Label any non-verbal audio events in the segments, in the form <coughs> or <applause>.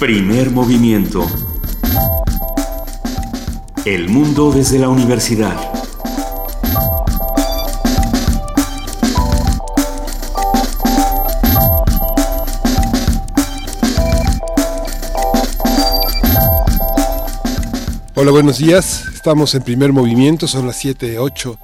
Primer movimiento. El mundo desde la universidad. Hola, buenos días. Estamos en primer movimiento, son las 7.08,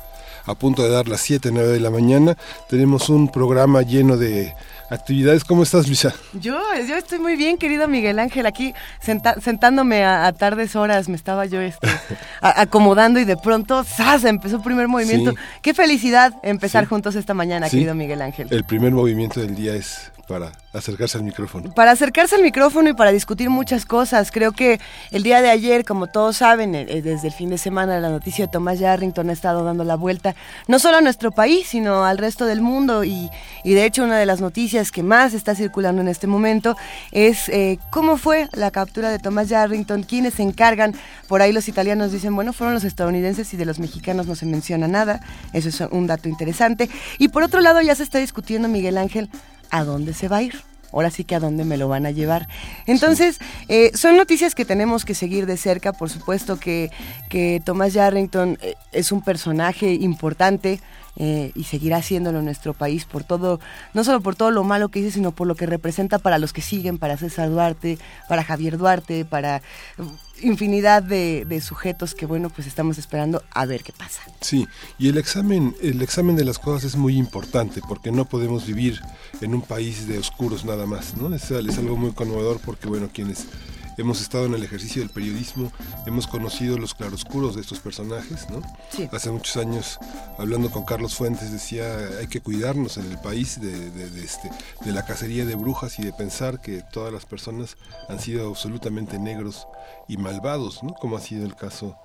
a punto de dar las 7, 9 de la mañana. Tenemos un programa lleno de actividades. ¿Cómo estás, Luisa? Yo, yo estoy muy bien, querido Miguel Ángel. Aquí sentándome a, tardes horas, me estaba yo este, <laughs> acomodando y de pronto, ¡zas! Empezó el primer movimiento. Qué felicidad empezar juntos esta mañana, querido Miguel Ángel. El primer movimiento del día es para acercarse al micrófono. Para acercarse al micrófono y para discutir muchas cosas. Creo que el día de ayer, como todos saben, eh, eh, desde el fin de semana la noticia de Tomás Yarrington ha estado dando la vuelta no solo a nuestro país, sino al resto del mundo. Y, de hecho una de las noticias que más está circulando en este momento es eh, cómo fue la captura de Tomás Yarrington, quiénes se encargan. Por ahí los italianos dicen, bueno, fueron los estadounidenses y de los mexicanos no se menciona nada. Eso es un dato interesante. Y por otro lado ya se está discutiendo, Miguel Ángel, a dónde se va a ir. Ahora sí que a dónde me lo van a llevar. Entonces, eh, son noticias que tenemos que seguir de cerca. Por supuesto que, que Thomas Yarrington eh, es un personaje importante eh, y seguirá haciéndolo en nuestro país por todo, no solo por todo lo malo que hizo, sino por lo que representa para los que siguen, para César Duarte, para Javier Duarte, para infinidad de, sujetos que bueno pues estamos esperando a ver qué pasa. Sí y el examen el examen de las cosas es muy importante porque no podemos vivir en un país de oscuros nada más no es, es algo muy conmovedor porque bueno quienes hemos estado en el ejercicio del periodismo, hemos conocido los claroscuros de estos personajes, ¿no? Hace muchos años, hablando con Carlos Fuentes, decía hay que cuidarnos en el país de, de, este, de la cacería de brujas y de pensar que todas las personas han sido absolutamente negros y malvados, ¿no? Como ha sido el caso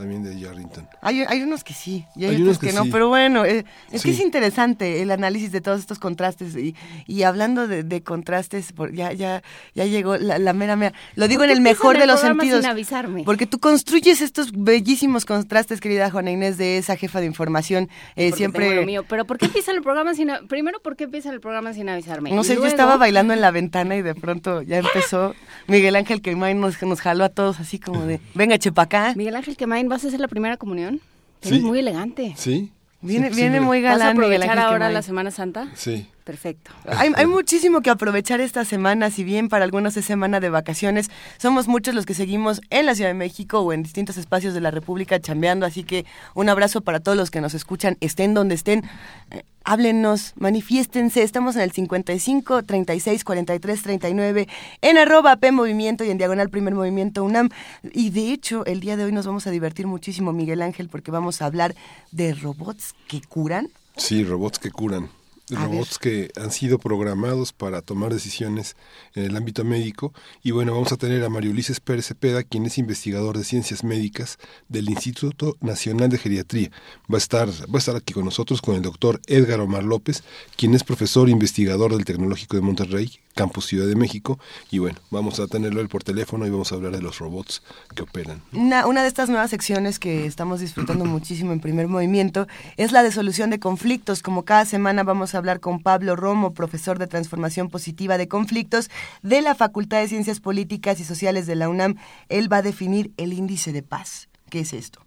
también de Yarrington. Hay, hay unos que sí, y hay, otros que, no, pero bueno, es que es interesante el análisis de todos estos contrastes y, y hablando de, contrastes, por, ya ya ya llegó la, mera mera, lo digo en el mejor de los sentidos, sin avisarme? porque tú construyes estos bellísimos contrastes, querida Juana Inés, de esa jefa de información, eh, siempre... Mío. Pero ¿por qué empieza el programa sin, primero, ¿por qué empieza el programa sin avisarme? No sé, yo estaba bailando <laughs> en la ventana y de pronto ya empezó Miguel Ángel Quemain nos, nos jaló a todos así como de, venga, chepacá. Miguel Ángel Quemain ¿vas a hacer la primera comunión? Sí. muy elegante. Sí. Viene, viene muy galán. ¿Vas a aprovechar ahora la Semana Santa? Sí. Perfecto. Hay, muchísimo que aprovechar esta semana, si bien para algunos es semana de vacaciones, somos muchos los que seguimos en la Ciudad de México o en distintos espacios de la República chambeando, así que un abrazo para todos los que nos escuchan, estén donde estén. Eh, háblennos, manifiéstense, estamos en el 55 36 43 39 en arroba P Movimiento y en diagonal Primer Movimiento UNAM. Y de hecho, el día de hoy nos vamos a divertir muchísimo, Miguel Ángel, porque vamos a hablar de robots que curan. Sí, robots que curan robots que han sido programados para tomar decisiones en el ámbito médico. Y bueno, vamos a tener a Mario Ulises Pérez Cepeda, quien es investigador de ciencias médicas del Instituto Nacional de Geriatría. Va a estar, va a estar aquí con nosotros con el doctor Edgar Omar López, quien es profesor e investigador del Tecnológico de Monterrey, Campus Ciudad de México. Y bueno, vamos a tenerlo él por teléfono y vamos a hablar de los robots que operan. Una, una de estas nuevas secciones que estamos disfrutando <clears throat> muchísimo en primer movimiento es la de solución de conflictos. Como cada semana vamos a hablar con Pablo Romo, profesor de transformación positiva de conflictos de la Facultad de Ciencias Políticas y Sociales de la UNAM. Él va a definir el índice de paz. ¿Qué es esto?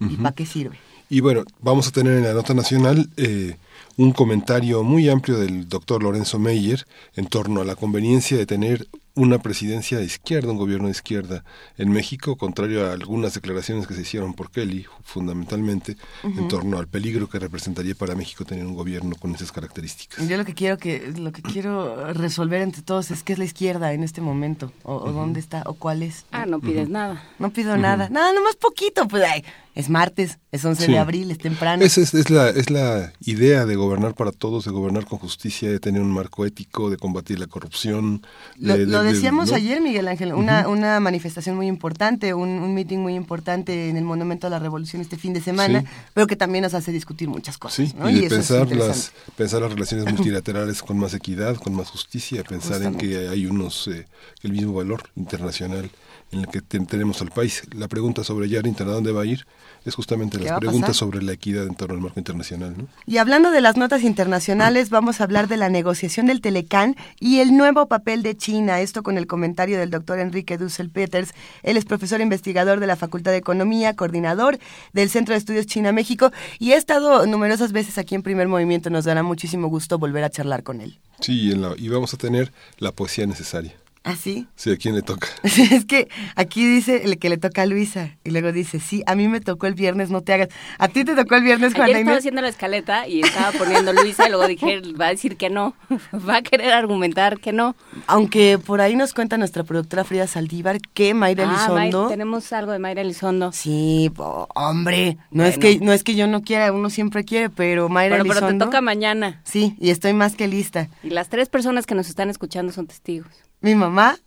¿Y para qué sirve? Y bueno, vamos a tener en la nota nacional eh, un comentario muy amplio del doctor Lorenzo Meyer en torno a la conveniencia de tener una presidencia de izquierda, un gobierno de izquierda en México, contrario a algunas declaraciones que se hicieron por Kelly, fundamentalmente, en torno al peligro que representaría para México tener un gobierno con esas características. Yo lo que quiero que lo que quiero resolver entre todos es qué es la izquierda en este momento, o, dónde está, o cuál es. Ah, no pides nada. No pido nada, nada, nomás poquito, pues ay, es martes, es 11 de abril, es temprano. Esa es, es, la, es la idea de gobernar para todos, de gobernar con justicia, de tener un marco ético, de combatir la corrupción. Lo, decíamos ayer, Miguel Ángel, una, una manifestación muy importante, un, un meeting muy importante en el Monumento a la Revolución este fin de semana, pero que también nos hace discutir muchas cosas. y, pensar, las, pensar las relaciones <clears throat> multilaterales con más equidad, con más justicia, pensar en que hay unos, eh, el mismo valor internacional en el que tenemos al país. La pregunta sobre Yarrington, ¿a dónde va a ir? es justamente las preguntas sobre la equidad en torno al marco internacional. ¿no? Y hablando de las notas internacionales, vamos a hablar de la negociación del Telecán y el nuevo papel de China. Es esto con el comentario del doctor Enrique Dussel Peters. Él es profesor investigador de la Facultad de Economía, coordinador del Centro de Estudios China-México y ha estado numerosas veces aquí en Primer Movimiento. Nos dará muchísimo gusto volver a charlar con él. Sí, y vamos a tener la poesía necesaria. ¿Ah, sí? Sí, ¿a quién le toca? <laughs> es que aquí dice el que le toca a Luisa y luego dice, sí, a mí me tocó el viernes, no te hagas. ¿A ti te tocó el viernes, Juana Ayer estaba haciendo la escaleta y estaba poniendo Luisa y luego dije, va a decir que no, <laughs> va a querer argumentar que no. Aunque por ahí nos cuenta nuestra productora Frida Saldívar que Mayra ah, Elizondo... tenemos algo de Mayra Elizondo. Sí, hombre, no, es que, no es que yo no quiera, uno siempre quiere, pero Mayra Elizondo... Pero te toca mañana. Sí, y estoy más que lista. Y las tres personas que nos están escuchando son testigos. Mi mamá,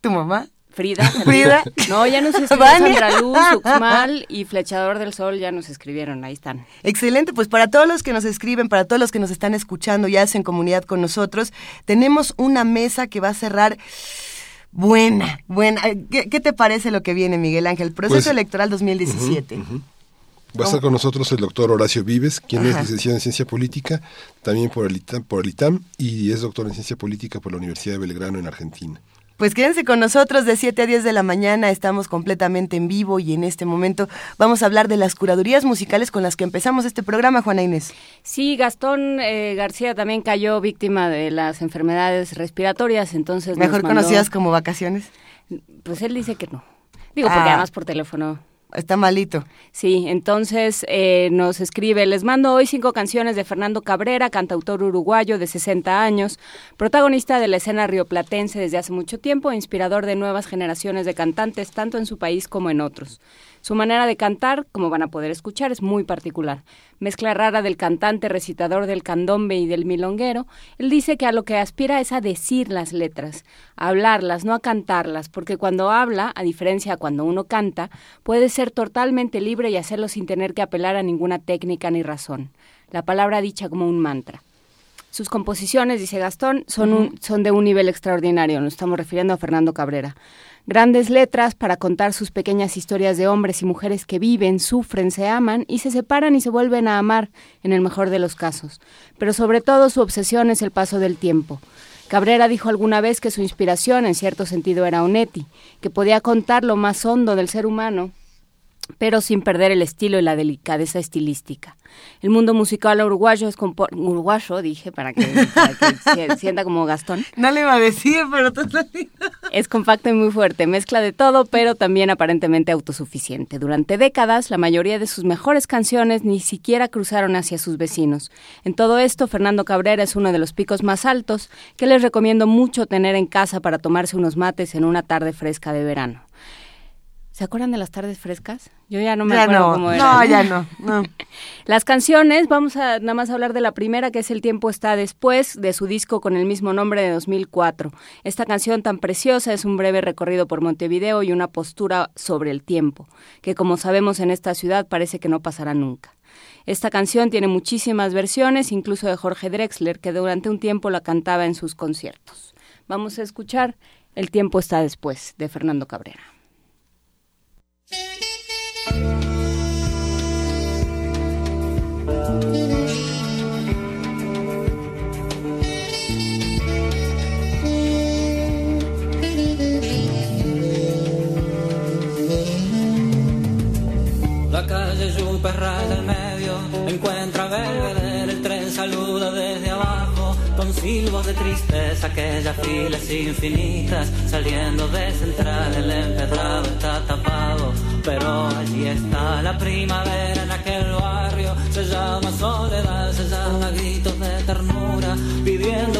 tu mamá, Frida. Frida. No, ya nos escribió Sandra Luz, Uxmal y Flechador del Sol, ya nos escribieron, ahí están. Excelente, pues para todos los que nos escriben, para todos los que nos están escuchando y hacen comunidad con nosotros, tenemos una mesa que va a cerrar buena, buena. ¿Qué, te parece lo que viene, Miguel Ángel? Proceso pues, electoral 2017. Va a estar con nosotros el doctor Horacio Vives, quien es licenciado en Ciencia Política, también por el, ITAM, por el ITAM, y es doctor en Ciencia Política por la Universidad de Belgrano en Argentina. Pues quédense con nosotros de 7 a 10 de la mañana, estamos completamente en vivo y en este momento vamos a hablar de las curadurías musicales con las que empezamos este programa, Juana Inés. Sí, Gastón eh, García también cayó víctima de las enfermedades respiratorias, entonces... Mejor conocidas como vacaciones. Pues él dice que no. Digo, porque ah. además por teléfono Está malito. Sí, entonces eh, nos escribe, les mando hoy cinco canciones de Fernando Cabrera, cantautor uruguayo de 60 años, protagonista de la escena rioplatense desde hace mucho tiempo, inspirador de nuevas generaciones de cantantes, tanto en su país como en otros. Su manera de cantar, como van a poder escuchar, es muy particular. Mezcla rara del cantante, recitador del candombe y del milonguero, él dice que a lo que aspira es a decir las letras, a hablarlas, no a cantarlas, porque cuando habla, a diferencia de cuando uno canta, puede ser totalmente libre y hacerlo sin tener que apelar a ninguna técnica ni razón. La palabra dicha como un mantra. Sus composiciones, dice Gastón, son, son de un nivel extraordinario. Nos estamos refiriendo a Fernando Cabrera grandes letras para contar sus pequeñas historias de hombres y mujeres que viven, sufren, se aman y se separan y se vuelven a amar, en el mejor de los casos. Pero sobre todo su obsesión es el paso del tiempo. Cabrera dijo alguna vez que su inspiración en cierto sentido era Onetti, que podía contar lo más hondo del ser humano pero sin perder el estilo y la delicadeza estilística. El mundo musical uruguayo es uruguayo, dije, para que, se <laughs> sienta como Gastón. No le iba a decir, pero Es compacto y muy fuerte, mezcla de todo, pero también aparentemente autosuficiente. Durante décadas, la mayoría de sus mejores canciones ni siquiera cruzaron hacia sus vecinos. En todo esto, Fernando Cabrera es uno de los picos más altos que les recomiendo mucho tener en casa para tomarse unos mates en una tarde fresca de verano. ¿Se acuerdan de las tardes frescas? Yo ya no me acuerdo cómo era. No, ya no, <laughs> Las canciones, vamos a nada más hablar de la primera, que es El tiempo está después, de su disco con el mismo nombre de 2004. Esta canción tan preciosa es un breve recorrido por Montevideo y una postura sobre el tiempo, que como sabemos en esta ciudad parece que no pasará nunca. Esta canción tiene muchísimas versiones, incluso de Jorge Drexler, que durante un tiempo la cantaba en sus conciertos. Vamos a escuchar El tiempo está después, de Fernando Cabrera. La calle Yuperra del medio encuentra silbos de tristeza, aquellas filas infinitas saliendo de central, el empedrado está tapado pero allí está la primavera en aquel barrio. Se llama soledad, se llama gritos de ternura, pidiendo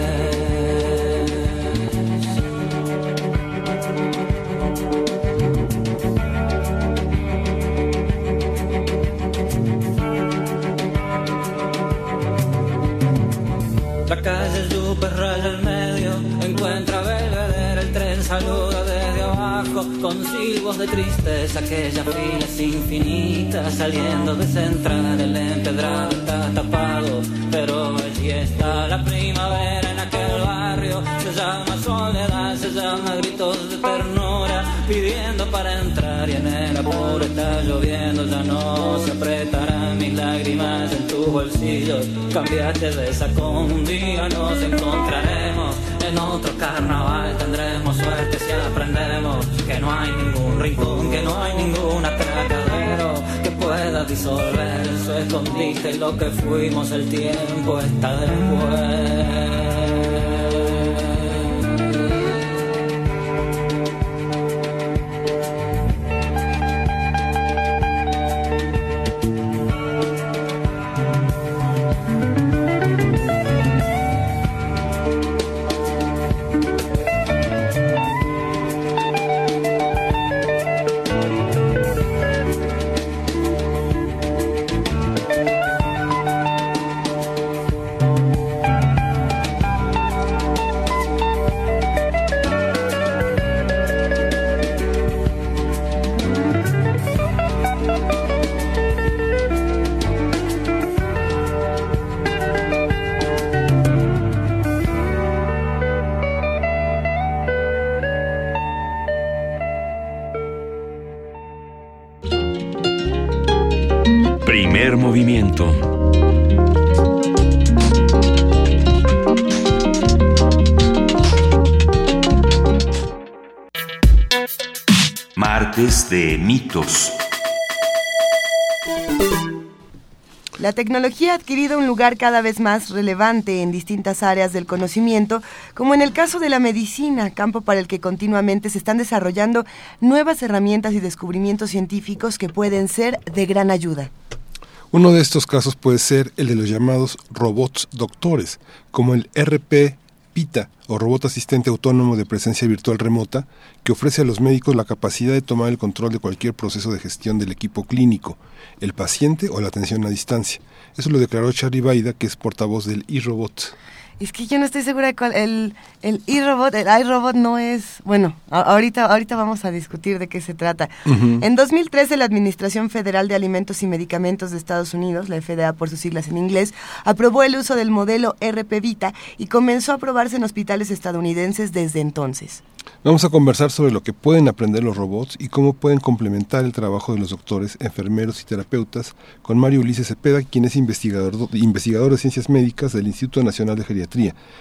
La calle super raya medio, encuentra Belvedere, el tren saluda desde abajo con silbos de tristeza, aquellas filas infinitas, saliendo de central, el empedrado está tapado, pero allí está la primavera en aquel barrio, se llama soledad, se llama gritos de ternura, pidiendo para entrar y en el apuro está lloviendo, ya no se apretarán mis lágrimas en tu bolsillo, cambiaste de saco, un día nos encontraremos. En otro carnaval, tendremos suerte si aprendemos que no hay ningún rincón, que no hay ningún atracadero que pueda disolver su escondite. Y lo que fuimos el tiempo está después. De mitos. La tecnología ha adquirido un lugar cada vez más relevante en distintas áreas del conocimiento, como en el caso de la medicina, campo para el que continuamente se están desarrollando nuevas herramientas y descubrimientos científicos que pueden ser de gran ayuda. Uno de estos casos puede ser el de los llamados robots doctores, como el RP PITA o robot asistente autónomo de presencia virtual remota, que ofrece a los médicos la capacidad de tomar el control de cualquier proceso de gestión del equipo clínico, el paciente o la atención a distancia. Eso lo declaró Charlie Baida, que es portavoz del iRobot. Es que yo no estoy segura de cuál. El, el iRobot, el iRobot no es. Bueno, a- ahorita, ahorita vamos a discutir de qué se trata. En 2013, la Administración Federal de Alimentos y Medicamentos de Estados Unidos, la FDA por sus siglas en inglés, aprobó el uso del modelo RP Vita y comenzó a aprobarse en hospitales estadounidenses desde entonces. Vamos a conversar sobre lo que pueden aprender los robots y cómo pueden complementar el trabajo de los doctores, enfermeros y terapeutas con Mario Ulises Cepeda, quien es investigador, investigador de ciencias médicas del Instituto Nacional de Geriatría.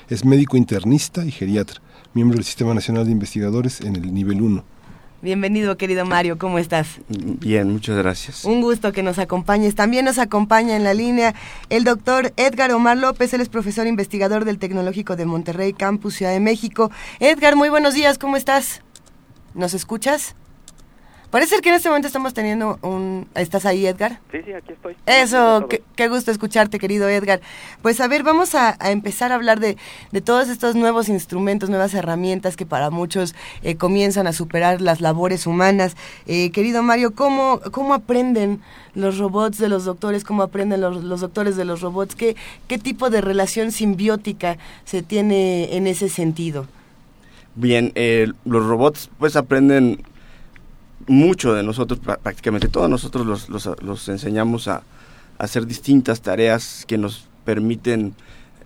Es médico internista y geriatra, miembro del Sistema Nacional de Investigadores en el nivel 1. Bienvenido, querido Mario, ¿cómo estás? Bien, muchas gracias. Un gusto que nos acompañes. También nos acompaña en la línea el doctor Edgar Omar López, él es profesor investigador del Tecnológico de Monterrey, Campus Ciudad de México. Edgar, muy buenos días, ¿cómo estás? ¿Nos escuchas? Parece ser que en este momento estamos teniendo un... ¿Estás ahí, Edgar? Sí, sí, aquí estoy. Eso, qué, qué gusto escucharte, querido Edgar. Pues a ver, vamos a, a empezar a hablar de, de todos estos nuevos instrumentos, nuevas herramientas que para muchos eh, comienzan a superar las labores humanas. Eh, querido Mario, ¿cómo, ¿cómo aprenden los robots de los doctores? ¿Cómo aprenden los, los doctores de los robots? ¿Qué, ¿Qué tipo de relación simbiótica se tiene en ese sentido? Bien, eh, los robots pues aprenden mucho de nosotros, prá- prácticamente todos nosotros los, los, los enseñamos a, a hacer distintas tareas que nos permiten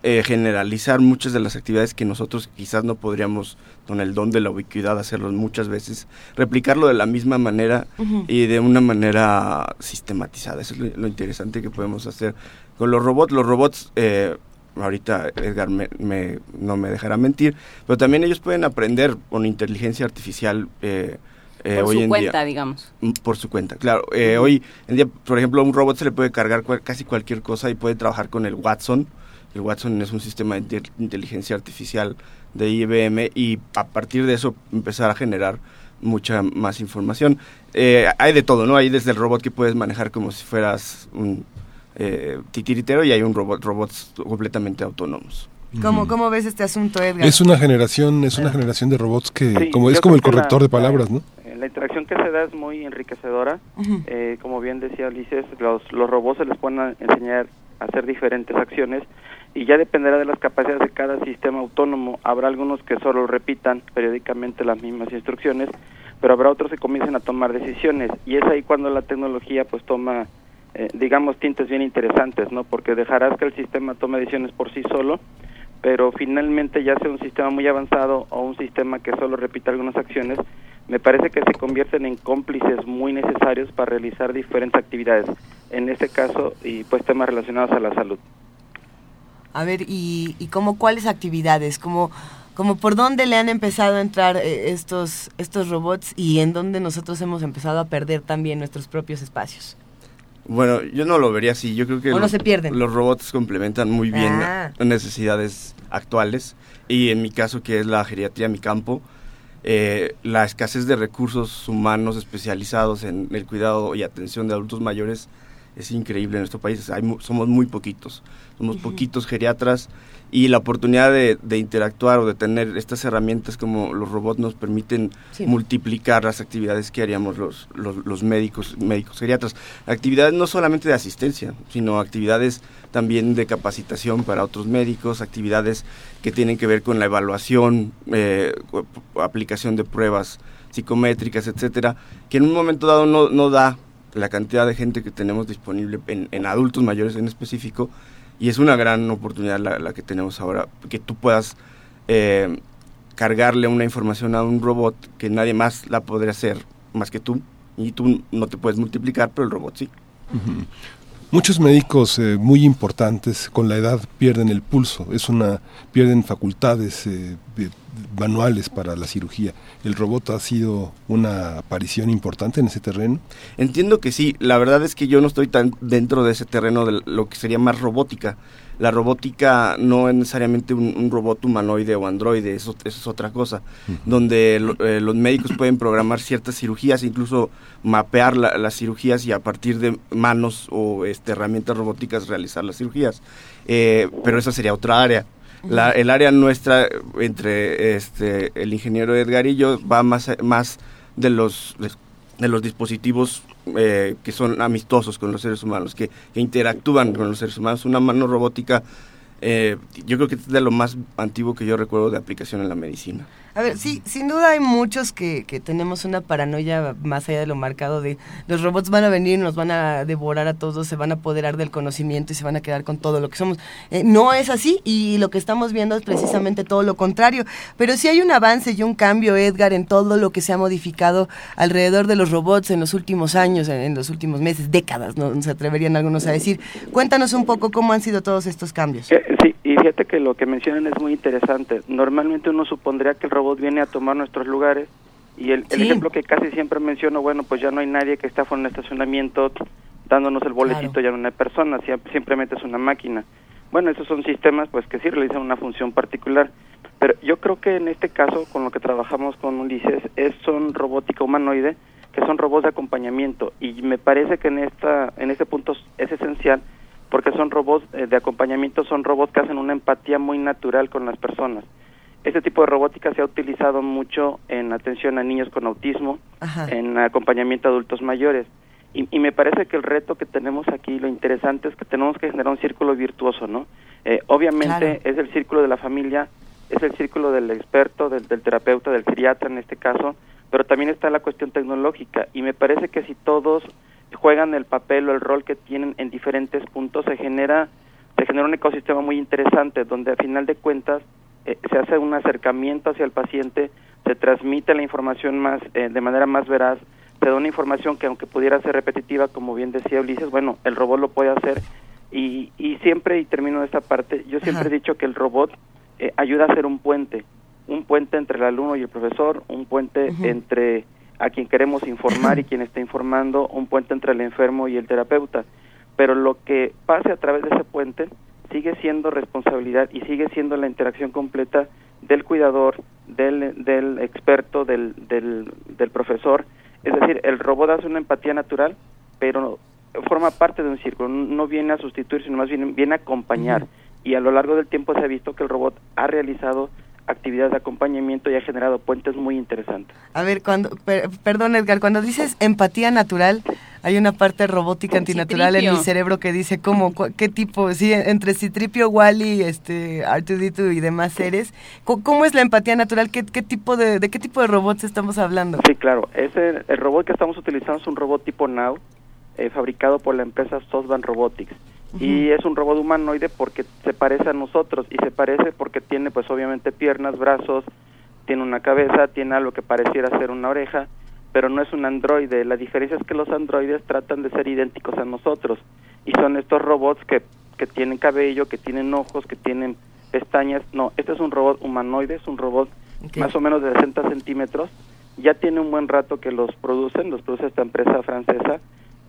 eh, generalizar muchas de las actividades que nosotros quizás no podríamos, con el don de la ubicuidad, hacerlos muchas veces, replicarlo de la misma manera y de una manera sistematizada. Eso es lo, lo interesante que podemos hacer con los robots. Los robots, eh, ahorita Edgar me- me- no me dejará mentir, pero también ellos pueden aprender con inteligencia artificial. eh, eh, Por hoy su en cuenta, día. digamos. Mm, Por su cuenta, claro. Eh, Hoy en día, por ejemplo, a un robot se le puede cargar cual- casi cualquier cosa y puede trabajar con el Watson. El Watson es un sistema de inte- inteligencia artificial de IBM y a partir de eso empezar a generar mucha más información. Eh, hay de todo, ¿no? Hay desde el robot que puedes manejar como si fueras un eh, titiritero y hay un robot, robots completamente autónomos. ¿Cómo, ¿Cómo ves este asunto, Edgar? Es una generación, es una generación de robots que Sí, como es como el corrector la- de palabras, ¿no? La interacción que se da es muy enriquecedora. Eh, como bien decía Ulises, los, los robots se les pueden a- enseñar hacer diferentes acciones y ya dependerá de las capacidades de cada sistema autónomo. Habrá algunos que solo repitan periódicamente las mismas instrucciones, pero habrá otros que comiencen a tomar decisiones y es ahí cuando la tecnología pues toma eh, digamos tintes bien interesantes, ¿no? Porque dejarás que el sistema tome decisiones por sí solo, pero finalmente ya sea un sistema muy avanzado o un sistema que solo repita algunas acciones, me parece que se convierten en cómplices muy necesarios para realizar diferentes actividades, en este caso y pues temas relacionados a la salud. A ver, ¿y, y cómo cuáles actividades? ¿Cómo, como por dónde le han empezado a entrar eh, estos, estos robots y en dónde nosotros hemos empezado a perder también nuestros propios espacios? Bueno, yo no lo vería así. Yo creo que ¿O no los, se pierden? los robots complementan muy bien Ah. las necesidades actuales. Y en mi caso, que es la geriatría, mi campo, eh, la escasez de recursos humanos especializados en el cuidado y atención de adultos mayores es increíble en nuestro país. Hay somos muy poquitos. Somos poquitos geriatras y la oportunidad de, de interactuar o de tener estas herramientas como los robots nos permiten Sí. multiplicar las actividades que haríamos los, los, los médicos, médicos geriatras. Actividades no solamente de asistencia, sino actividades también de capacitación para otros médicos, actividades que tienen que ver con la evaluación, eh, aplicación de pruebas psicométricas, etcétera, que en un momento dado no, no da la cantidad de gente que tenemos disponible en, en adultos mayores en específico y es una gran oportunidad la, la que tenemos ahora, que tú puedas eh, cargarle una información a un robot que nadie más la podría hacer más que tú y tú no te puedes multiplicar, pero el robot sí. Muchos médicos eh, muy importantes con la edad pierden el pulso, es una pierden facultades eh, manuales para la cirugía. ¿El robot ha sido una aparición importante en ese terreno? Entiendo que sí, la verdad es que yo no estoy tan dentro de ese terreno de lo que sería más robótica. La robótica no es necesariamente un, un robot humanoide o androide, eso, eso es otra cosa, donde lo- eh, los médicos pueden programar ciertas cirugías, incluso mapear la- las cirugías y a partir de manos o este, herramientas robóticas realizar las cirugías. Eh, pero esa sería otra área. La- el área nuestra entre este el ingeniero Edgar y yo va más más de los de, los dispositivos eh, que son amistosos con los seres humanos que, que interactúan con los seres humanos. Una mano robótica eh, yo creo que es de lo más antiguo que yo recuerdo de aplicación en la medicina A ver, sí, sin duda hay muchos que, que tenemos una paranoia más allá de lo marcado de los robots van a venir, nos van a devorar a todos, se van a apoderar del conocimiento y se van a quedar con todo lo que somos. Eh, no es así y lo que estamos viendo es precisamente todo lo contrario. Pero sí hay un avance y un cambio, Edgar, en todo lo que se ha modificado alrededor de los robots en los últimos años, en, los últimos meses, décadas, ¿no? se atreverían algunos a decir. Cuéntanos un poco cómo han sido todos estos cambios. Eh, Sí, y fíjate que lo que mencionan es muy interesante. Normalmente uno supondría que el robot viene a tomar nuestros lugares y el, ejemplo que casi siempre menciono, bueno, pues ya no hay nadie que está fuera en estacionamiento dándonos el boletito, Claro. ya no hay persona, simplemente es una máquina. Bueno, esos son sistemas pues que sí realizan una función particular, pero yo creo que en este caso con lo que trabajamos con Ulises es son robótica humanoide, que son robots de acompañamiento y me parece que en esta en este punto es esencial porque son robots eh, de acompañamiento, son robots que hacen una empatía muy natural con las personas. Este tipo de robótica se ha utilizado mucho en atención a niños con autismo, Ajá. en acompañamiento a adultos mayores. Y, y me parece que el reto que tenemos aquí, lo interesante es que tenemos que generar un círculo virtuoso, ¿no? Eh, obviamente Claro. es el círculo de la familia, es el círculo del experto, del, del terapeuta, del geriatra en este caso, pero también está la cuestión tecnológica. Y me parece que si todos juegan el papel o el rol que tienen en diferentes puntos, se genera, se genera un ecosistema muy interesante, donde a final de cuentas eh, se hace un acercamiento hacia el paciente, se transmite la información más eh, de manera más veraz, se da una información que aunque pudiera ser repetitiva, como bien decía Ulises, bueno, el robot lo puede hacer y, y siempre, y termino esta parte, yo siempre Ajá. he dicho que el robot eh, ayuda a ser un puente, un puente entre el alumno y el profesor, un puente entre a quien queremos informar y quien está informando, un puente entre el enfermo y el terapeuta. Pero lo que pase a través de ese puente sigue siendo responsabilidad y sigue siendo la interacción completa del cuidador, del, del experto, del, del, del profesor. Es decir, el robot hace una empatía natural, pero forma parte de un círculo, no viene a sustituir, sino más bien viene a acompañar. Y a lo largo del tiempo se ha visto que el robot ha realizado actividades de acompañamiento y ha generado puentes muy interesantes. A ver, cuando, perdón Edgar, cuando dices empatía natural, hay una parte robótica antinatural en mi cerebro que dice cómo, qué tipo, sí, entre Citripio, Wally, este, R2D2 y demás seres, ¿cómo, es la empatía natural? ¿Qué, qué tipo de, de, qué tipo de robots estamos hablando? Sí, claro, ese, el robot que estamos utilizando es un robot tipo Now, eh, fabricado por la empresa Sosban Robotics. Y es un robot humanoide porque se parece a nosotros y se parece porque tiene pues obviamente piernas, brazos, tiene una cabeza, tiene algo que pareciera ser una oreja, pero no es un androide. La diferencia es que los androides tratan de ser idénticos a nosotros y son estos robots que, que tienen cabello, que tienen ojos, que tienen pestañas. No, este es un robot humanoide, es un robot más o menos de 60 centímetros. Ya tiene un buen rato que los producen, los produce esta empresa francesa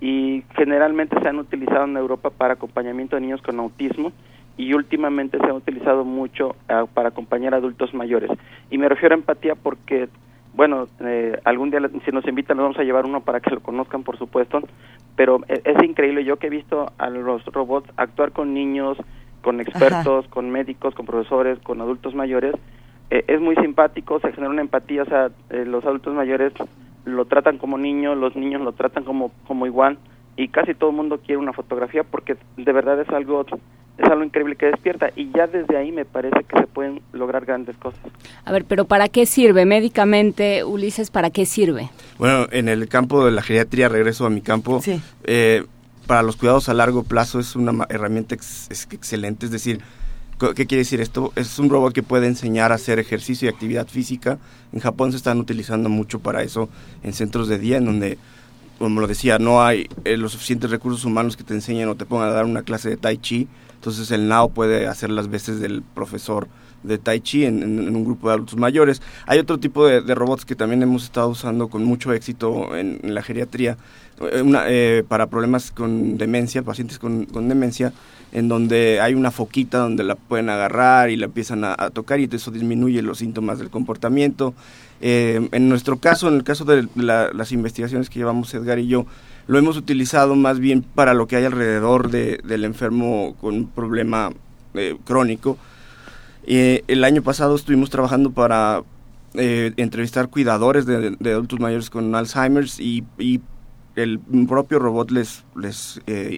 y generalmente se han utilizado en Europa para acompañamiento de niños con autismo y últimamente se han utilizado mucho ah, para acompañar a adultos mayores. Y me refiero a empatía porque, bueno, eh, algún día si nos invitan nos vamos a llevar uno para que lo conozcan, por supuesto, pero e, es, increíble yo que he visto a los robots actuar con niños, con expertos, con médicos, con profesores, con adultos mayores, eh, es muy simpático, se genera una empatía, o sea, eh, los adultos mayores lo tratan como niño, los niños lo tratan como, como igual y casi todo el mundo quiere una fotografía porque de verdad es algo es algo increíble que despierta y ya desde ahí me parece que se pueden lograr grandes cosas. A ver, pero ¿para qué sirve médicamente, Ulises? ¿Para qué sirve? Bueno, en el campo de la geriatría, regreso a mi campo, eh, para los cuidados a largo plazo es una herramienta excelente, es decir, ¿Qué quiere decir esto? Es un robot que puede enseñar a hacer ejercicio y actividad física. En Japón se están utilizando mucho para eso en centros de día, en donde, como lo decía, no hay eh, los suficientes recursos humanos que te enseñen o te pongan a dar una clase de tai chi. Entonces el Nao puede hacer las veces del profesor de Tai Chi en, un grupo de adultos mayores. Hay otro tipo de, robots que también hemos estado usando con mucho éxito en, la geriatría eh, eh, para problemas con demencia, pacientes con, con demencia en donde hay una foquita donde la pueden agarrar y la empiezan a, tocar y eso disminuye los síntomas del comportamiento. Eh, en nuestro caso, en el caso de las investigaciones que llevamos Edgar y yo, lo hemos utilizado más bien para lo que hay alrededor del enfermo con un problema eh, crónico. Eh, el año pasado estuvimos trabajando para entrevistar cuidadores de, adultos mayores con Alzheimer's y el propio robot les, les eh,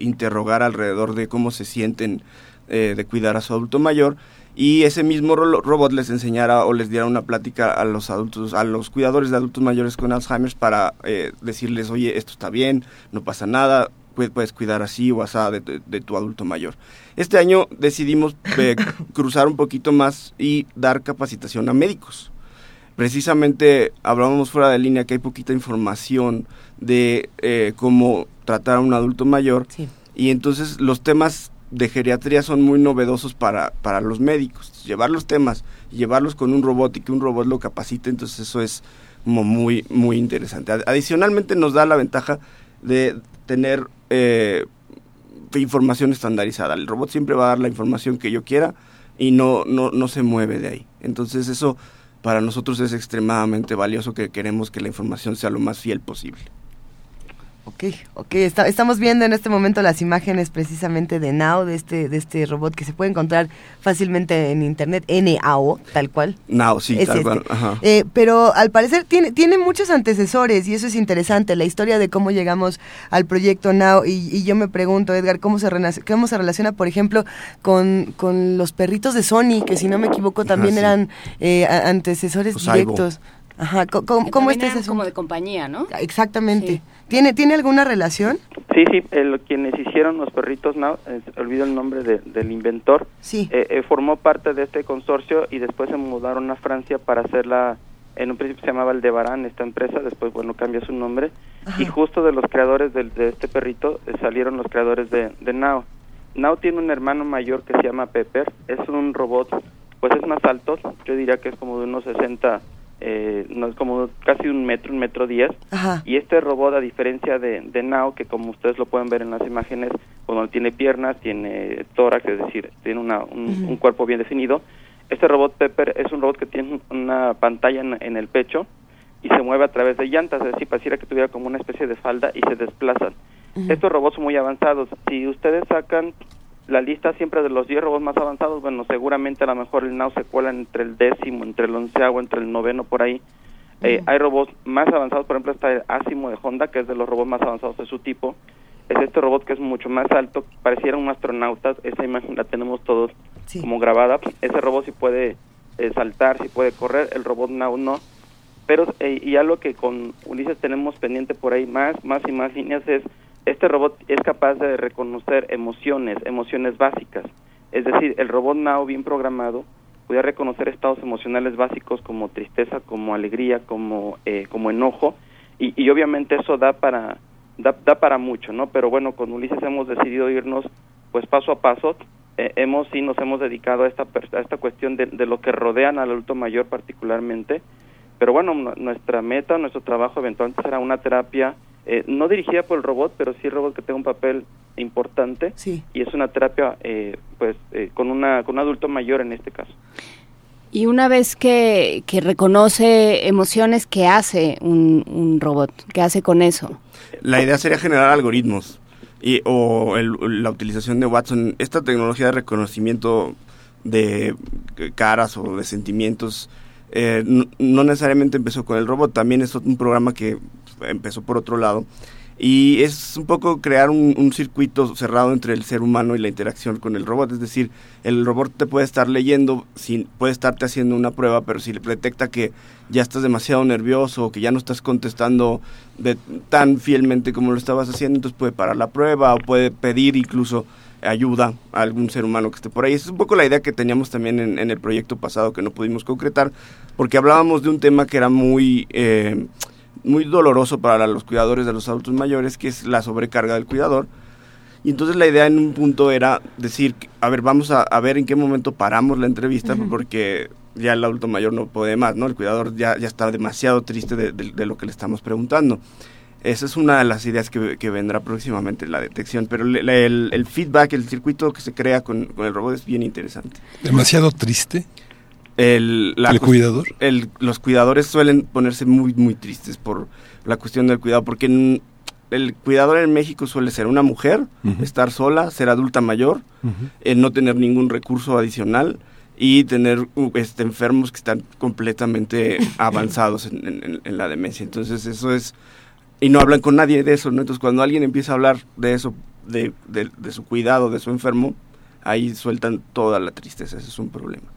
alrededor de cómo se sienten eh, de cuidar a su adulto mayor y ese mismo robot les enseñara o les diera una plática a los adultos, a los cuidadores de adultos mayores con Alzheimer para eh, decirles, oye, esto está bien, no pasa nada, puedes cuidar así o así de, de, tu adulto mayor. Este año decidimos <laughs> cruzar un poquito más y dar capacitación a médicos. Precisamente hablábamos fuera de línea que hay poquita información de eh, cómo tratar a un adulto mayor. Y entonces los temas de geriatría son muy novedosos para, para los médicos. Llevar los temas llevarlos con un robot y que un robot lo capacite, entonces eso es muy, muy interesante. Adicionalmente nos da la ventaja de tener eh, información estandarizada. El robot siempre va a dar la información que yo quiera y no, no, no se mueve de ahí. Entonces eso para nosotros es extremadamente valioso que queremos que la información sea lo más fiel posible. Ok, ok, estamos viendo en este momento las imágenes precisamente de Nao, de este, de este robot que se puede encontrar fácilmente en internet, NAO, tal cual. Nao, sí, tal cual. Eh, pero al parecer tiene, tiene muchos antecesores y eso es interesante, la historia de cómo llegamos al proyecto Nao. Y, yo me pregunto, Edgar, ¿cómo se, cómo se relaciona, por ejemplo, con, con los perritos de Sony, que si no me equivoco también eran eh, antecesores directos? Ajá, ¿cómo, este es como de compañía, ¿no? Exactamente. ¿Tiene, ¿Tiene alguna relación? Sí, sí, quienes hicieron los perritos Now, eh, olvido el nombre del inventor, sí. Eh, eh, formó parte de este consorcio y después se mudaron a Francia para hacerla, en un principio se llamaba Aldebarán esta empresa, después bueno cambió su nombre y justo de los creadores de, este perrito salieron los creadores de, de Now. Now tiene un hermano mayor que se llama Pepper, es un robot, pues es más alto, yo diría que es como de unos 60 eh, no es como casi un metro, un metro diez. Y este robot, a diferencia de, de Now, que como ustedes lo pueden ver en las imágenes, cuando tiene piernas, tiene tórax, es decir, tiene una, un, cuerpo bien definido. Este robot Pepper es un robot que tiene una pantalla en, el pecho y se mueve a través de llantas, es decir, pareciera que tuviera como una especie de falda y se desplazan. Estos robots son muy avanzados. Si ustedes sacan la lista siempre de los 10 robots más avanzados, bueno, seguramente a lo mejor el NAO se cuela entre el décimo, entre el onceavo, entre el noveno, por ahí. Eh, hay robots más avanzados, por ejemplo está el Asimo de Honda, que es de los robots más avanzados de su tipo. Es este robot que es mucho más alto, pareciera un astronauta, esa imagen la tenemos todos como grabada. Ese robot sí puede eh, saltar, sí puede correr, el robot NAO no. Pero, eh, y algo que con Ulises tenemos pendiente por ahí más, más y más líneas es, este robot es capaz de reconocer emociones, emociones básicas. Es decir, el robot NAO bien programado puede reconocer estados emocionales básicos como tristeza, como alegría, como, eh, como enojo, y, obviamente eso da para, da, da, para mucho, ¿no? Pero bueno, con Ulises hemos decidido irnos pues paso a paso, eh, hemos sí nos hemos dedicado a esta, a esta cuestión de, de, lo que rodean al adulto mayor particularmente, pero bueno, nuestra meta, nuestro trabajo eventualmente será una terapia eh, no dirigida por el robot, pero sí el robot que tenga un papel importante sí. y es una terapia eh, pues eh, con una con un adulto mayor en este caso. Y una vez que, que reconoce emociones, ¿qué hace un, un, robot? ¿Qué hace con eso? La idea sería generar algoritmos y, o el, la utilización de Watson. Esta tecnología de reconocimiento de caras o de sentimientos eh, no, no, necesariamente empezó con el robot, también es un programa que empezó por otro lado. Y es un poco crear un, circuito cerrado entre el ser humano y la interacción con el robot. Es decir, el robot te puede estar leyendo, puede estarte haciendo una prueba, pero si le detecta que ya estás demasiado nervioso o que ya no estás contestando de, tan fielmente como lo estabas haciendo, entonces puede parar la prueba o puede pedir incluso ayuda a algún ser humano que esté por ahí. Esa es un poco la idea que teníamos también en, en, el proyecto pasado que no pudimos concretar, porque hablábamos de un tema que era muy... Eh, muy doloroso para los cuidadores de los adultos mayores, que es la sobrecarga del cuidador. Y entonces la idea en un punto era decir, a ver, vamos a, a ver en qué momento paramos la entrevista, uh -huh. porque ya el adulto mayor no puede más, ¿no? El cuidador ya, ya está demasiado triste de, de, de, lo que le estamos preguntando. Esa es una de las ideas que, que vendrá próximamente, la detección. Pero el, el, el, feedback, el circuito que se crea con, con el robot es bien interesante. ¿Demasiado triste? El, la ¿El cuidador? El, los cuidadores suelen ponerse muy, muy tristes por la cuestión del cuidado, porque en, el cuidador en México suele ser una mujer, uh -huh. estar sola, ser adulta mayor, uh -huh. no tener ningún recurso adicional y tener este, enfermos que están completamente <laughs> avanzados en, en, en, la demencia. Entonces eso es... Y no hablan con nadie de eso, ¿no? Entonces cuando alguien empieza a hablar de eso, de, de, de su cuidado, de su enfermo, ahí sueltan toda la tristeza, ese es un problema.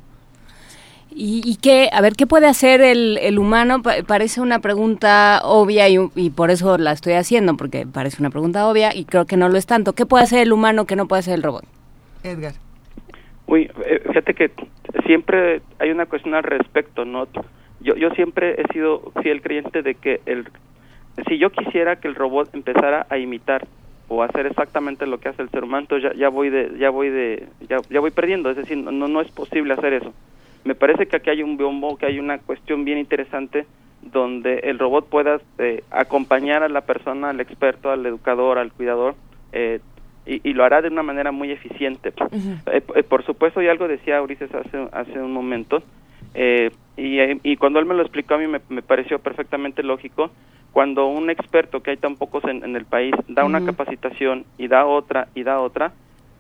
¿Y, y qué, a ver, qué puede hacer el, el humano? Pa parece una pregunta obvia y, y, por eso la estoy haciendo, porque parece una pregunta obvia y creo que no lo es tanto. ¿Qué puede hacer el humano que no puede hacer el robot? Edgar. Uy, eh, fíjate que siempre hay una cuestión al respecto, ¿no? Yo, yo siempre he sido fiel creyente de que el, si yo quisiera que el robot empezara a imitar o hacer exactamente lo que hace el ser humano, ya, ya voy de, ya voy de, ya, ya voy perdiendo, es decir, no, no es posible hacer eso me parece que aquí hay un biombo, que hay una cuestión bien interesante donde el robot pueda eh, acompañar a la persona, al experto, al educador, al cuidador, eh, y, y, lo hará de una manera muy eficiente. Uh -huh. eh, por supuesto, y algo decía Ulises hace, hace un momento, y, y, cuando él me lo explicó a mí me, me, pareció perfectamente lógico, cuando un experto, que hay tan pocos en, en el país, da uh -huh. una capacitación y da otra y da otra,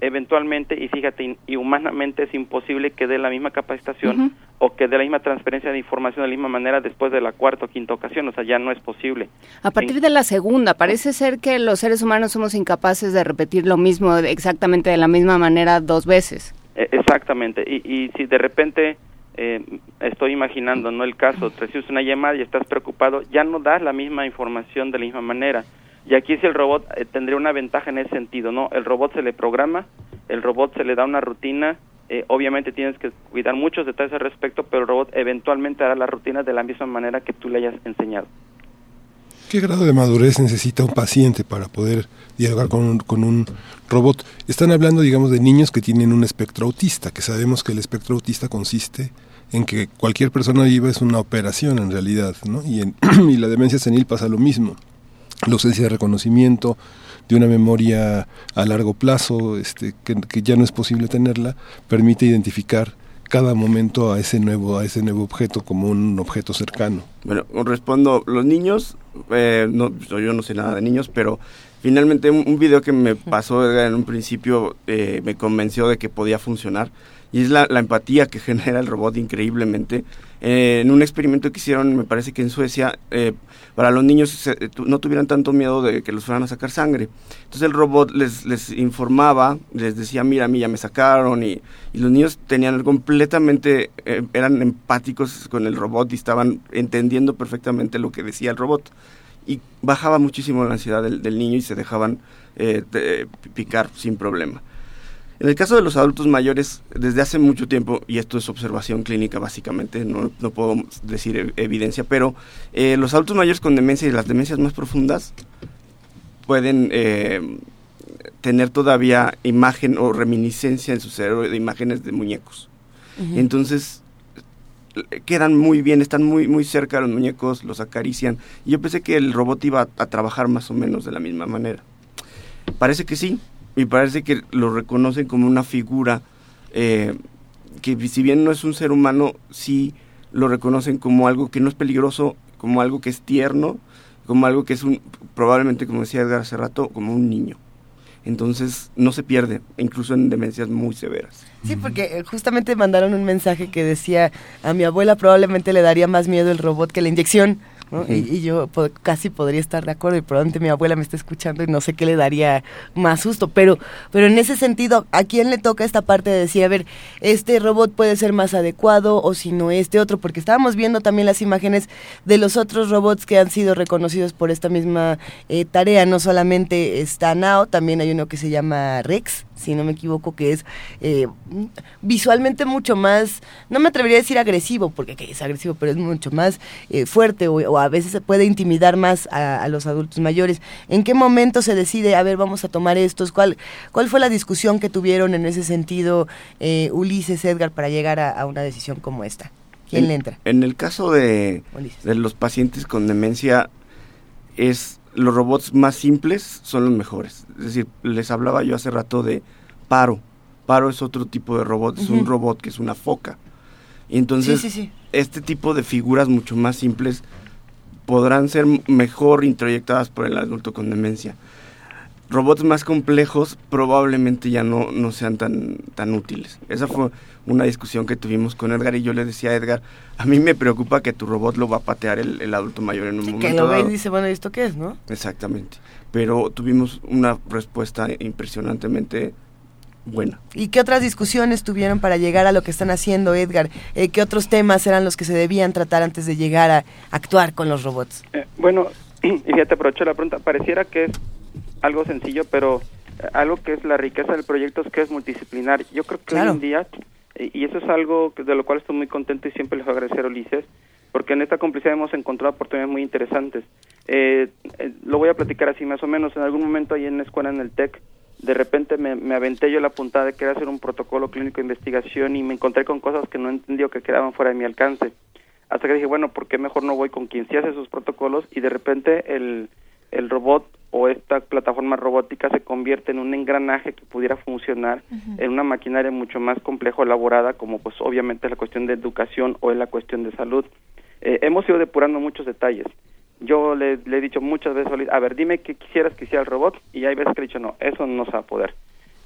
eventualmente, y fíjate, y humanamente es imposible que dé la misma capacitación uh -huh. o que dé la misma transferencia de información de la misma manera después de la cuarta o quinta ocasión, o sea, ya no es posible. A partir en... de la segunda, parece ser que los seres humanos somos incapaces de repetir lo mismo exactamente de la misma manera dos veces. Eh, exactamente, y, y, si de repente eh, estoy imaginando, ¿no? El caso, recibes una llamada y estás preocupado, ya no das la misma información de la misma manera y aquí si el robot eh, tendría una ventaja en ese sentido, ¿no? El robot se le programa, el robot se le da una rutina, eh, obviamente tienes que cuidar muchos detalles al respecto, pero el robot eventualmente hará la rutina de la misma manera que tú le hayas enseñado. ¿Qué grado de madurez necesita un paciente para poder dialogar con un, con un robot? Están hablando, digamos, de niños que tienen un espectro autista, que sabemos que el espectro autista consiste en que cualquier persona viva es una operación en realidad, ¿no? Y, en, <clears throat> y la demencia senil pasa lo mismo la ausencia de reconocimiento, de una memoria a largo plazo, este, que, que, ya no es posible tenerla, permite identificar cada momento a ese nuevo a ese nuevo objeto como un objeto cercano. Bueno, respondo, los niños eh, no, yo no sé nada de niños, pero finalmente un, video que me pasó en un principio eh, me convenció de que podía funcionar y es la, empatía que <laughs> genera el robot increíblemente. Eh, en un experimento que hicieron, me parece que en Suecia, eh, para los niños no tuvieran tanto miedo de que los fueran a sacar sangre. Entonces el robot les, les informaba, les decía, mira, a mí ya me sacaron, y, y los niños tenían completamente, eh, eran empáticos con el robot y estaban entendiendo perfectamente lo que decía el robot. Y bajaba muchísimo la ansiedad del, del niño y se dejaban picar sin problema. En el caso de los adultos mayores, desde hace mucho tiempo, y esto es observación clínica básicamente, no, puedo decir evidencia, pero eh, los adultos mayores con demencia y las demencias más profundas pueden eh, tener todavía imagen o reminiscencia en su cerebro de imágenes de muñecos. Entonces, quedan muy bien, están muy, muy cerca de los muñecos, los acarician. Y yo pensé que el robot iba a trabajar más o menos de la misma manera. Parece que sí, y parece que lo reconocen como una figura eh, que si bien no es un ser humano, sí lo reconocen como algo que no es peligroso, como algo que es tierno, como algo que es un, probablemente, como decía Edgar hace rato, como un niño. Entonces no se pierde, incluso en demencias muy severas. Sí, porque eh, justamente mandaron un mensaje que decía, a mi abuela probablemente le daría más miedo el robot que la inyección y, yo casi podría estar de acuerdo y probablemente mi abuela me está escuchando y no sé qué le daría más susto, pero, pero en ese sentido, ¿a quién le toca esta parte de decir, a ver, este robot puede ser más adecuado o si no este otro? Porque estábamos viendo también las imágenes de los otros robots que han sido reconocidos por esta misma eh, tarea, no solamente está Nao, también hay uno que se llama Rex, si no me equivoco, que es eh, visualmente mucho más, no me atrevería a decir agresivo, porque es agresivo, pero es mucho más eh, fuerte o, a veces se puede intimidar más a, los adultos mayores. ¿En qué momento se decide, a ver, vamos a tomar estos? ¿Cuál, cuál fue la discusión que tuvieron en ese sentido eh, Ulises, Edgar, para llegar a, una decisión como esta? ¿Quién le entra? En el caso de, de los pacientes con demencia, es los robots más simples son los mejores. Es decir, les hablaba yo hace rato de Paro. Paro es otro tipo de robot, es un robot que es una foca. Y entonces, este tipo de figuras mucho más simples podrán ser mejor introyectadas por el adulto con demencia. Robots más complejos probablemente ya no, no sean tan, tan útiles. Esa fue una discusión que tuvimos con Edgar y yo le decía a Edgar, a mí me preocupa que tu robot lo va a patear el, adulto mayor en un momento que lo ve y dice, bueno, ¿y esto qué es, no? Exactamente. Pero tuvimos una respuesta impresionantemente buena. ¿Y qué otras discusiones tuvieron para llegar a lo que están haciendo, Edgar? Eh, ¿Qué otros temas eran los que se debían tratar antes de llegar a actuar con los robots? Eh, bueno, <clears throat> y fíjate, aprovecho la pregunta, pareciera que es algo sencillo, pero eh, algo que es la riqueza del proyecto es que es multidisciplinar. Yo creo que hoy en día y eso es algo de lo cual estoy muy contento y siempre les voy a agradecer a Ulises, porque en esta complicidad hemos encontrado oportunidades muy interesantes. Eh, eh, lo voy a platicar así más o menos. En algún momento ahí en la escuela, en el TEC, de repente me, me aventé yo la puntada de querer hacer un protocolo clínico de investigación y me encontré con cosas que no entendí o que quedaban fuera de mi alcance. Hasta que dije, bueno, ¿por qué mejor no voy con quien sí hace esos protocolos? Y de repente el, el robot o esta plataforma robótica se convierte en un engranaje que pudiera funcionar en una maquinaria mucho más complejo elaborada como pues obviamente la cuestión de educación o en la cuestión de salud. Eh, hemos ido depurando muchos detalles. Yo le, he dicho muchas veces, a ver, dime qué quisieras que hiciera el robot y hay veces que he dicho, no, eso no se va a poder.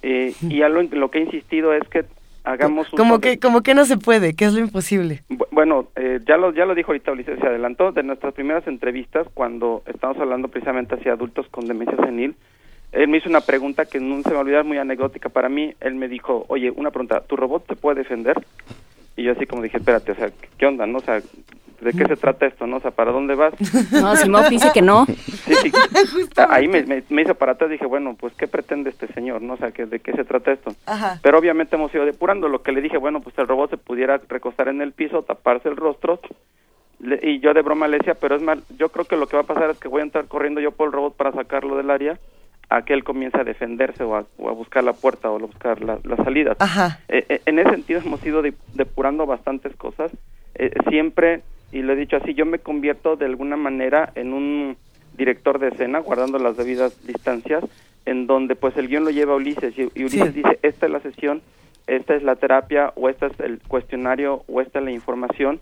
Eh, <laughs> y algo en lo que he insistido es que hagamos como que como que no se puede que es lo imposible. Bueno eh, ya lo ya lo dijo ahorita Ulises se adelantó de nuestras primeras entrevistas cuando estamos hablando precisamente hacia adultos con demencia senil él me hizo una pregunta que no se me va a olvidar muy anecdótica para mí. Él me dijo oye una pregunta tu robot te puede defender y yo así como dije espérate o sea qué onda no o sea ¿de qué se trata esto? ¿No? O sea, ¿para dónde vas? <laughs> No, Simón dice que no. Sí, sí. <laughs> Ahí me, me, hizo para atrás, dije, bueno, pues, ¿qué pretende este señor? ¿No? O sea, ¿de qué se trata esto? Ajá. Pero obviamente hemos ido depurando. Lo que le dije, bueno, pues el robot se pudiera recostar en el piso, taparse el rostro. y yo de broma le decía, pero es mal, yo creo que lo que va a pasar es que voy a entrar corriendo yo por el robot para sacarlo del área a que él comience a defenderse o a, buscar la puerta o a buscar la, las salidas. Ajá. Eh, eh, en ese sentido hemos ido depurando bastantes cosas. Eh, siempre y lo he dicho así, yo me convierto de alguna manera en un director de escena, guardando las debidas distancias, en donde pues el guion lo lleva Ulises y, Ulises dice, esta es la sesión, esta es la terapia, o este es el cuestionario, o esta es la información,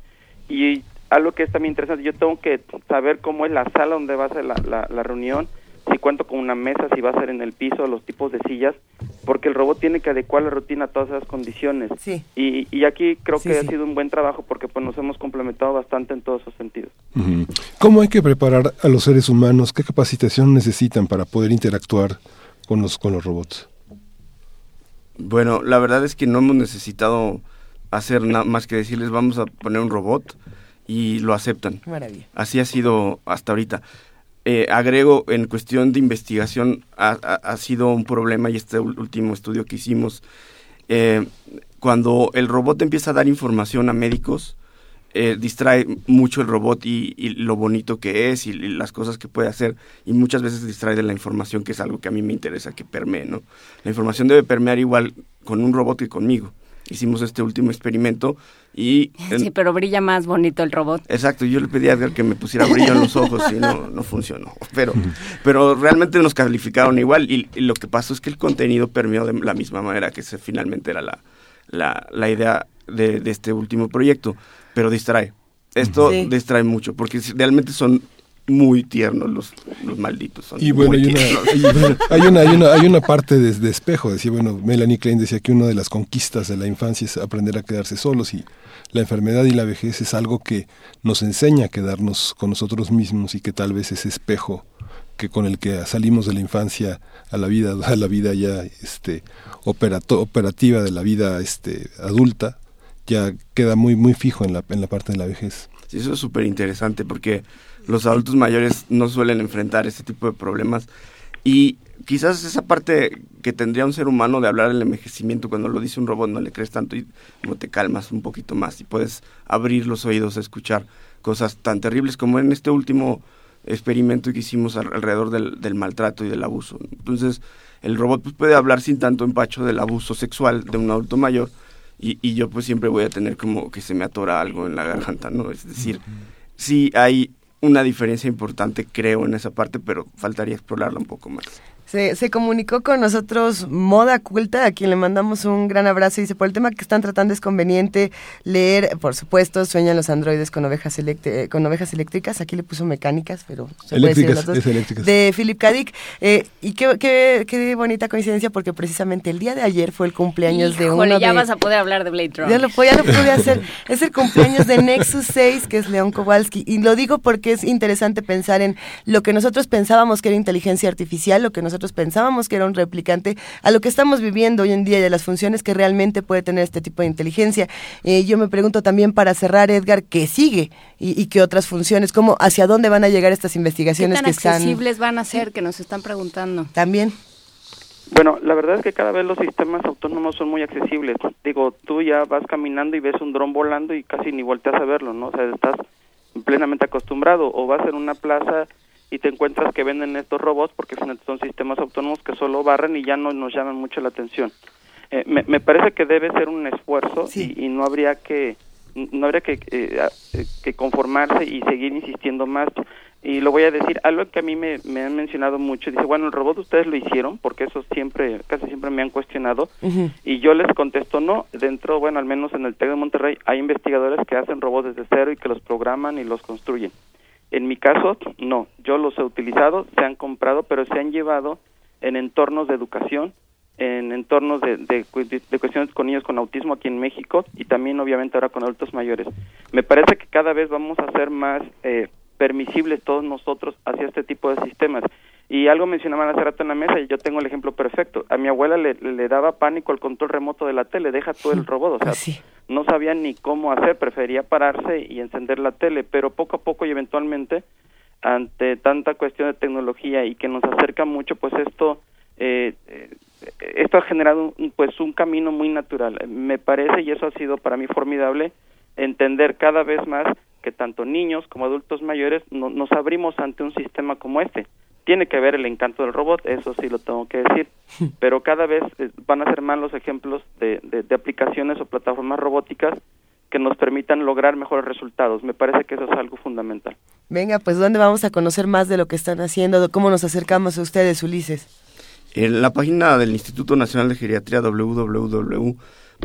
y algo que es también interesante, yo tengo que saber cómo es la sala donde va a ser la, la, la reunión, si cuento con una mesa, si va a ser en el piso, los tipos de sillas, porque el robot tiene que adecuar la rutina a todas esas condiciones. Sí. Y, y aquí creo Sí, que sí. ha sido un buen trabajo porque pues nos hemos complementado bastante en todos esos sentidos. ¿Cómo hay que preparar a los seres humanos? ¿Qué capacitación necesitan para poder interactuar con los, con los robots? Bueno, la verdad es que no hemos necesitado hacer nada más que decirles vamos a poner un robot y lo aceptan. Maravilla. Así ha sido hasta ahorita. Eh, agrego, en cuestión de investigación, ha, ha- sido un problema y este último estudio que hicimos, eh, cuando el robot empieza a dar información a médicos, eh, distrae mucho el robot y, lo bonito que es y, y las cosas que puede hacer y muchas veces distrae de la información que es algo que a mí me interesa que permee, ¿no? La información debe permear igual con un robot que conmigo. Hicimos este último experimento y... en- Sí, pero brilla más bonito el robot. Exacto, yo le pedí a Edgar que me pusiera brillo en los ojos y no, no funcionó. Pero, pero realmente nos calificaron igual y, y lo que pasó es que el contenido permeó de la misma manera que se, finalmente era la, la, la idea de, de este último proyecto, pero distrae. Esto Sí. distrae mucho porque si- realmente son muy tiernos los, los malditos. Son Y bueno, muy hay una, tiernos. hay, bueno, hay una, hay una, hay una parte de, de espejo. Decía, bueno, Melanie Klein decía que una de las conquistas de la infancia es aprender a quedarse solos y la enfermedad y la vejez es algo que nos enseña a quedarnos con nosotros mismos y que tal vez ese espejo que con el que salimos de la infancia a la vida a la vida ya este operato- operativa de la vida este adulta ya queda muy muy fijo en la en la parte de la vejez. Sí, eso es súper interesante porque los adultos mayores no suelen enfrentar este tipo de problemas y quizás esa parte que tendría un ser humano de hablar del envejecimiento cuando lo dice un robot no le crees tanto y como te calmas un poquito más y puedes abrir los oídos a escuchar cosas tan terribles como en este último experimento que hicimos al- alrededor del, del maltrato y del abuso. Entonces, el robot pues, puede hablar sin tanto empacho del abuso sexual de un adulto mayor y, y yo pues siempre voy a tener como que se me atora algo en la garganta, ¿no? Es decir, sí hay una diferencia importante, creo, en esa parte, pero faltaría explorarla un poco más. Se, se comunicó con nosotros Moda Culta, a quien le mandamos un gran abrazo. Dice, por el tema que están tratando es conveniente leer, por supuesto, sueñan los androides con ovejas, eh, con ovejas eléctricas. Aquí le puso mecánicas, pero se puede decir Eléctricas, las dos. es eléctricas. De Philip K. Dick. Eh, y qué, qué, qué bonita coincidencia, porque precisamente el día de ayer fue el cumpleaños de Híjole, uno ya de... vas a poder hablar de Blade Runner. Ya lo, ya lo pude hacer. <laughs> Es el cumpleaños de Nexus 6, que es León Kowalski. Y lo digo porque es interesante pensar en lo que nosotros pensábamos que era inteligencia artificial, lo que nosotros pensábamos que era un replicante, a lo que estamos viviendo hoy en día y a las funciones que realmente puede tener este tipo de inteligencia. Eh, yo me pregunto también para cerrar, Edgar, ¿qué sigue? Y, y qué otras funciones, cómo, hacia dónde van a llegar estas ¿Qué investigaciones tan que están accesibles van a ser que nos están preguntando? también. Bueno, la verdad es que cada vez los sistemas autónomos son muy accesibles. Digo, tú ya vas caminando y ves un dron volando y casi ni volteas a verlo, ¿no? O sea, estás plenamente acostumbrado. O vas en una plaza y te encuentras que venden estos robots porque finalmente son sistemas autónomos que solo barren y ya no nos llaman mucho la atención. Eh, me, me parece que debe ser un esfuerzo Sí. y, y no habría que no habría que, eh, que conformarse y seguir insistiendo más. Y lo voy a decir, algo que a mí me, me han mencionado mucho, dice, bueno, el robot ustedes lo hicieron, porque eso siempre, casi siempre me han cuestionado, y yo les contesto, no, dentro, bueno, al menos en el TEC de Monterrey hay investigadores que hacen robots desde cero y que los programan y los construyen. En mi caso, no, yo los he utilizado, se han comprado, pero se han llevado en entornos de educación, en entornos de, de, de- cuestiones con niños con autismo aquí en México y también obviamente ahora con adultos mayores. Me parece que cada vez vamos a ser más eh, permisibles todos nosotros hacia este tipo de sistemas. Y algo mencionaban hace rato en la mesa y yo tengo el ejemplo perfecto. A mi abuela le, le daba pánico el control remoto de la tele, deja todo el robot, o sea, Así. No sabía ni cómo hacer, prefería pararse y encender la tele, pero poco a poco y eventualmente, ante tanta cuestión de tecnología y que nos acerca mucho, pues esto eh, eh, esto ha generado un, pues un camino muy natural. Me parece y eso ha sido para mí formidable entender cada vez más que tanto niños como adultos mayores no- nos abrimos ante un sistema como este. Tiene que ver el encanto del robot, eso sí lo tengo que decir, <laughs> pero cada vez eh, van a ser más los ejemplos de, de- de aplicaciones o plataformas robóticas que nos permitan lograr mejores resultados. Me parece que eso es algo fundamental. Venga, pues ¿dónde vamos a conocer más de lo que están haciendo? de ¿Cómo nos acercamos a ustedes, Ulises? En la página del Instituto Nacional de Geriatría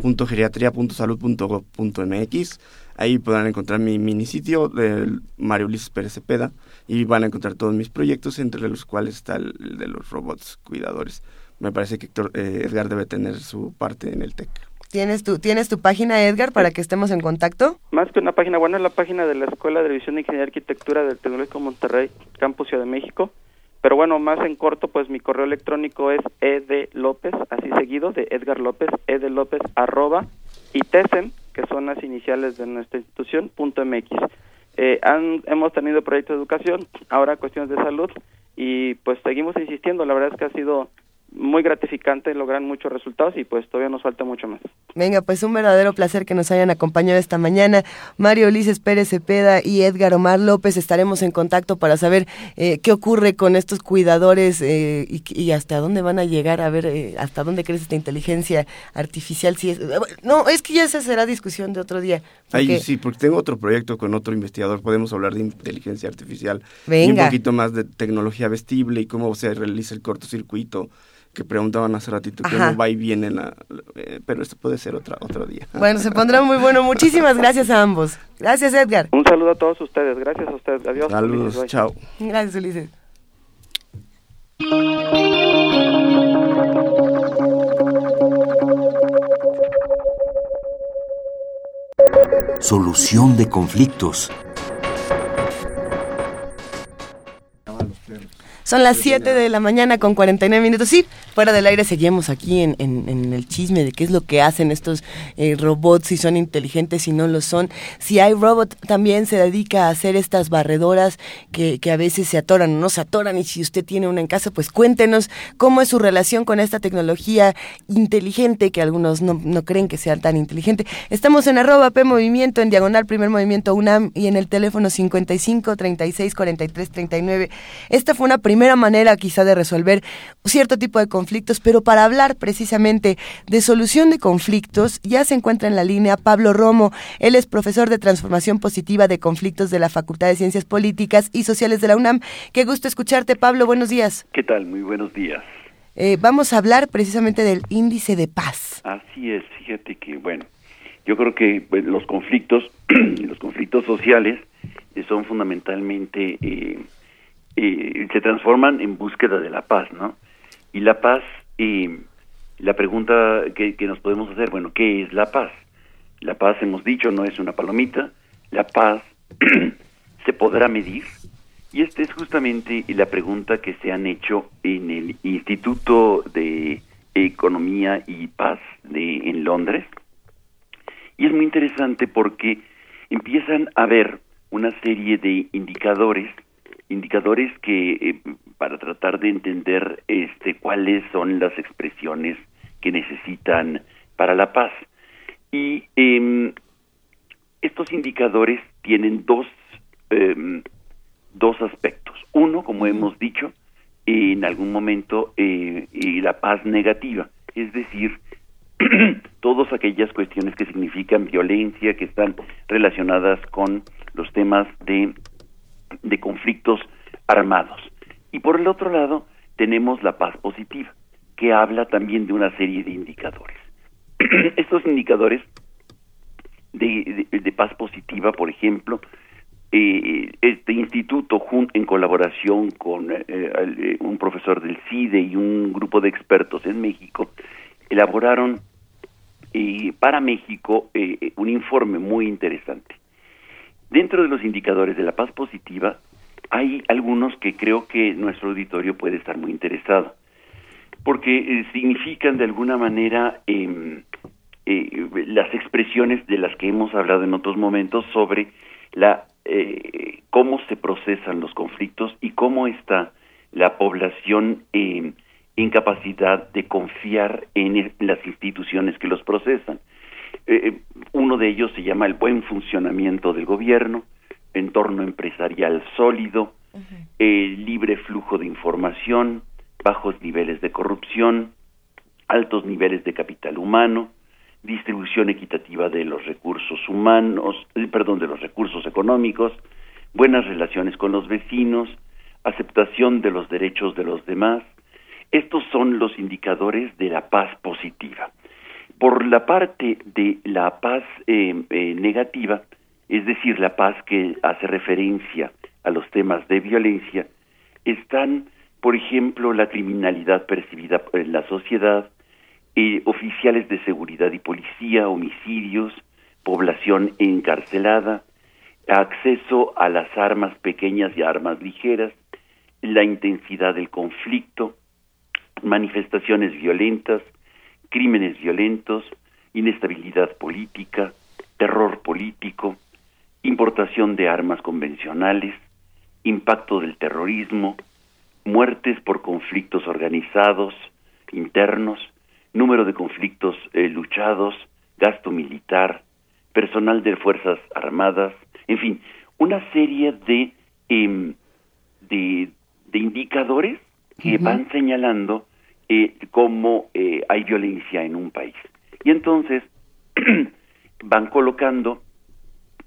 www.geriatria.salud.gov.mx. Ahí podrán encontrar mi mini sitio de Mario Ulises Pérez Cepeda y van a encontrar todos mis proyectos, entre los cuales está el, de los robots cuidadores. Me parece que Héctor, eh, Edgar debe tener su parte en el TEC. ¿Tienes tu, ¿Tienes tu página, Edgar, para que estemos en contacto? Más que una página, bueno, es la página de la Escuela de División de Ingeniería y Arquitectura del Tecnológico Monterrey, Campus Ciudad de México. Pero bueno, más en corto, pues mi correo electrónico es edlopez, así seguido, de Edgar López, edlopez, arroba, y tesem, que son las iniciales de nuestra institución, punto mx. Eh, han, hemos tenido proyectos de educación, ahora cuestiones de salud, y pues seguimos insistiendo, la verdad es que ha sido muy gratificante, logran muchos resultados y pues todavía nos falta mucho más. Venga, pues un verdadero placer que nos hayan acompañado esta mañana. Mario Ulises Pérez Cepeda y Edgar Omar López estaremos en contacto para saber eh, qué ocurre con estos cuidadores eh, y, hasta dónde van a llegar, a ver eh, hasta dónde crece esta inteligencia artificial. Si es, no, es que ya esa será discusión de otro día. Ahí sí, porque tengo otro proyecto con otro investigador, podemos hablar de inteligencia artificial y un poquito más de tecnología vestible y cómo se realiza el cortocircuito que preguntaban hace ratito que no va y viene, la, eh, pero esto puede ser otra, otro día. <laughs> Bueno, se pondrá muy bueno. Muchísimas gracias a ambos. Gracias, Edgar. Un saludo a todos ustedes. Gracias a ustedes. Adiós. Saludos. chao. Gracias, Ulises. Solución de conflictos. Son las 7 de la mañana con 49 minutos. Sí, fuera del aire seguimos aquí en, en, el chisme de qué es lo que hacen estos eh, robots, si son inteligentes, si no lo son. Si hay robot, también se dedica a hacer estas barredoras que, que a veces se atoran o no se atoran. Y si usted tiene una en casa, pues cuéntenos cómo es su relación con esta tecnología inteligente, que algunos no, no creen que sea tan inteligente. Estamos en arroba P Movimiento, en diagonal Primer Movimiento UNAM y en el teléfono 55 36 43 39. Esta fue una primera primera manera quizá de resolver cierto tipo de conflictos, pero para hablar precisamente de solución de conflictos, ya se encuentra en la línea Pablo Romo. Él es profesor de transformación positiva de conflictos de la Facultad de Ciencias Políticas y Sociales de la UNAM. Qué gusto escucharte, Pablo. Buenos días. ¿Qué tal? Muy buenos días. Eh, vamos a hablar precisamente del índice de paz. Así es, fíjate que, bueno, yo creo que pues, los conflictos, <clears throat> los conflictos sociales, eh, son fundamentalmente eh, se transforman en búsqueda de la paz, ¿no? Y la paz, eh, la pregunta que, nos podemos hacer, bueno, ¿qué es la paz? La paz, hemos dicho, no es una palomita, la paz <clears throat> se podrá medir. Y esta es justamente la pregunta que se han hecho en el Instituto de Economía y Paz de, en Londres. Y es muy interesante porque empiezan a ver una serie de indicadores indicadores que eh, para tratar de entender este cuáles son las expresiones que necesitan para la paz. Y eh, estos indicadores tienen dos eh, dos aspectos. Uno como hemos dicho en algún momento eh, la paz negativa. Es decir <clears throat> todas aquellas cuestiones que significan violencia que están relacionadas con los temas de de conflictos armados. Y por el otro lado, tenemos la paz positiva, que habla también de una serie de indicadores. <clears throat> Estos indicadores de, paz positiva, por ejemplo, eh, este instituto, en colaboración con eh, eh, un profesor del CIDE y un grupo de expertos en México, elaboraron para México un informe muy interesante Dentro de los indicadores de la paz positiva, hay algunos que creo que nuestro auditorio puede estar muy interesado, porque eh, significan de alguna manera em, eh, las expresiones de las que hemos hablado en otros momentos sobre la eh, cómo se procesan los conflictos y cómo está la población en capacidad de confiar en las instituciones que los procesan. Eh, eh, uno de ellos se llama el buen funcionamiento del gobierno, entorno empresarial sólido, el libre flujo de información, bajos niveles de corrupción, altos niveles de capital humano, distribución equitativa de los recursos humanos, eh, perdón, de los recursos económicos, buenas relaciones con los vecinos, aceptación de los derechos de los demás. Estos son los indicadores de la paz positiva. Por la parte de la paz eh, eh, negativa, es decir, la paz que hace referencia a los temas de violencia, están, por ejemplo, la criminalidad percibida en la sociedad, eh, oficiales de seguridad y policía, homicidios, población encarcelada, acceso a las armas pequeñas y armas ligeras, la intensidad del conflicto, manifestaciones violentas, crímenes violentos, inestabilidad política, terror político, importación de armas convencionales, impacto del terrorismo, muertes por conflictos organizados, internos, número de conflictos eh, luchados, gasto militar, personal de Fuerzas Armadas, en fin, una serie de, em, de, de, indicadores que van señalando eh, cómo eh, hay violencia en un país. Y entonces <clears throat> van colocando,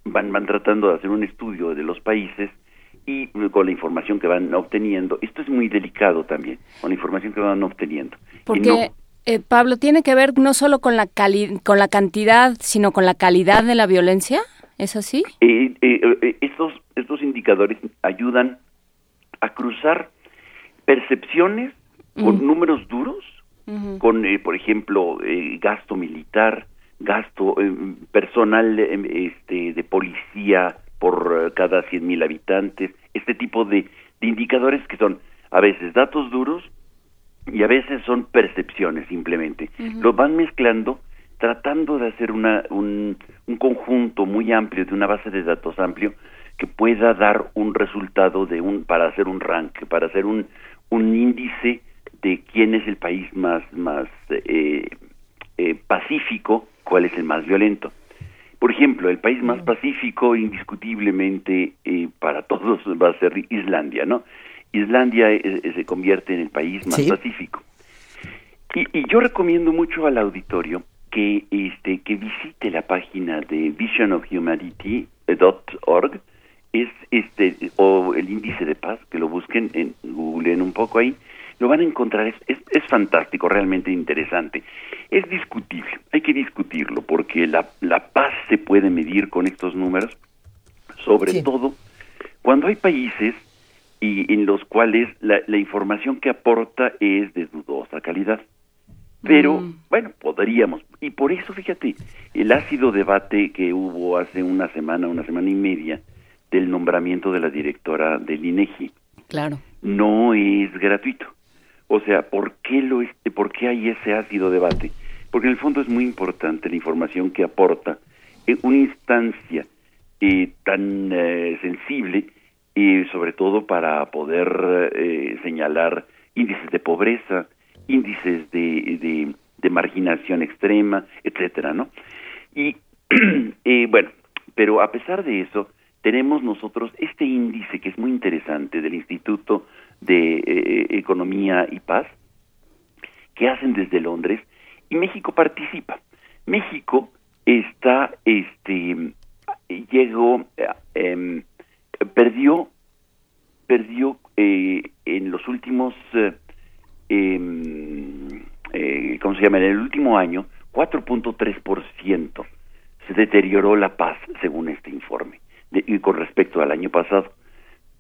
van, van tratando de hacer un estudio de los países y con la información que van obteniendo. Esto es muy delicado también, con la información que van obteniendo. Porque, eh, Pablo, ¿tiene que ver no solo con la, con la cantidad, sino con la calidad de la violencia? ¿Es así? Eh, eh, estos, estos indicadores ayudan a cruzar percepciones con números duros, con, por ejemplo, gasto militar, gasto personal este, de policía por cada 100.000 mil habitantes, este tipo de, de indicadores que son a veces datos duros y a veces son percepciones simplemente. Los van mezclando tratando de hacer una, un, un, conjunto muy amplio, de una base de datos amplio, que pueda dar un resultado de un, para hacer un rank, para hacer un, un índice de quién es el país más, más eh, eh, pacífico, cuál es el más violento. Por ejemplo, el país más pacífico, indiscutiblemente, eh, para todos va a ser Islandia, ¿no? Islandia se convierte en el país más pacífico. Y, y, yo recomiendo mucho al auditorio que este que visite la página de visionofhumanity.org es este o el índice de paz que lo busquen en googleen un poco ahí lo van a encontrar es, es, fantástico realmente interesante es discutible hay que discutirlo porque la, la paz se puede medir con estos números sobre todo cuando hay países y en los cuales la, la información que aporta es de dudosa calidad pero mm. bueno, podríamos. Y por eso, fíjate, el ácido debate que hubo hace una semana, una semana y media, del nombramiento de la directora del INEGI. Claro. No es gratuito. O sea, ¿por qué, lo, ¿por qué hay ese ácido debate? Porque en el fondo es muy importante la información que aporta en una instancia eh, tan eh, sensible, y sobre todo para poder eh, señalar índices de pobreza, índices de, de, marginación extrema, etcétera, ¿no? Y <clears throat> eh, bueno, pero a pesar de eso, tenemos nosotros este índice que es muy interesante del Instituto de eh, Economía y Paz, que hacen desde Londres, y México participa. México está, este, llegó, eh, perdió, perdió en los últimos eh, eh, ¿cómo se llama? En el último año, 4.3% se deterioró la paz, según este informe, y con respecto al año pasado.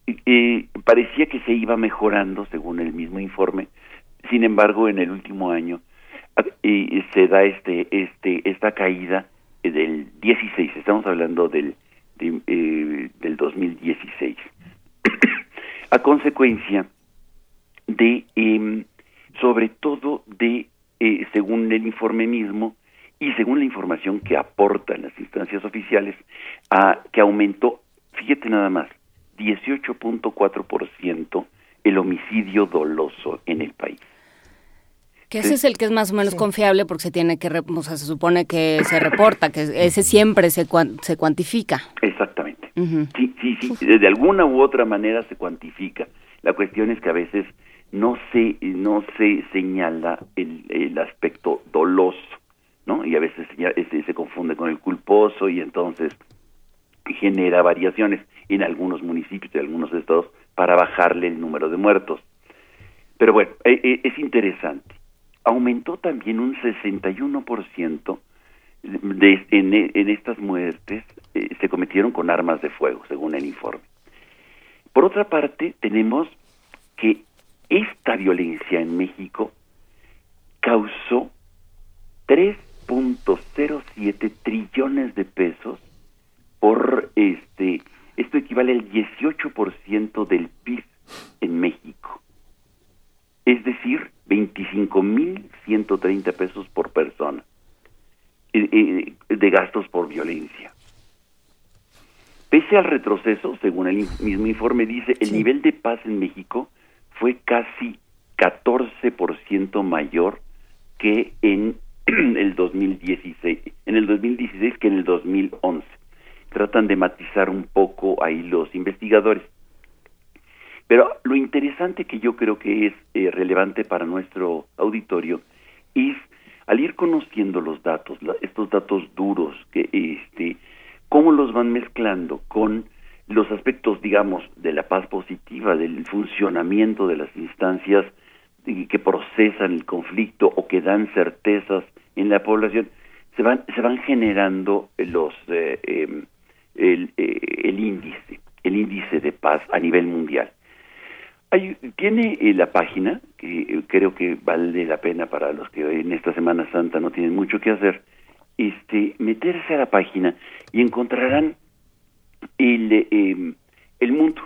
Y, parecía que se iba mejorando, según el mismo informe. Sin embargo, en el último año se da este, este, esta caída del 16, estamos hablando del, eh, del 2016, <coughs> a consecuencia de eh, sobre todo de, eh, según el informe mismo y según la información que aportan las instancias oficiales, a, que aumentó, fíjate nada más, 18.4% el homicidio doloso en el país. Que ese es el que es más o menos confiable porque se tiene que, o sea, se supone que se reporta, que ese siempre se, se cuantifica. Exactamente. Sí, sí, sí, de alguna u otra manera se cuantifica. La cuestión es que a veces no se, no se señala el, el aspecto doloso, ¿no? Y a veces se, se confunde con el culposo y entonces genera variaciones en algunos municipios y algunos estados para bajarle el número de muertos. Pero bueno, e, e, es interesante. aumentó también un 61% de, en, en estas muertes eh, se cometieron con armas de fuego, según el informe. Por otra parte, tenemos que esta violencia en México causó 3.07 trillones de pesos por este esto equivale al 18% del PIB en México. Es decir, 25.130 pesos por persona eh, eh, de gastos por violencia. Pese al retroceso, según el mismo informe dice, el nivel de paz en México fue casi 14% mayor que en <clears throat> el 2016, en el 2016 que en el 2011. Tratan de matizar un poco ahí los investigadores. Pero lo interesante que yo creo que es eh, relevante para nuestro auditorio es al ir conociendo los datos, estos datos duros que este cómo los van mezclando con los aspectos, digamos, de la paz positiva, del funcionamiento de las instancias que procesan el conflicto o que dan certezas en la población, se van, se van generando los, eh, em, el, eh, el índice, el índice de paz a nivel mundial. Hay, tiene eh, la página, que creo que vale la pena para los que en esta Semana Santa no tienen mucho que hacer, este, meterse a la página y encontrarán el, em, el mundo,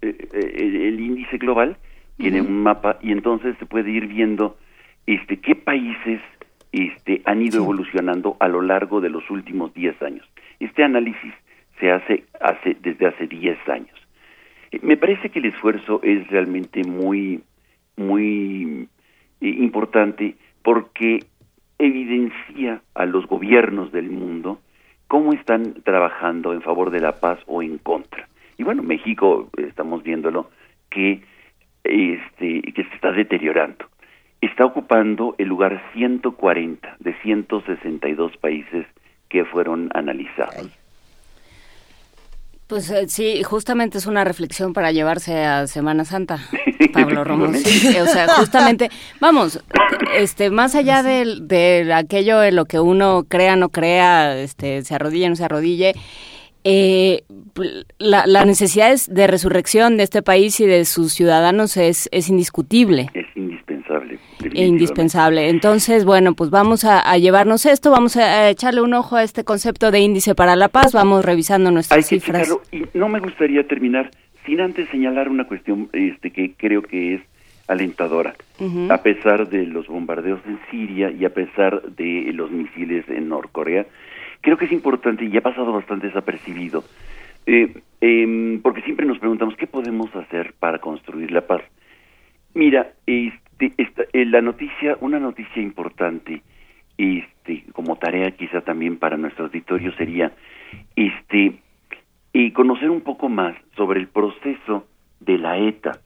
el, índice global, tiene un mapa y entonces se puede ir viendo este, qué países este, han ido evolucionando a lo largo de los últimos 10 años. Este análisis se hace, hace desde hace 10 años. Me parece que el esfuerzo es realmente muy, muy eh, importante porque evidencia a los gobiernos del mundo cómo están trabajando en favor de la paz o en contra. Y bueno, México, estamos viéndolo, que, este, que se está deteriorando está ocupando el lugar 140 de 162 países que fueron analizados. Pues eh, sí, justamente es una reflexión para llevarse a Semana Santa, <laughs> Pablo Romo. o sea, justamente, vamos, este, más allá de, de aquello en lo que uno crea, no crea, este, se arrodille, no se arrodille, eh, la, la, necesidad de resurrección de este país y de sus ciudadanos es, es indiscutible. Es indispensable. E indispensable. Entonces, bueno, pues vamos a, llevarnos esto, vamos a, echarle un ojo a este concepto de índice para la paz, vamos revisando nuestras cifras. y no me gustaría terminar sin antes señalar una cuestión este, que creo que es alentadora. A pesar de los bombardeos en Siria y a pesar de los misiles en Norcorea, creo que es importante y ha pasado bastante desapercibido, eh, em, porque siempre nos preguntamos qué podemos hacer para construir la paz. Mira, este, esta, eh, la noticia, una noticia importante, este, como tarea quizá también para nuestro auditorio sería, este, y conocer un poco más sobre el proceso de la ETA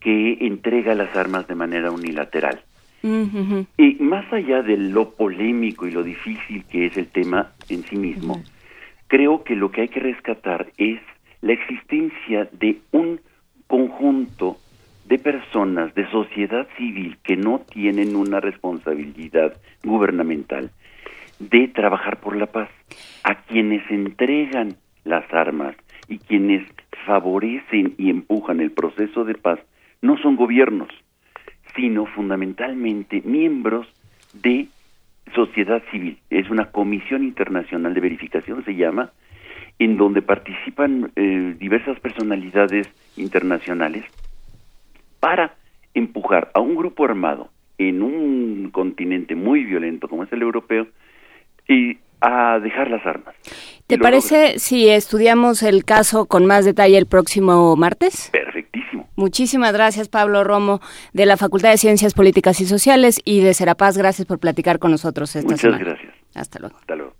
que entrega las armas de manera unilateral. Y más allá de lo polémico y lo difícil que es el tema en sí mismo, creo que lo que hay que rescatar es la existencia de un conjunto de personas de sociedad civil que no tienen una responsabilidad gubernamental de trabajar por la paz, a quienes entregan las armas y quienes favorecen y empujan el proceso de paz, no son gobiernos, sino fundamentalmente miembros de sociedad civil. Es una comisión internacional de verificación, se llama, en donde participan eh, diversas personalidades internacionales para empujar a un grupo armado en un continente muy violento como es el europeo y a dejar las armas. ¿Te parece si estudiamos el caso con más detalle el próximo martes? Perfectísimo. Muchísimas gracias, Pablo Romo, de la Facultad de Ciencias Políticas y Sociales y de Serapaz. Gracias por platicar con nosotros esta Muchas gracias. Hasta luego. Hasta luego.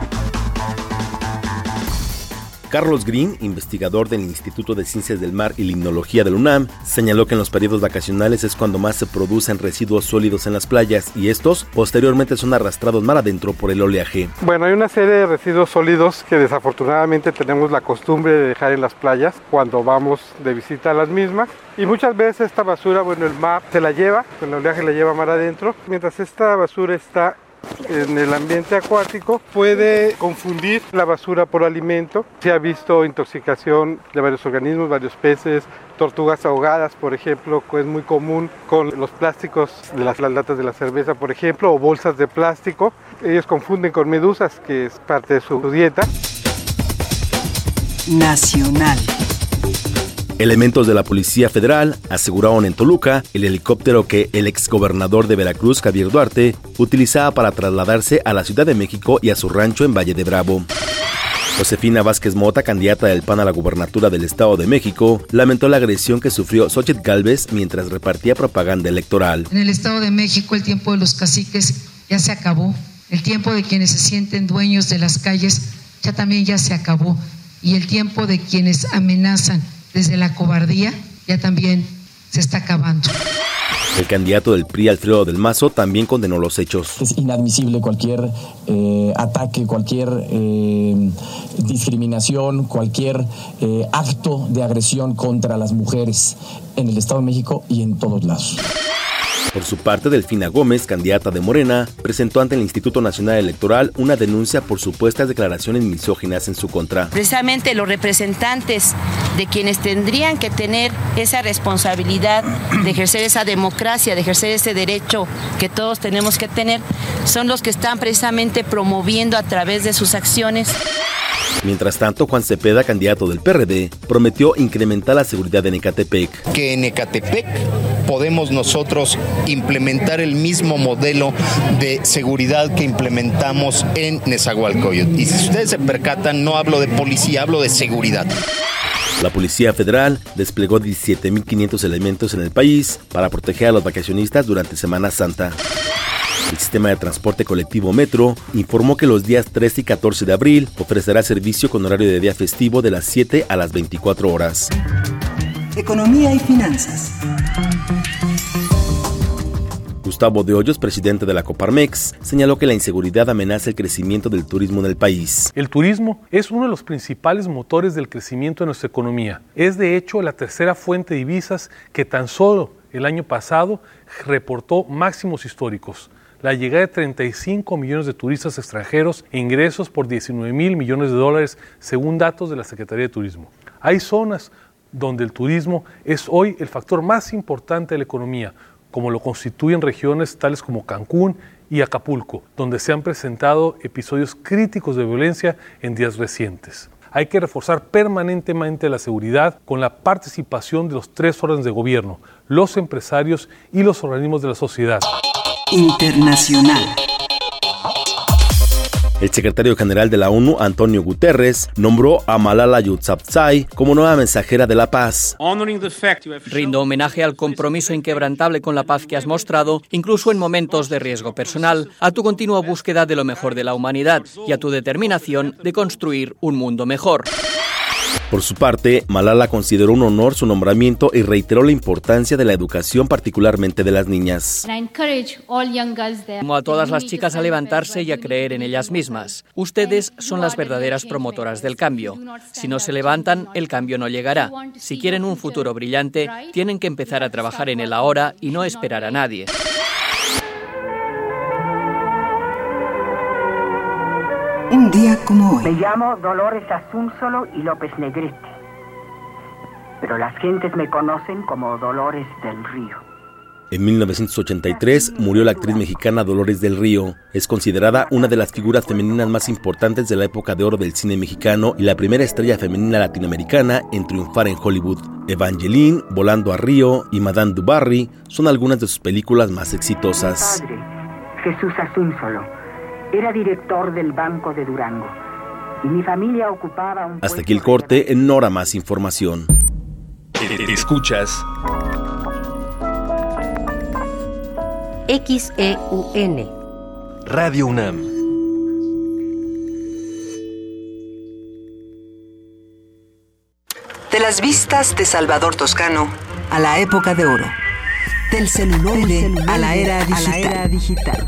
Carlos Green, investigador del Instituto de Ciencias del Mar y Limnología del UNAM, señaló que en los periodos vacacionales es cuando más se producen residuos sólidos en las playas y estos posteriormente son arrastrados mar adentro por el oleaje. Bueno, hay una serie de residuos sólidos que desafortunadamente tenemos la costumbre de dejar en las playas cuando vamos de visita a las mismas y muchas veces esta basura, bueno, el mar se la lleva, el oleaje la lleva mar adentro, mientras esta basura está en el ambiente acuático puede confundir la basura por alimento. Se ha visto intoxicación de varios organismos, varios peces, tortugas ahogadas, por ejemplo, que es muy común con los plásticos de las, las latas de la cerveza, por ejemplo, o bolsas de plástico. Ellos confunden con medusas, que es parte de su dieta. Nacional. Elementos de la Policía Federal aseguraron en Toluca el helicóptero que el exgobernador de Veracruz, Javier Duarte, utilizaba para trasladarse a la Ciudad de México y a su rancho en Valle de Bravo. Josefina Vázquez Mota, candidata del PAN a la gubernatura del Estado de México, lamentó la agresión que sufrió Xochitl Galvez mientras repartía propaganda electoral. En el Estado de México el tiempo de los caciques ya se acabó. El tiempo de quienes se sienten dueños de las calles ya también ya se acabó. Y el tiempo de quienes amenazan desde la cobardía ya también se está acabando. El candidato del PRI, Alfredo del Mazo, también condenó los hechos. Es inadmisible cualquier eh, ataque, cualquier eh, discriminación, cualquier eh, acto de agresión contra las mujeres en el Estado de México y en todos lados. Por su parte, Delfina Gómez, candidata de Morena, presentó ante el Instituto Nacional Electoral una denuncia por supuestas declaraciones misóginas en su contra. Precisamente los representantes de quienes tendrían que tener esa responsabilidad de ejercer esa democracia, de ejercer ese derecho que todos tenemos que tener, son los que están precisamente promoviendo a través de sus acciones Mientras tanto, Juan Cepeda, candidato del PRD, prometió incrementar la seguridad en Ecatepec. Que en Ecatepec podemos nosotros implementar el mismo modelo de seguridad que implementamos en Nezahualcóyotl. Y si ustedes se percatan, no hablo de policía, hablo de seguridad. La Policía Federal desplegó 17.500 elementos en el país para proteger a los vacacionistas durante Semana Santa. El sistema de transporte colectivo Metro informó que los días 13 y 14 de abril ofrecerá servicio con horario de día festivo de las 7 a las 24 horas. Economía y finanzas. Gustavo de Hoyos, presidente de la Coparmex, señaló que la inseguridad amenaza el crecimiento del turismo en el país. El turismo es uno de los principales motores del crecimiento de nuestra economía. Es de hecho la tercera fuente de divisas que tan solo el año pasado reportó máximos históricos. La llegada de 35 millones de turistas extranjeros e ingresos por 19 mil millones de dólares, según datos de la Secretaría de Turismo. Hay zonas donde el turismo es hoy el factor más importante de la economía, como lo constituyen regiones tales como Cancún y Acapulco, donde se han presentado episodios críticos de violencia en días recientes. Hay que reforzar permanentemente la seguridad con la participación de los tres órdenes de gobierno, los empresarios y los organismos de la sociedad. Internacional. El secretario general de la ONU, Antonio Guterres, nombró a Malala Yousafzai como nueva mensajera de la paz. Rindo homenaje al compromiso inquebrantable con la paz que has mostrado, incluso en momentos de riesgo personal, a tu continua búsqueda de lo mejor de la humanidad y a tu determinación de construir un mundo mejor. Por su parte, Malala consideró un honor su nombramiento y reiteró la importancia de la educación, particularmente de las niñas. Como a todas las chicas a levantarse y a creer en ellas mismas. Ustedes son las verdaderas promotoras del cambio. Si no se levantan, el cambio no llegará. Si quieren un futuro brillante, tienen que empezar a trabajar en el ahora y no esperar a nadie. Un día como hoy. Me llamo Dolores Asúnzolo y López Negrete. Pero las gentes me conocen como Dolores del Río. En 1983 murió la actriz mexicana Dolores del Río. Es considerada una de las figuras femeninas más importantes de la época de oro del cine mexicano y la primera estrella femenina latinoamericana en triunfar en Hollywood. Evangeline, Volando a Río y Madame du Barry son algunas de sus películas más exitosas. Padre, Jesús era director del Banco de Durango. Y mi familia ocupaba un Hasta aquí el corte, en Nora más información. Escuchas XEUN. Radio UNAM. De las vistas de Salvador Toscano a la época de oro. Del celuloide a la era digital.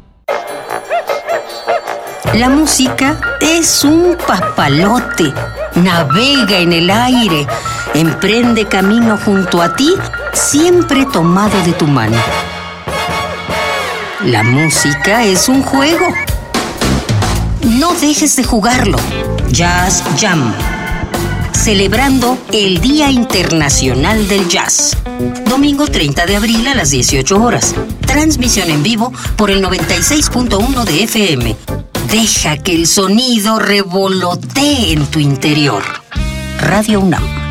La música es un papalote. Navega en el aire. Emprende camino junto a ti, siempre tomado de tu mano. La música es un juego. No dejes de jugarlo. Jazz Jam. Celebrando el Día Internacional del Jazz. Domingo 30 de abril a las 18 horas. Transmisión en vivo por el 96.1 de FM. Deja que el sonido revolotee en tu interior. Radio UNAM.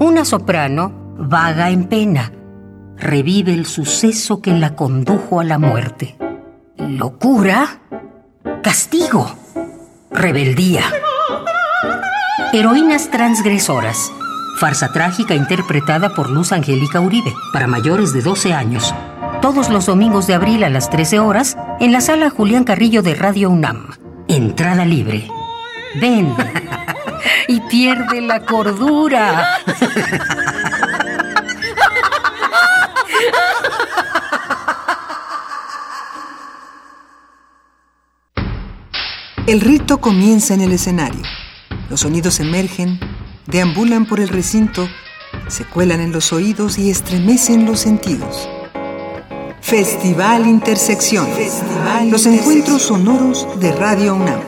Una soprano vaga en pena. Revive el suceso que la condujo a la muerte. Locura, castigo, rebeldía. Heroínas transgresoras. Farsa trágica interpretada por Luz Angélica Uribe, para mayores de 12 años. Todos los domingos de abril a las 13 horas en la sala Julián Carrillo de Radio UNAM. Entrada libre. Ven <laughs> y pierde la cordura. El rito comienza en el escenario. Los sonidos emergen, deambulan por el recinto, se cuelan en los oídos y estremecen los sentidos. Festival Intersección. los encuentros sonoros de Radio UNAM.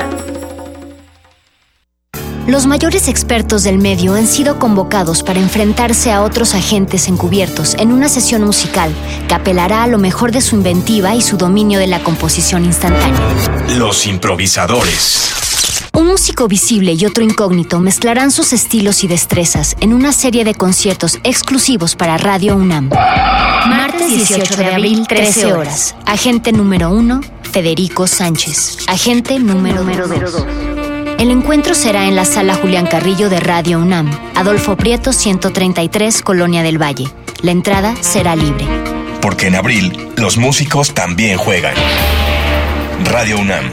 Los mayores expertos del medio han sido convocados para enfrentarse a otros agentes encubiertos en una sesión musical que apelará a lo mejor de su inventiva y su dominio de la composición instantánea. Los improvisadores. Un músico visible y otro incógnito mezclarán sus estilos y destrezas en una serie de conciertos exclusivos para Radio UNAM. Martes 18 de abril, 13 horas. Agente número 1, Federico Sánchez. Agente número 2. El encuentro será en la sala Julián Carrillo de Radio UNAM, Adolfo Prieto 133, Colonia del Valle. La entrada será libre. Porque en abril los músicos también juegan. Radio UNAM.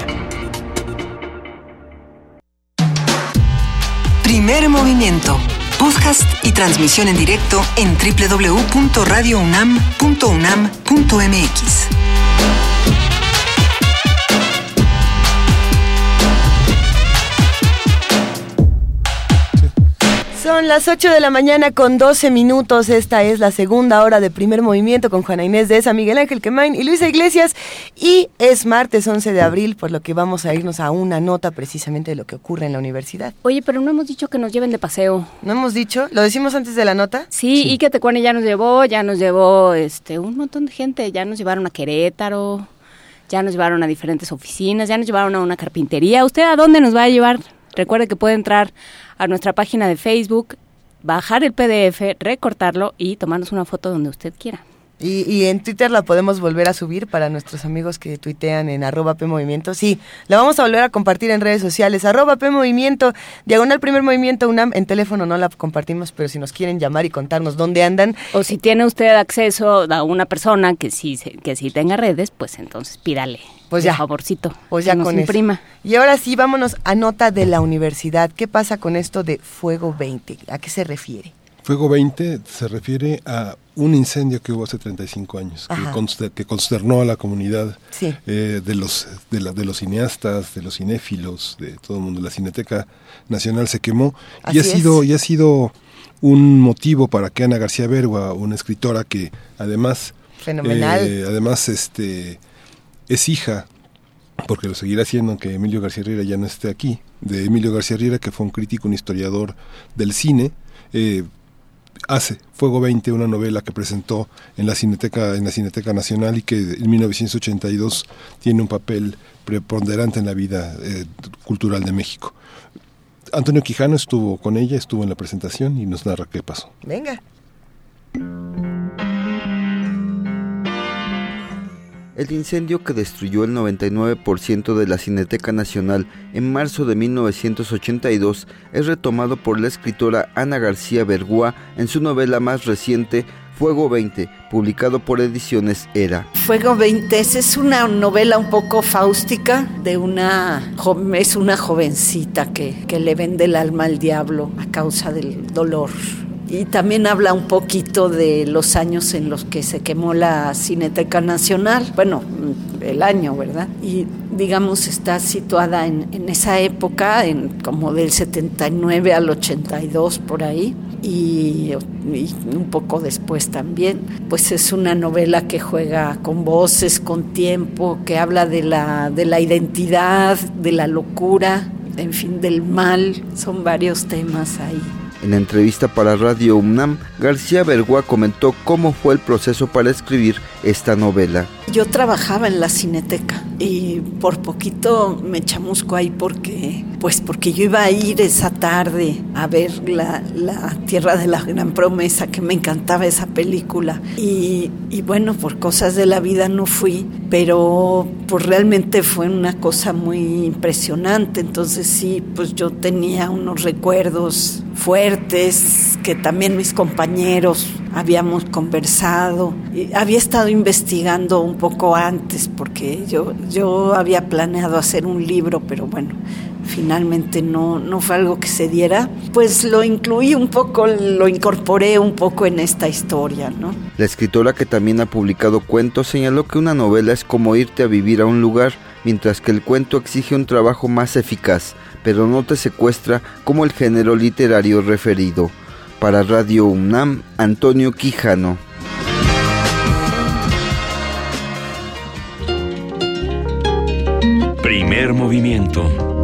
Primer movimiento. Podcast y transmisión en directo en www.radiounam.unam.mx. Son las 8 de la mañana con 12 minutos. Esta es la segunda hora de primer movimiento con Juana Inés de esa, Miguel Ángel Quemain y Luisa Iglesias. Y es martes 11 de abril, por lo que vamos a irnos a una nota precisamente de lo que ocurre en la universidad. Oye, pero no hemos dicho que nos lleven de paseo. ¿No hemos dicho? ¿Lo decimos antes de la nota? Sí, y que Tecuane ya nos llevó, ya nos llevó este un montón de gente. Ya nos llevaron a Querétaro, ya nos llevaron a diferentes oficinas, ya nos llevaron a una carpintería. ¿Usted a dónde nos va a llevar? Recuerde que puede entrar a nuestra página de Facebook, bajar el PDF, recortarlo y tomarnos una foto donde usted quiera. Y, y, en Twitter la podemos volver a subir para nuestros amigos que tuitean en arroba PMovimiento. Sí, la vamos a volver a compartir en redes sociales. Arroba PMovimiento, diagonal primer movimiento UNAM. En teléfono no la compartimos, pero si nos quieren llamar y contarnos dónde andan. O si tiene usted acceso a una persona que sí, que sí tenga redes, pues entonces pídale. Pues ya. Por favorcito. Pues ya con imprima. eso. Y ahora sí, vámonos a nota de la universidad. ¿Qué pasa con esto de Fuego 20? ¿A qué se refiere? Fuego 20 se refiere a un incendio que hubo hace 35 años, que, conster, que, consternó a la comunidad sí. eh, de, los, de, la, de, los cineastas, de los cinéfilos, de todo el mundo. La Cineteca Nacional se quemó Así y ha, sido, y ha sido un motivo para que Ana García Bergua, una escritora que además... Fenomenal. Eh, además, este es hija, porque lo seguirá siendo aunque Emilio García Riera ya no esté aquí, de Emilio García Riera, que fue un crítico, un historiador del cine, eh, hace Fuego 20, una novela que presentó en la Cineteca, en la Cineteca Nacional y que en 1982 tiene un papel preponderante en la vida eh, cultural de México. Antonio Quijano estuvo con ella, estuvo en la presentación y nos narra qué pasó. Venga. El incendio que destruyó el 99% de la Cineteca Nacional en marzo de 1982 es retomado por la escritora Ana García Bergua en su novela más reciente, Fuego 20, publicado por Ediciones Era. Fuego 20 es una novela un poco fáustica de una es una jovencita que, que le vende el alma al diablo a causa del dolor y también habla un poquito de los años en los que se quemó la Cineteca Nacional, bueno, el año, ¿verdad? Y digamos está situada en, esa época, en como del 79 al 82 por ahí. Y, y, un poco después también, pues es una novela que juega con voces, con tiempo, que habla de la, de la identidad, de la locura, en fin, del mal, son varios temas ahí. En entrevista para Radio UNAM, García Bergua comentó cómo fue el proceso para escribir esta novela. Yo trabajaba en la cineteca y por poquito me chamusco ahí porque, pues porque yo iba a ir esa tarde a ver la, la Tierra de la Gran Promesa, que me encantaba esa película. Y, y bueno, por cosas de la vida no fui, pero pues realmente fue una cosa muy impresionante. Entonces sí, pues yo tenía unos recuerdos fuertes que también mis compañeros habíamos conversado. Y había estado investigando un poco antes porque yo, yo había planeado hacer un libro, pero bueno, finalmente no, no fue algo que se diera, pues lo incluí un poco, lo incorporé un poco en esta historia, ¿no? La escritora que también ha publicado cuentos señaló que una novela es como irte a vivir a un lugar, mientras que el cuento exige un trabajo más eficaz, pero no te secuestra como el género literario referido. Para Radio UNAM, Antonio Quijano. Primer movimiento.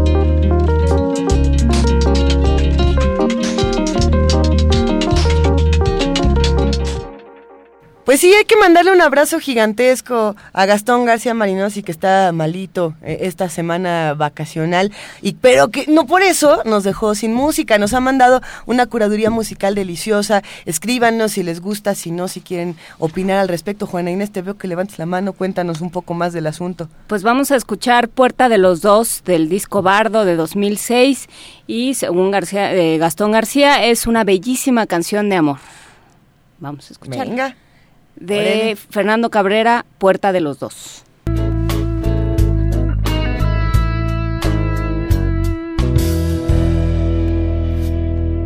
Pues sí, hay que mandarle un abrazo gigantesco a Gastón García Marinosi, que está malito eh, esta semana vacacional, y pero que no por eso nos dejó sin música, nos ha mandado una curaduría musical deliciosa. Escríbanos si les gusta, si no, si quieren opinar al respecto. Juana Inés, te veo que levantes la mano, cuéntanos un poco más del asunto. Pues vamos a escuchar Puerta de los Dos del disco Bardo de 2006 y según García, eh, Gastón García es una bellísima canción de amor. Vamos a escuchar. Venga de Orene. Fernando Cabrera, Puerta de los Dos.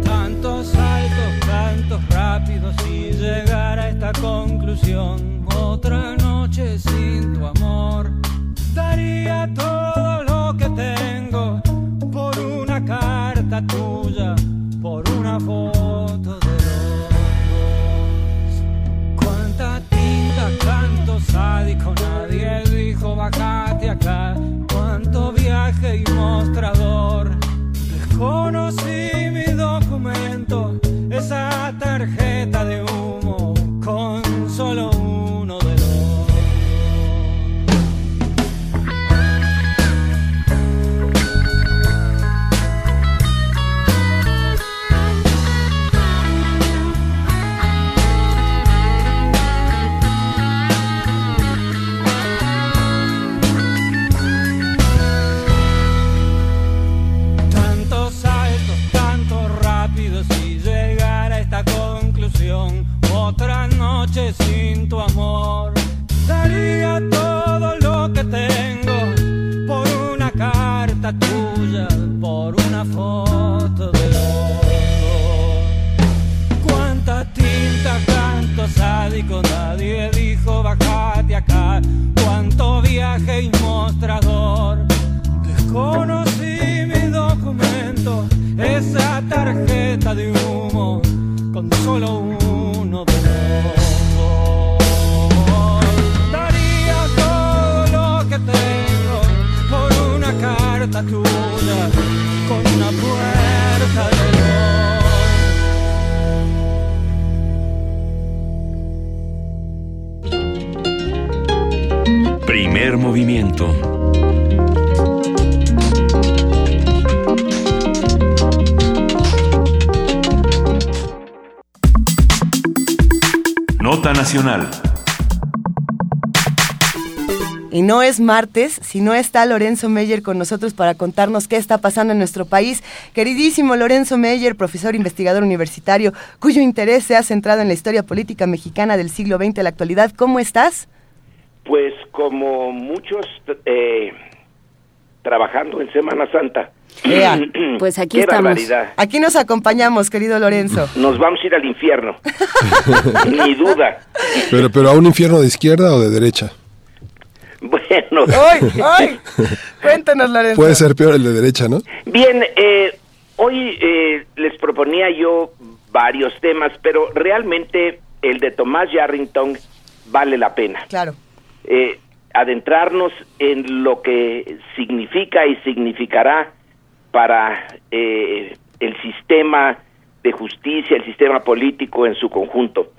Tantos saltos, tantos rápidos y llegar a esta conclusión. Otra noche sin tu amor Desconocí mi documento, esa tarjeta de martes si no está Lorenzo Meyer con nosotros para contarnos qué está pasando en nuestro país. Queridísimo Lorenzo Meyer, profesor investigador universitario, cuyo interés se ha centrado en la historia política mexicana del siglo XX a la actualidad. ¿Cómo estás? Pues como muchos eh, trabajando en Semana Santa. Ea, <clears throat> pues aquí Qué estamos. barbaridad. Aquí nos acompañamos, querido Lorenzo. Nos vamos a ir al infierno. <laughs> Ni duda. Pero, pero a un infierno de izquierda o de derecha. <laughs> Bueno. ¡Ay, ay! Cuéntanos, Lorenzo. Puede ser peor el de derecha, ¿no? Bien, eh, hoy eh, les proponía yo varios temas, pero realmente el de Tomás Yarrington vale la pena. Claro. Eh, adentrarnos en lo que significa y significará para eh, el sistema de justicia, el sistema político en su conjunto.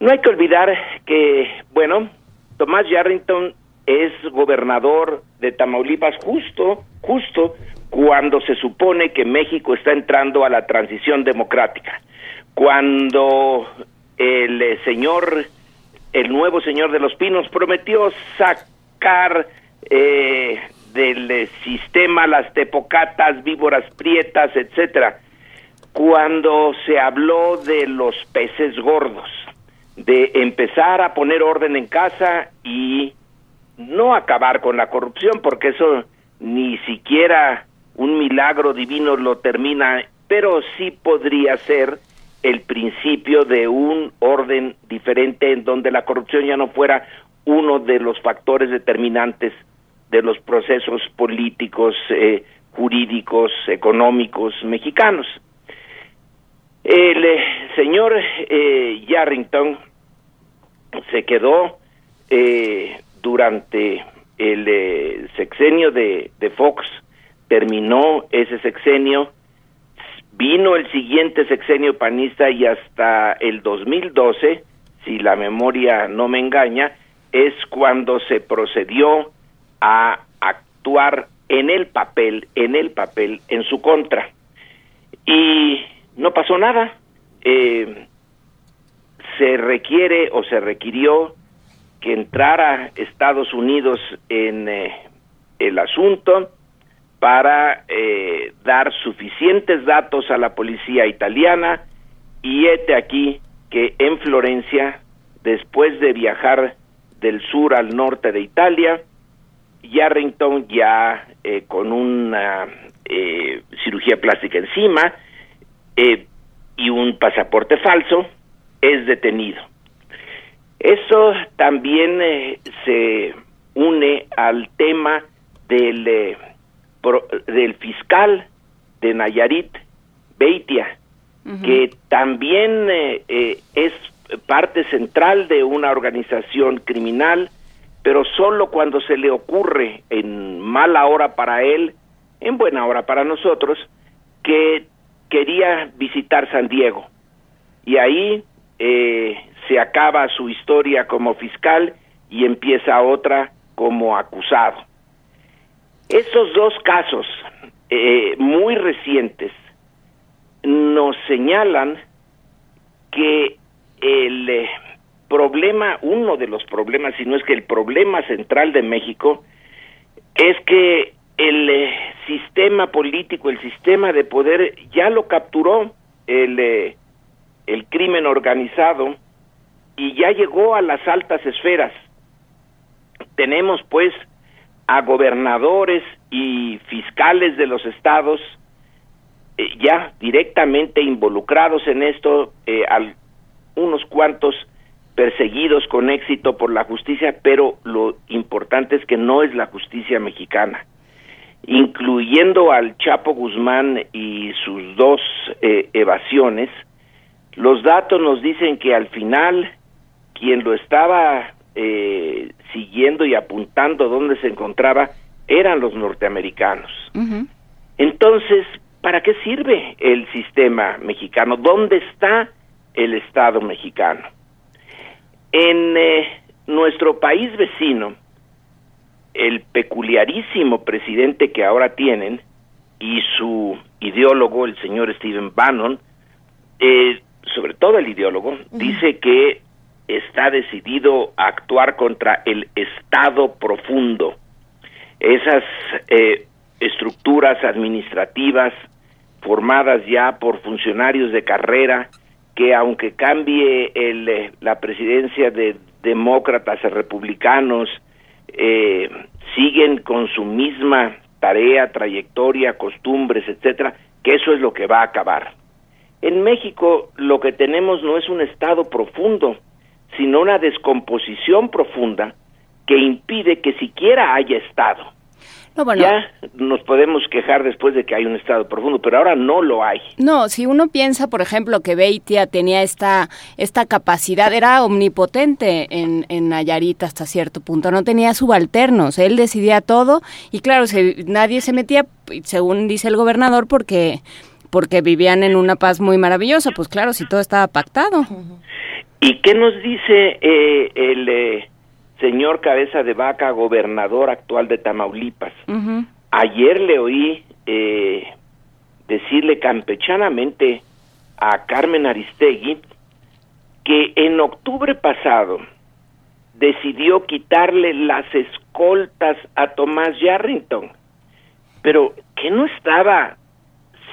No hay que olvidar que, bueno, Tomás Yarrington es gobernador de Tamaulipas justo, justo cuando se supone que México está entrando a la transición democrática. Cuando el eh, señor, el nuevo señor de los Pinos prometió sacar eh, del eh, sistema las tepocatas, víboras prietas, etcétera. Cuando se habló de los peces gordos, de empezar a poner orden en casa y no acabar con la corrupción, porque eso ni siquiera un milagro divino lo termina, pero sí podría ser el principio de un orden diferente en donde la corrupción ya no fuera uno de los factores determinantes de los procesos políticos, eh, jurídicos, económicos mexicanos. El eh, señor eh, Yarrington se quedó eh, durante el eh, sexenio de, Fox, terminó ese sexenio, vino el siguiente sexenio panista y hasta el 2012, si la memoria no me engaña, es cuando se procedió a actuar en el papel, en el papel, en su contra. Y no pasó nada. Eh, se requiere o se requirió que entrara Estados Unidos en eh, el asunto para eh, dar suficientes datos a la policía italiana y este aquí que en Florencia, después de viajar del sur al norte de Italia, Yarrington ya eh, con una eh, cirugía plástica encima eh, y un pasaporte falso, es detenido. Eso también eh, se une al tema del, eh, del fiscal de Nayarit, Beitia, que también eh, es parte central de una organización criminal, pero solo cuando se le ocurre en mala hora para él, en buena hora para nosotros, que quería visitar San Diego. Y ahí eh, se acaba su historia como fiscal y empieza otra como acusado. Estos dos casos eh, muy recientes nos señalan que el eh, problema, uno de los problemas, si no es que el problema central de México, es que el eh, sistema político, el sistema de poder ya lo capturó el, eh, el crimen organizado y ya llegó a las altas esferas. Tenemos pues a gobernadores y fiscales de los estados ya directamente involucrados en esto, al, unos cuantos perseguidos con éxito por la justicia, pero lo importante es que no es la justicia mexicana. Incluyendo al Chapo Guzmán y sus dos eh, evasiones, los datos nos dicen que al final quien lo estaba eh, siguiendo y apuntando dónde se encontraba eran los norteamericanos. Entonces, ¿para qué sirve el sistema mexicano? ¿Dónde está el Estado mexicano. En eh, nuestro país vecino, el peculiarísimo presidente que ahora tienen y su ideólogo, el señor Stephen Bannon, eh, sobre todo el ideólogo, dice que está decidido a actuar contra el Estado profundo. Esas eh, estructuras administrativas formadas ya por funcionarios de carrera que aunque cambie el, eh, la presidencia de demócratas a republicanos, eh, siguen con su misma tarea, trayectoria, costumbres, etcétera, que eso es lo que va a acabar. En México lo que tenemos no es un estado profundo, sino una descomposición profunda que impide que siquiera haya estado. Ya nos podemos quejar después de que hay un estado profundo, pero ahora no lo hay. No, si uno piensa, por ejemplo, que Beitia tenía esta, esta capacidad, era omnipotente en, en Nayarit hasta cierto punto, no tenía subalternos, él decidía todo y claro, nadie se metía, según dice el gobernador, porque porque vivían en una paz muy maravillosa, pues claro, si todo estaba pactado. ¿Y qué nos dice eh, el... Eh, señor cabeza de vaca, gobernador actual de Tamaulipas. Ayer le oí eh, decirle campechanamente a Carmen Aristegui que en octubre pasado decidió quitarle las escoltas a Tomás Yarrington, pero que no estaba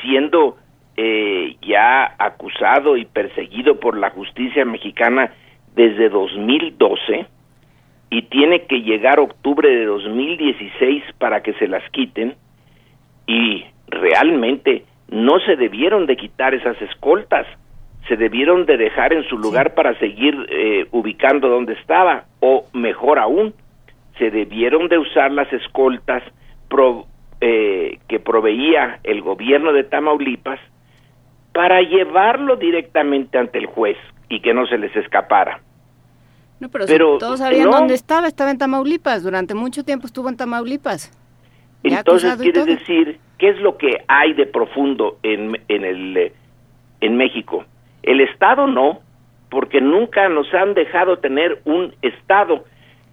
siendo eh, ya acusado y perseguido por la justicia mexicana desde 2012 y tiene que llegar octubre de 2016 para que se las quiten y realmente no se debieron de quitar esas escoltas, se debieron de dejar en su lugar para seguir eh, ubicando donde estaba o mejor aún, se debieron de usar las escoltas eh, que proveía el gobierno de Tamaulipas para llevarlo directamente ante el juez y que no se les escapara. No, pero, todos sabían dónde estaba, estaba en Tamaulipas, durante mucho tiempo estuvo en Tamaulipas. Entonces, quiere decir, ¿qué es lo que hay de profundo en, en, el, eh, en México? El Estado no, porque nunca nos han dejado tener un Estado,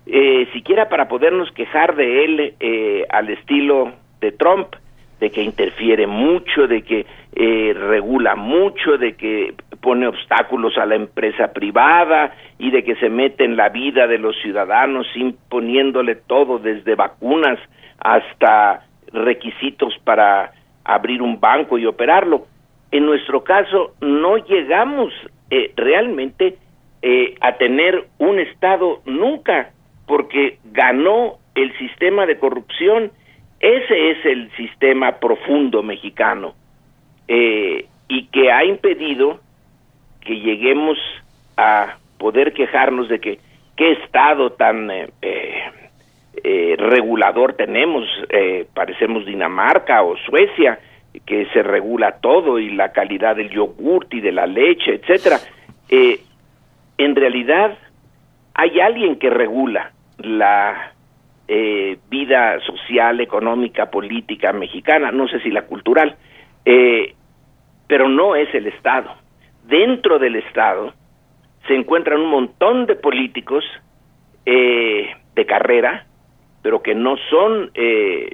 eh, siquiera para podernos quejar de él eh, al estilo de Trump, de que interfiere mucho, de que eh, regula mucho, de que pone obstáculos a la empresa privada y de que se mete en la vida de los ciudadanos imponiéndole todo desde vacunas hasta requisitos para abrir un banco y operarlo. En nuestro caso no llegamos eh, realmente eh, a tener un Estado nunca porque ganó el sistema de corrupción. Ese es el sistema profundo mexicano eh, y que ha impedido que lleguemos a poder quejarnos de que qué estado tan eh, eh, regulador tenemos, parecemos Dinamarca o Suecia, que se regula todo y la calidad del yogurt y de la leche, etcétera. en realidad hay alguien que regula la vida social, económica, política mexicana, no sé si la cultural, pero no es el Estado. Dentro del Estado se encuentran un montón de políticos eh, de carrera, pero que no son eh,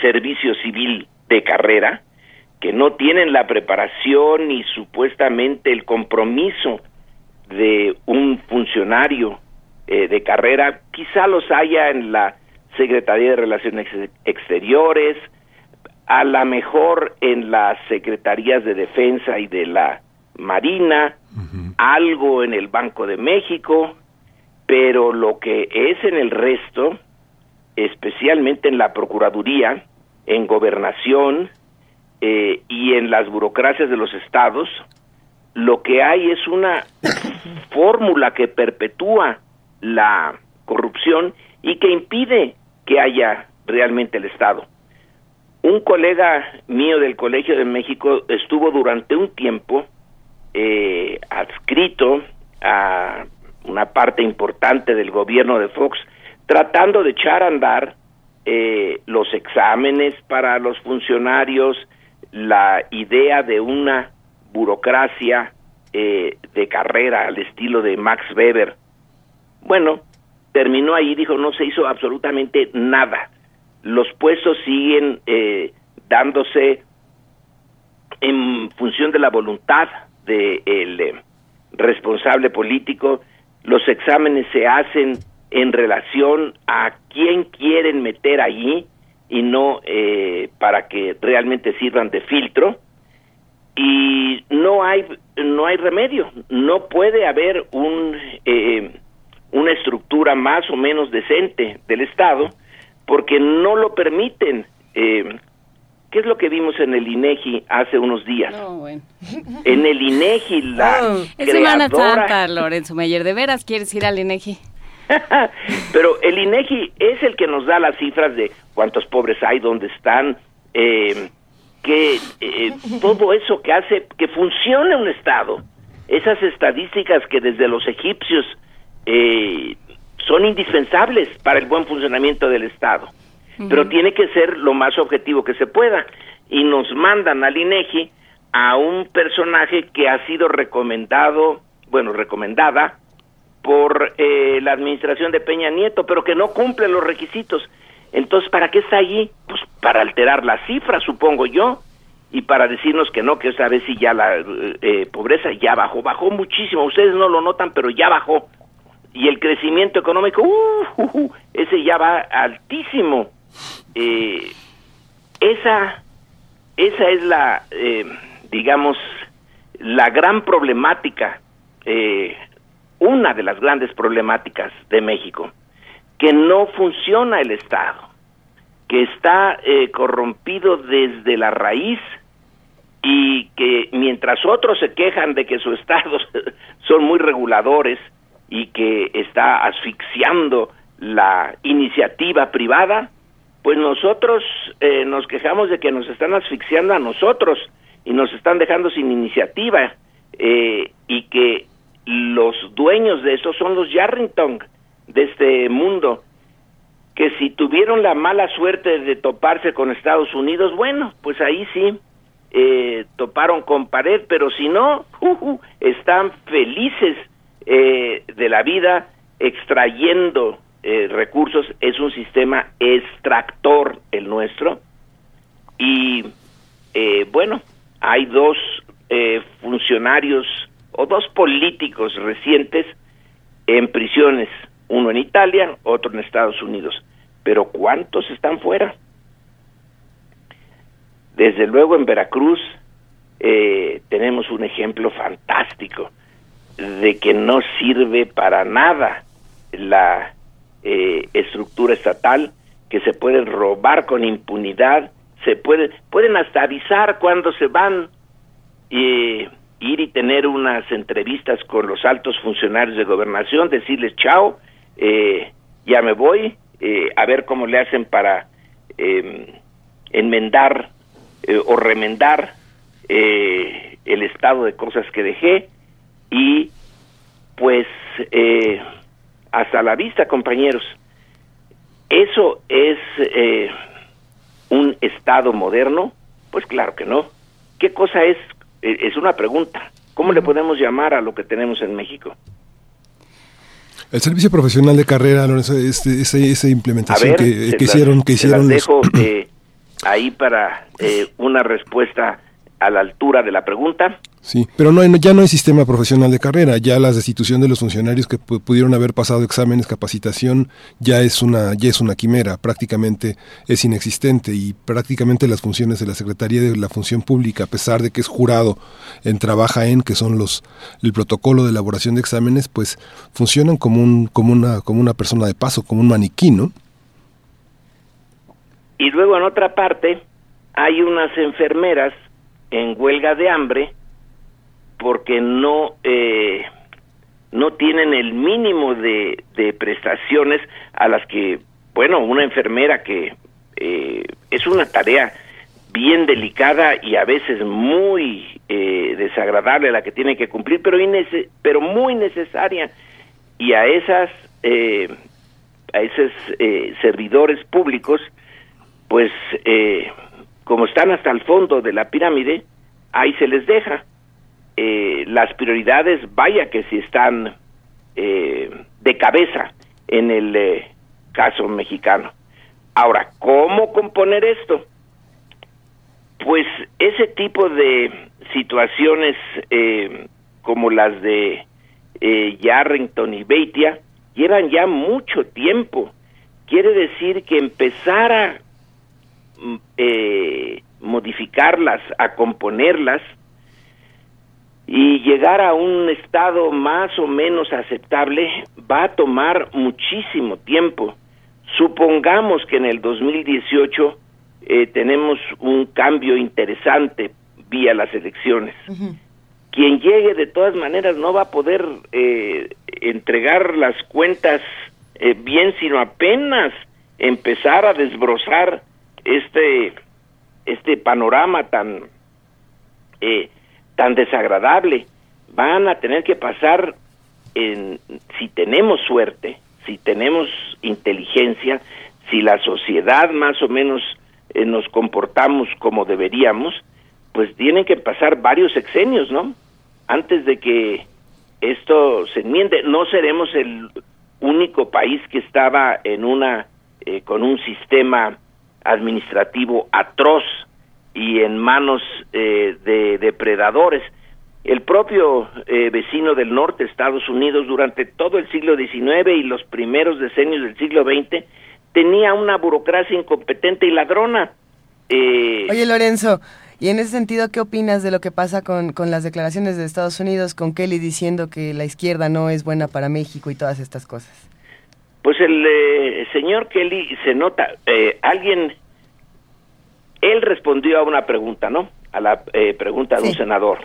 servicio civil de carrera, que no tienen la preparación ni supuestamente el compromiso de un funcionario eh, de carrera, quizá los haya en la Secretaría de Relaciones Exteriores, a lo mejor en las Secretarías de Defensa y de la Marina, algo en el Banco de México, pero lo que es en el resto, especialmente en la Procuraduría, en Gobernación eh, y en las burocracias de los estados, lo que hay es una <coughs> fórmula que perpetúa la corrupción y que impide que haya realmente el Estado. Un colega mío del Colegio de México estuvo durante un tiempo eh, adscrito a una parte importante del gobierno de Fox, tratando de echar a andar eh, los exámenes para los funcionarios, la idea de una burocracia eh, de carrera al estilo de Max Weber. Bueno, terminó ahí, dijo, no se hizo absolutamente nada. Los puestos siguen eh, dándose en función de la voluntad del eh, responsable político, los exámenes se hacen en relación a quién quieren meter allí y no eh, para que realmente sirvan de filtro. Y no hay no hay remedio. No puede haber un eh, una estructura más o menos decente del estado porque no lo permiten eh, ¿Qué es lo que vimos en el INEGI hace unos días? En el INEGI, la oh, Es Semana Santa, Lorenzo Meyer. ¿De veras quieres ir al INEGI? <laughs> Pero el INEGI es el que nos da las cifras de cuántos pobres hay, dónde están, eh, que eh, todo eso que hace que funcione un Estado. Esas estadísticas que desde los egipcios eh, son indispensables para el buen funcionamiento del Estado pero tiene que ser lo más objetivo que se pueda. Y nos mandan al INEGI a un personaje que ha sido recomendado, bueno, recomendada por eh, la administración de Peña Nieto, pero que no cumple los requisitos. Entonces, ¿para qué está allí? Pues para alterar las cifras, supongo yo, y para decirnos que no, que esta vez sí ya la eh, pobreza ya bajó, bajó muchísimo. Ustedes no lo notan, pero ya bajó. Y el crecimiento económico, uh, uh, uh ese ya va altísimo. Eh, esa, esa es la, eh, digamos, la gran problemática, eh, una de las grandes problemáticas de México, que no funciona el Estado, que está eh, corrompido desde la raíz y que mientras otros se quejan de que su <laughs> Estado son muy reguladores y que está asfixiando la iniciativa privada, pues nosotros eh, nos quejamos de que nos están asfixiando a nosotros y nos están dejando sin iniciativa eh, y que los dueños de eso son los Yarrington de este mundo que si tuvieron la mala suerte de toparse con Estados Unidos, bueno, pues ahí sí eh, toparon con pared, pero si no, están felices de la vida extrayendo eh, recursos, es un sistema extractor el nuestro. Y eh, bueno, hay dos eh, funcionarios o dos políticos recientes en prisiones, uno en Italia, otro en Estados Unidos. Pero ¿cuántos están fuera? Desde luego en Veracruz tenemos un ejemplo fantástico de que no sirve para nada la eh, estructura estatal que se pueden robar con impunidad, se pueden, pueden hasta avisar cuando se van eh, ir y tener unas entrevistas con los altos funcionarios de gobernación, decirles chao, eh, ya me voy, eh, a ver cómo le hacen para eh, enmendar eh, o remendar el estado de cosas que dejé y pues eh, hasta la vista compañeros. Eso es eh, un estado moderno. Pues claro que no. Qué cosa es Eh, es una pregunta. Cómo le podemos llamar a lo que tenemos en México El servicio profesional de carrera, Lorenzo, este, esa, esa a implementación ver que, hicieron, que las hicieron los- dejo <clears throat> eh, ahí para eh, una respuesta a la altura de la pregunta Sí, pero no hay, no- ya no hay sistema profesional de carrera, ya la destitución de los funcionarios que pu- pudieron haber pasado exámenes, capacitación, ya es una ya es una quimera, prácticamente es inexistente y prácticamente las funciones de la Secretaría de la Función Pública, a pesar de que es jurado en trabaja en que son los el protocolo de elaboración de exámenes, pues funcionan como un como una como una persona de paso, como un maniquí, ¿no? Y luego en otra parte hay unas enfermeras en huelga de hambre porque no eh, no tienen el mínimo de, de prestaciones a las que bueno una enfermera que eh, es una tarea bien delicada y a veces muy eh, desagradable la que tiene que cumplir pero pero muy necesaria y a esas eh, a esos eh, servidores públicos pues eh, como están hasta el fondo de la pirámide, ahí se les deja. Eh, las prioridades, vaya que si están eh, de cabeza en el eh, caso mexicano. Ahora, ¿cómo componer esto? Pues ese tipo de situaciones eh, como las de Yarrington y Beitia llevan ya mucho tiempo. Quiere decir que empezar a mm, modificarlas, a componerlas y llegar a un estado más o menos aceptable va a tomar muchísimo tiempo. Supongamos que en el 2018 eh, tenemos un cambio interesante vía las elecciones. Quien llegue de todas maneras no va a poder eh, entregar las cuentas eh, bien, sino apenas empezar a desbrozar este este panorama tan eh, tan desagradable. Van a tener que pasar en, si tenemos suerte si tenemos inteligencia si la sociedad más o menos eh, nos comportamos como deberíamos pues tienen que pasar varios sexenios no antes de que esto se enmiende. No seremos el único país que estaba en una eh, con un sistema administrativo atroz y en manos eh, de depredadores. El propio eh, vecino del norte, Estados Unidos, durante todo el siglo XIX y los primeros decenios del siglo XX, tenía una burocracia incompetente y ladrona. Eh, Oye, Lorenzo, y en ese sentido, ¿qué opinas de lo que pasa con, con las declaraciones de Estados Unidos, con Kelly diciendo que la izquierda no es buena para México y todas estas cosas? Pues el eh, señor Kelly se nota, eh, alguien, él respondió a una pregunta, ¿no? A la eh, pregunta de un senador.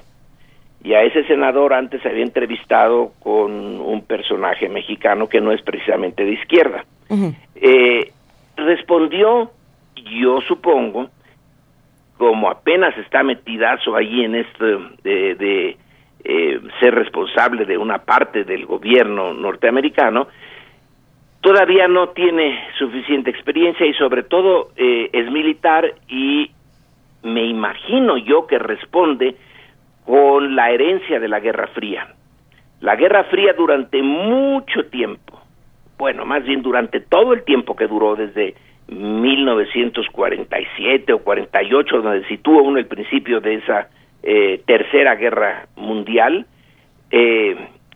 Y a ese senador antes se había entrevistado con un personaje mexicano que no es precisamente de izquierda. Eh, respondió, yo supongo, como apenas está metidazo ahí en esto de, de, eh, ser responsable de una parte del gobierno norteamericano, todavía no tiene suficiente experiencia y sobre todo eh, es militar y me imagino yo que responde con la herencia de la Guerra Fría. La Guerra Fría durante mucho tiempo, bueno, más bien durante todo el tiempo que duró desde 1947 o 48, donde sitúa uno el principio de esa eh, tercera guerra mundial, eh,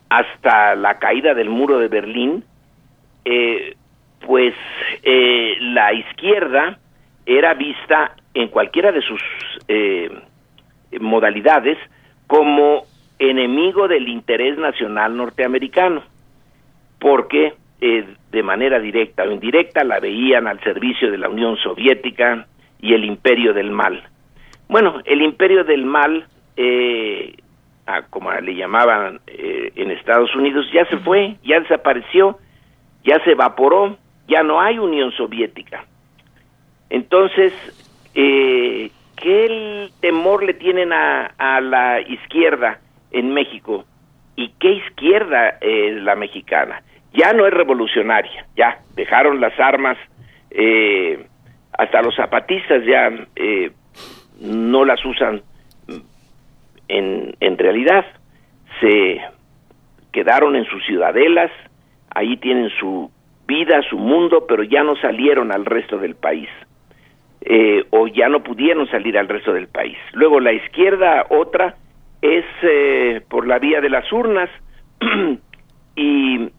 hasta la caída del muro de Berlín, eh, pues eh, la izquierda era vista en cualquiera de sus eh, modalidades como enemigo del interés nacional norteamericano, porque eh, de manera directa o indirecta la veían al servicio de la Unión Soviética y el imperio del mal. Bueno, el imperio del mal, eh, ah, como le llamaban eh, en Estados Unidos, ya se fue, ya desapareció, ya se evaporó, ya no hay Unión Soviética. Entonces, eh, ¿qué temor le tienen a, a, la izquierda en México? ¿Y qué izquierda es la mexicana? Ya no es revolucionaria, ya dejaron las armas, eh, hasta los zapatistas ya eh, no las usan en, en realidad, se quedaron en sus ciudadelas, ahí tienen su vida, su mundo, pero ya no salieron al resto del país. Eh, o ya no pudieron salir al resto del país. Luego la izquierda, otra, es eh, por la vía de las urnas <clears throat> y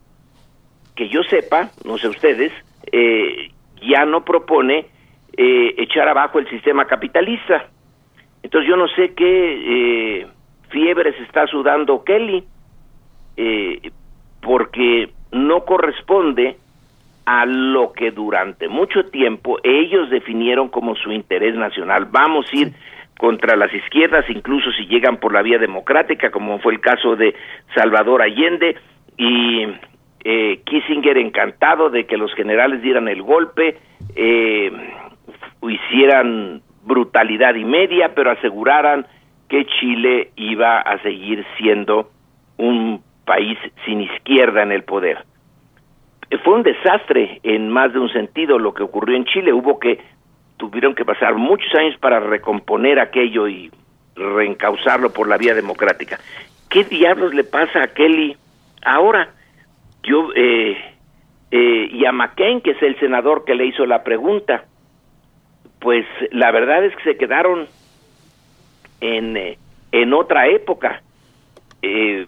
que yo sepa, no sé ustedes, eh, ya no propone echar abajo el sistema capitalista. Entonces yo no sé qué fiebre se está sudando Kelly, porque no corresponde a lo que durante mucho tiempo ellos definieron como su interés nacional. Vamos a ir contra las izquierdas, incluso si llegan por la vía democrática, como fue el caso de Salvador Allende, y eh, Kissinger encantado de que los generales dieran el golpe, eh, hicieran brutalidad y media, pero aseguraran que Chile iba a seguir siendo un país sin izquierda en el poder. Fue un desastre en más de un sentido lo que ocurrió en Chile. Hubo que, tuvieron que pasar muchos años para recomponer aquello y reencauzarlo por la vía democrática. ¿Qué diablos le pasa a Kelly ahora? Yo, eh, eh, y a McCain, que es el senador que le hizo la pregunta, pues la verdad es que se quedaron en, eh, en otra época. Eh,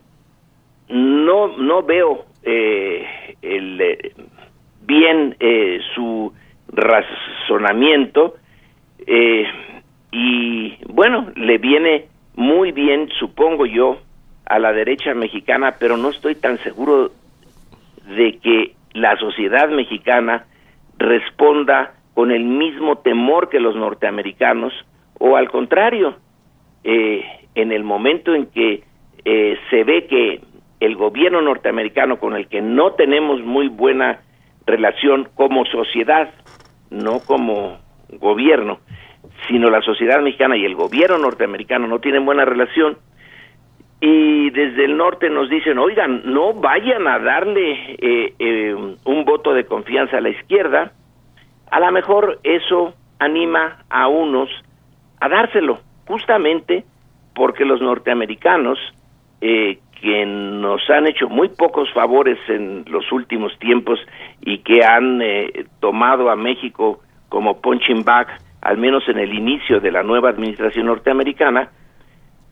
no, no veo eh, el, eh, bien eh, su razonamiento eh, y bueno, le viene muy bien, supongo yo, a la derecha mexicana, pero no estoy tan seguro de que la sociedad mexicana responda con el mismo temor que los norteamericanos o al contrario, eh, en el momento en que se ve que el gobierno norteamericano con el que no tenemos muy buena relación como sociedad, no como gobierno, sino la sociedad mexicana y el gobierno norteamericano no tienen buena relación, y desde el norte nos dicen, oigan, no vayan a darle eh, eh, un voto de confianza a la izquierda, a lo mejor eso anima a unos a dárselo, justamente porque los norteamericanos, eh, que nos han hecho muy pocos favores en los últimos tiempos y que han eh, tomado a México como punching bag, al menos en el inicio de la nueva administración norteamericana,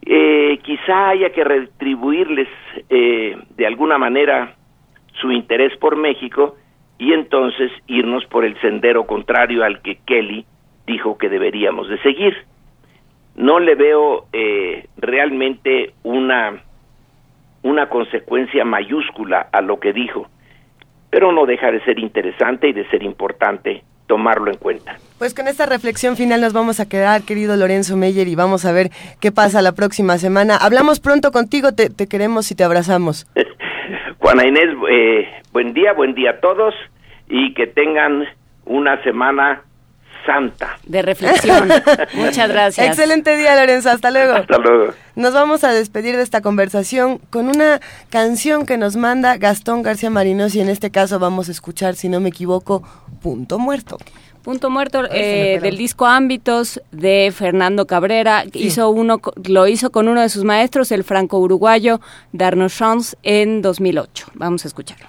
eh, quizá haya que retribuirles eh, de alguna manera su interés por México y entonces irnos por el sendero contrario al que Kelly dijo que deberíamos de seguir. No le veo eh, realmente una una consecuencia mayúscula a lo que dijo, pero no deja de ser interesante y de ser importante tomarlo en cuenta. Pues con esta reflexión final nos vamos a quedar, querido Lorenzo Meyer, y vamos a ver qué pasa la próxima semana. Hablamos pronto contigo, te, te queremos y te abrazamos. <laughs> Juana Inés, eh, buen día, buen día a todos y que tengan una semana santa. De reflexión. <laughs> Muchas gracias. Excelente día, Lorenzo. Hasta luego. Hasta luego. Nos vamos a despedir de esta conversación con una canción que nos manda Gastón García Marinos y en este caso vamos a escuchar, si no me equivoco, Punto Muerto. Punto Muerto eh, del disco Ámbitos de Fernando Cabrera. Sí. Hizo uno, lo hizo con uno de sus maestros, el franco-uruguayo Darno Chance, en 2008. Vamos a escucharlo.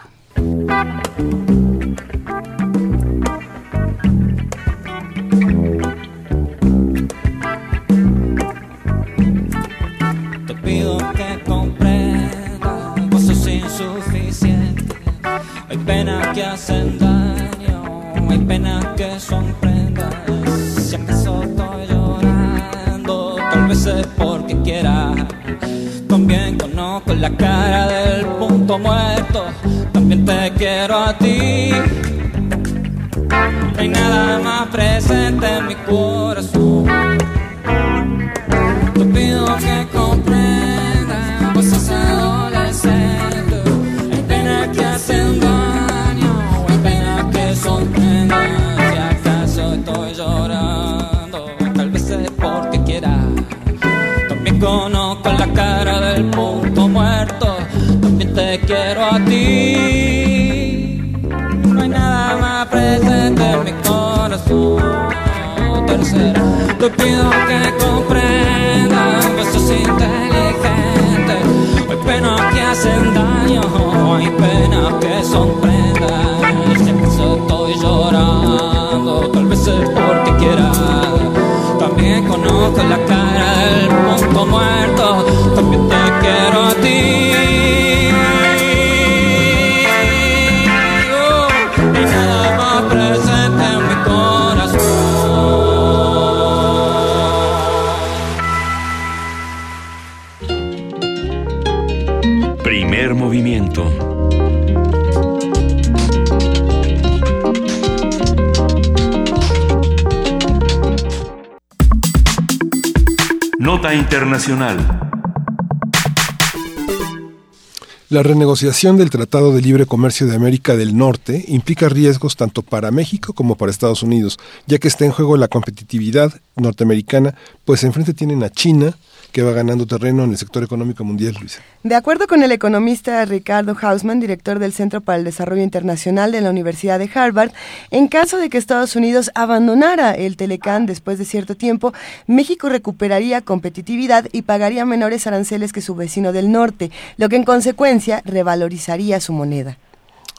Hay penas que hacen daño, hay penas que son prendas. Si acaso estoy llorando, tal vez es porque quiera. También conozco la cara del punto muerto, también te quiero a ti. No hay nada más presente en mi corazón. Te pido que comprendas, conozco la cara del puto muerto, también te quiero a ti. No hay nada más presente en mi corazón. Tercero, te pido que comprendas, vos sos inteligente. Hay penas que hacen daño, hay penas que son prendas. Siempre estoy llorando, tal vez es porque quieras. Conozco la cara del punto muerto, también te quiero a ti. Internacional. La renegociación del Tratado de Libre Comercio de América del Norte implica riesgos tanto para México como para Estados Unidos, ya que está en juego la competitividad norteamericana, pues enfrente tienen a China, que va ganando terreno en el sector económico mundial, Luisa. De acuerdo con el economista Ricardo Hausman, director del Centro para el Desarrollo Internacional de la Universidad de Harvard, en caso de que Estados Unidos abandonara el Telecán después de cierto tiempo, México recuperaría competitividad y pagaría menores aranceles que su vecino del norte, lo que en consecuencia revalorizaría su moneda.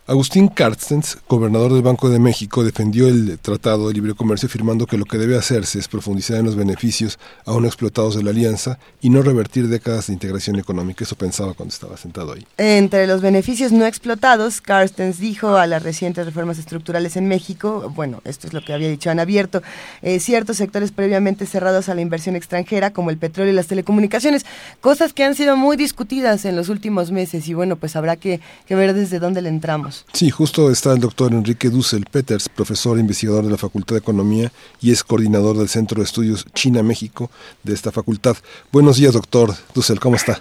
Agustín Carstens, gobernador del Banco de México, defendió el Tratado de Libre Comercio afirmando que lo que debe hacerse es profundizar en los beneficios aún explotados de la alianza y no revertir décadas de integración económica. Eso pensaba cuando estaba sentado ahí. Entre los beneficios no explotados, Carstens dijo a las recientes reformas estructurales en México, bueno, esto es lo que había dicho han abierto, eh, ciertos sectores previamente cerrados a la inversión extranjera, como el petróleo y las telecomunicaciones, cosas que han sido muy discutidas en los últimos meses y bueno, pues habrá que, que ver desde dónde le entramos. Sí, justo está el doctor Enrique Dussel Peters, profesor e investigador de la Facultad de Economía y es coordinador del Centro de Estudios China-México de esta facultad. Buenos días, doctor Dussel, ¿cómo está?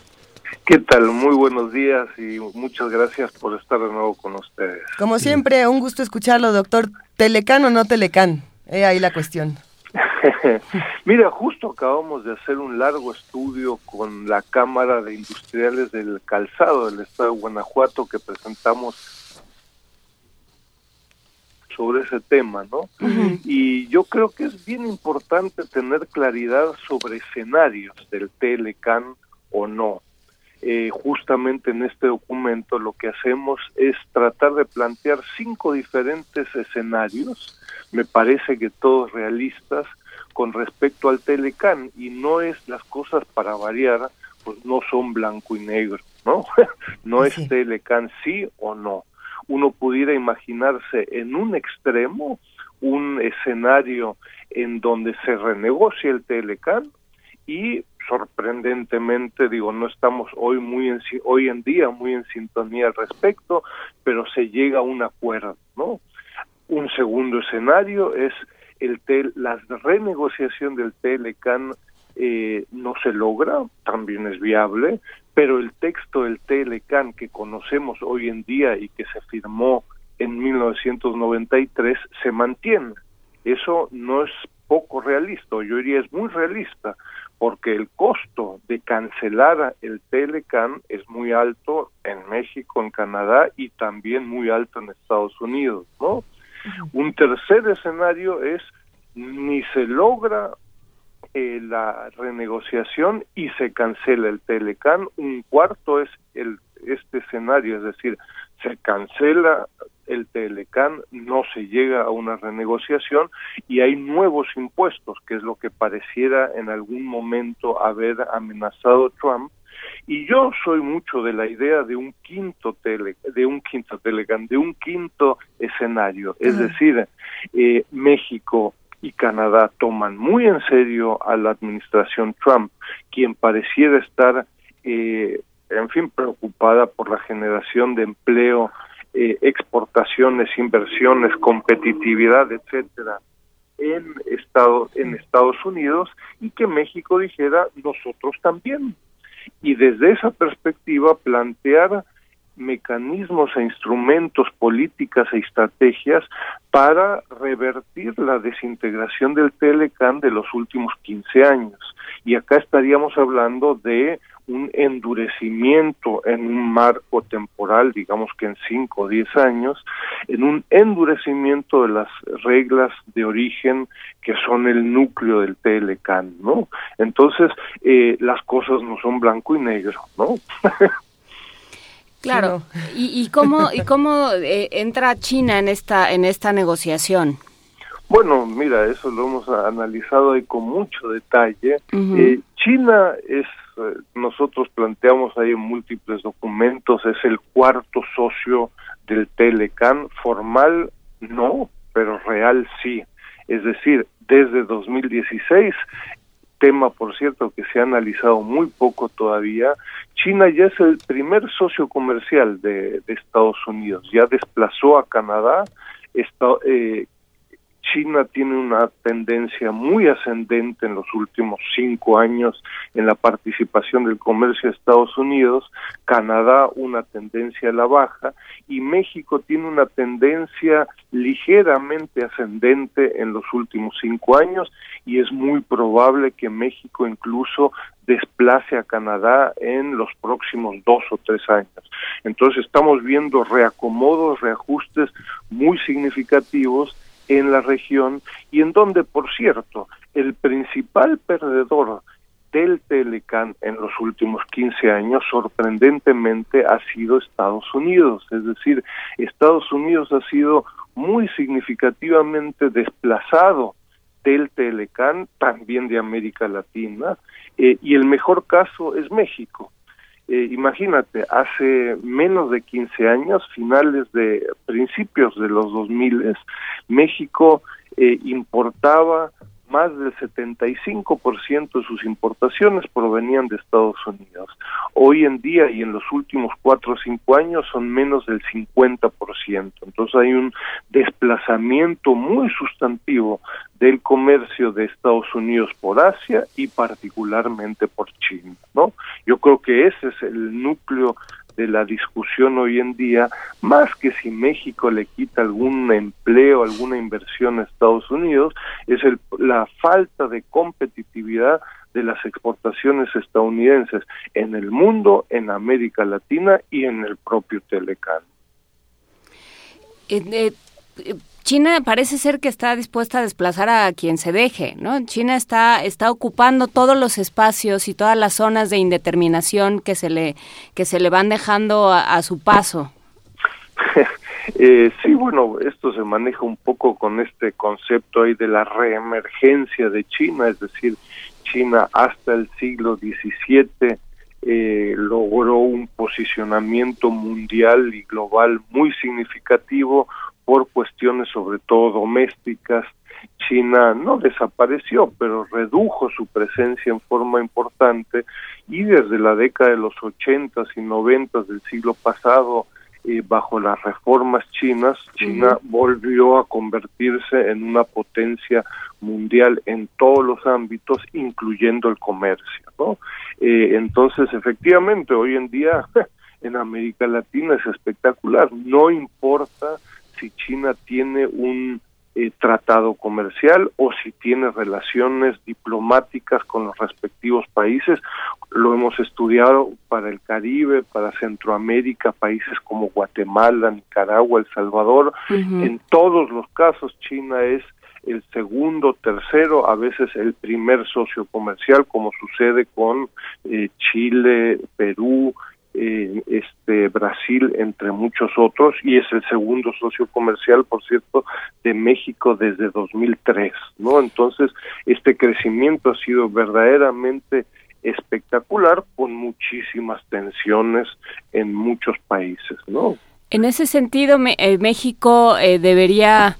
¿Qué tal? Muy buenos días y muchas gracias por estar de nuevo con ustedes. Como siempre, un gusto escucharlo, doctor. ¿Telecán o no Telecán? Eh, ahí la cuestión. <laughs> Mira, justo acabamos de hacer un largo estudio con la Cámara de Industriales del Calzado del Estado de Guanajuato que presentamos sobre ese tema, ¿no? Y yo creo que es bien importante tener claridad sobre escenarios del Telecan o no. Eh, justamente en este documento lo que hacemos es tratar de plantear cinco diferentes escenarios, me parece que todos realistas, con respecto al Telecan, y no es las cosas para variar, pues no son blanco y negro, ¿no? <laughs> no es Telecan sí o no uno pudiera imaginarse en un extremo un escenario en donde se renegocia el Telecan y sorprendentemente digo no estamos hoy muy en, hoy en día muy en sintonía al respecto pero se llega a un acuerdo no un segundo escenario es el tel, la renegociación del Telecan eh, no se logra, también es viable, pero el texto del TLCAN que conocemos hoy en día y que se firmó en 1993 se mantiene. Eso no es poco realista, yo diría es muy realista, porque el costo de cancelar el TLCAN es muy alto en México, en Canadá y también muy alto en Estados Unidos, ¿no? Un tercer escenario es ni se logra eh, la renegociación y se cancela el Telecan. Un cuarto es el este escenario, es decir, se cancela el Telecan, no se llega a una renegociación y hay nuevos impuestos, que es lo que pareciera en algún momento haber amenazado Trump. Y yo soy mucho de la idea de un quinto tele, de un quinto Telecan, de un quinto escenario, es decir, eh, México y Canadá toman muy en serio a la administración Trump, quien pareciera estar, eh, en fin, preocupada por la generación de empleo, eh, exportaciones, inversiones, competitividad, etcétera, en Estados en Estados Unidos y que México dijera nosotros también. Y desde esa perspectiva plantear mecanismos e instrumentos, políticas e estrategias para revertir la desintegración del Telecan de los últimos 15 años. y acá estaríamos hablando de un endurecimiento en un marco temporal, digamos que en 5 o 10 años, en un endurecimiento de las reglas de origen que son el núcleo del TLCAN, ¿no? Entonces, eh, las cosas no son blanco y negro, ¿no? <laughs> Claro. ¿Y, y cómo, y cómo eh, entra China en esta, en esta negociación? Bueno, mira, eso lo hemos analizado ahí con mucho detalle. Eh, China es, eh, nosotros planteamos ahí en múltiples documentos, es el cuarto socio del Telecan, formal no, pero real sí. Es decir, desde 2016 tema, por cierto, que se ha analizado muy poco todavía, China ya es el primer socio comercial de, Estados Unidos, ya desplazó a Canadá, está, eh, China tiene una tendencia muy ascendente en los últimos cinco años en la participación del comercio de Estados Unidos, Canadá una tendencia a la baja y México tiene una tendencia ligeramente ascendente en los últimos cinco años y es muy probable que México incluso desplace a Canadá en los próximos dos o tres años. Entonces estamos viendo reacomodos, reajustes muy significativos en la región y en donde, por cierto, el principal perdedor del Telecan en los últimos 15 años, sorprendentemente, ha sido Estados Unidos. Es decir, Estados Unidos ha sido muy significativamente desplazado del Telecan, también de América Latina, eh, y el mejor caso es México. Eh, imagínate, hace menos de 15 años, finales de principios de los 2000, México eh, importaba más del 75% de sus importaciones provenían de Estados Unidos. Hoy en día y en los últimos cuatro o cinco años son menos del 50%. Entonces hay un desplazamiento muy sustantivo del comercio de Estados Unidos por Asia y particularmente por China, ¿no? Yo creo que ese es el núcleo de la discusión hoy en día, más que si México le quita algún empleo, alguna inversión a Estados Unidos, es el, la falta de competitividad de las exportaciones estadounidenses en el mundo, en América Latina y en el propio Telecán. Eh, eh, China parece ser que está dispuesta a desplazar a quien se deje, ¿no? China está está ocupando todos los espacios y todas las zonas de indeterminación que se le que se le van dejando a, su paso. <laughs> Eh, sí, bueno, esto se maneja un poco con este concepto ahí de la reemergencia de China, es decir, China hasta el siglo XVII eh, logró un posicionamiento mundial y global muy significativo, por cuestiones sobre todo domésticas. China no desapareció, pero redujo su presencia en forma importante y desde la década de los ochentas y noventas del siglo pasado, eh, bajo las reformas chinas, China volvió a convertirse en una potencia mundial en todos los ámbitos, incluyendo el comercio. ¿no? Eh, entonces, efectivamente, hoy en día <laughs> en América Latina es espectacular. No importa si China tiene un eh, tratado comercial o si tiene relaciones diplomáticas con los respectivos países. Lo hemos estudiado para el Caribe, para Centroamérica, países como Guatemala, Nicaragua, El Salvador. En todos los casos China es el segundo, tercero, a veces el primer socio comercial, como sucede con eh, Chile, Perú, eh, este Brasil entre muchos otros y es el segundo socio comercial por cierto de México desde 2003 no entonces este crecimiento ha sido verdaderamente espectacular con muchísimas tensiones en muchos países no en ese sentido eh, México eh, debería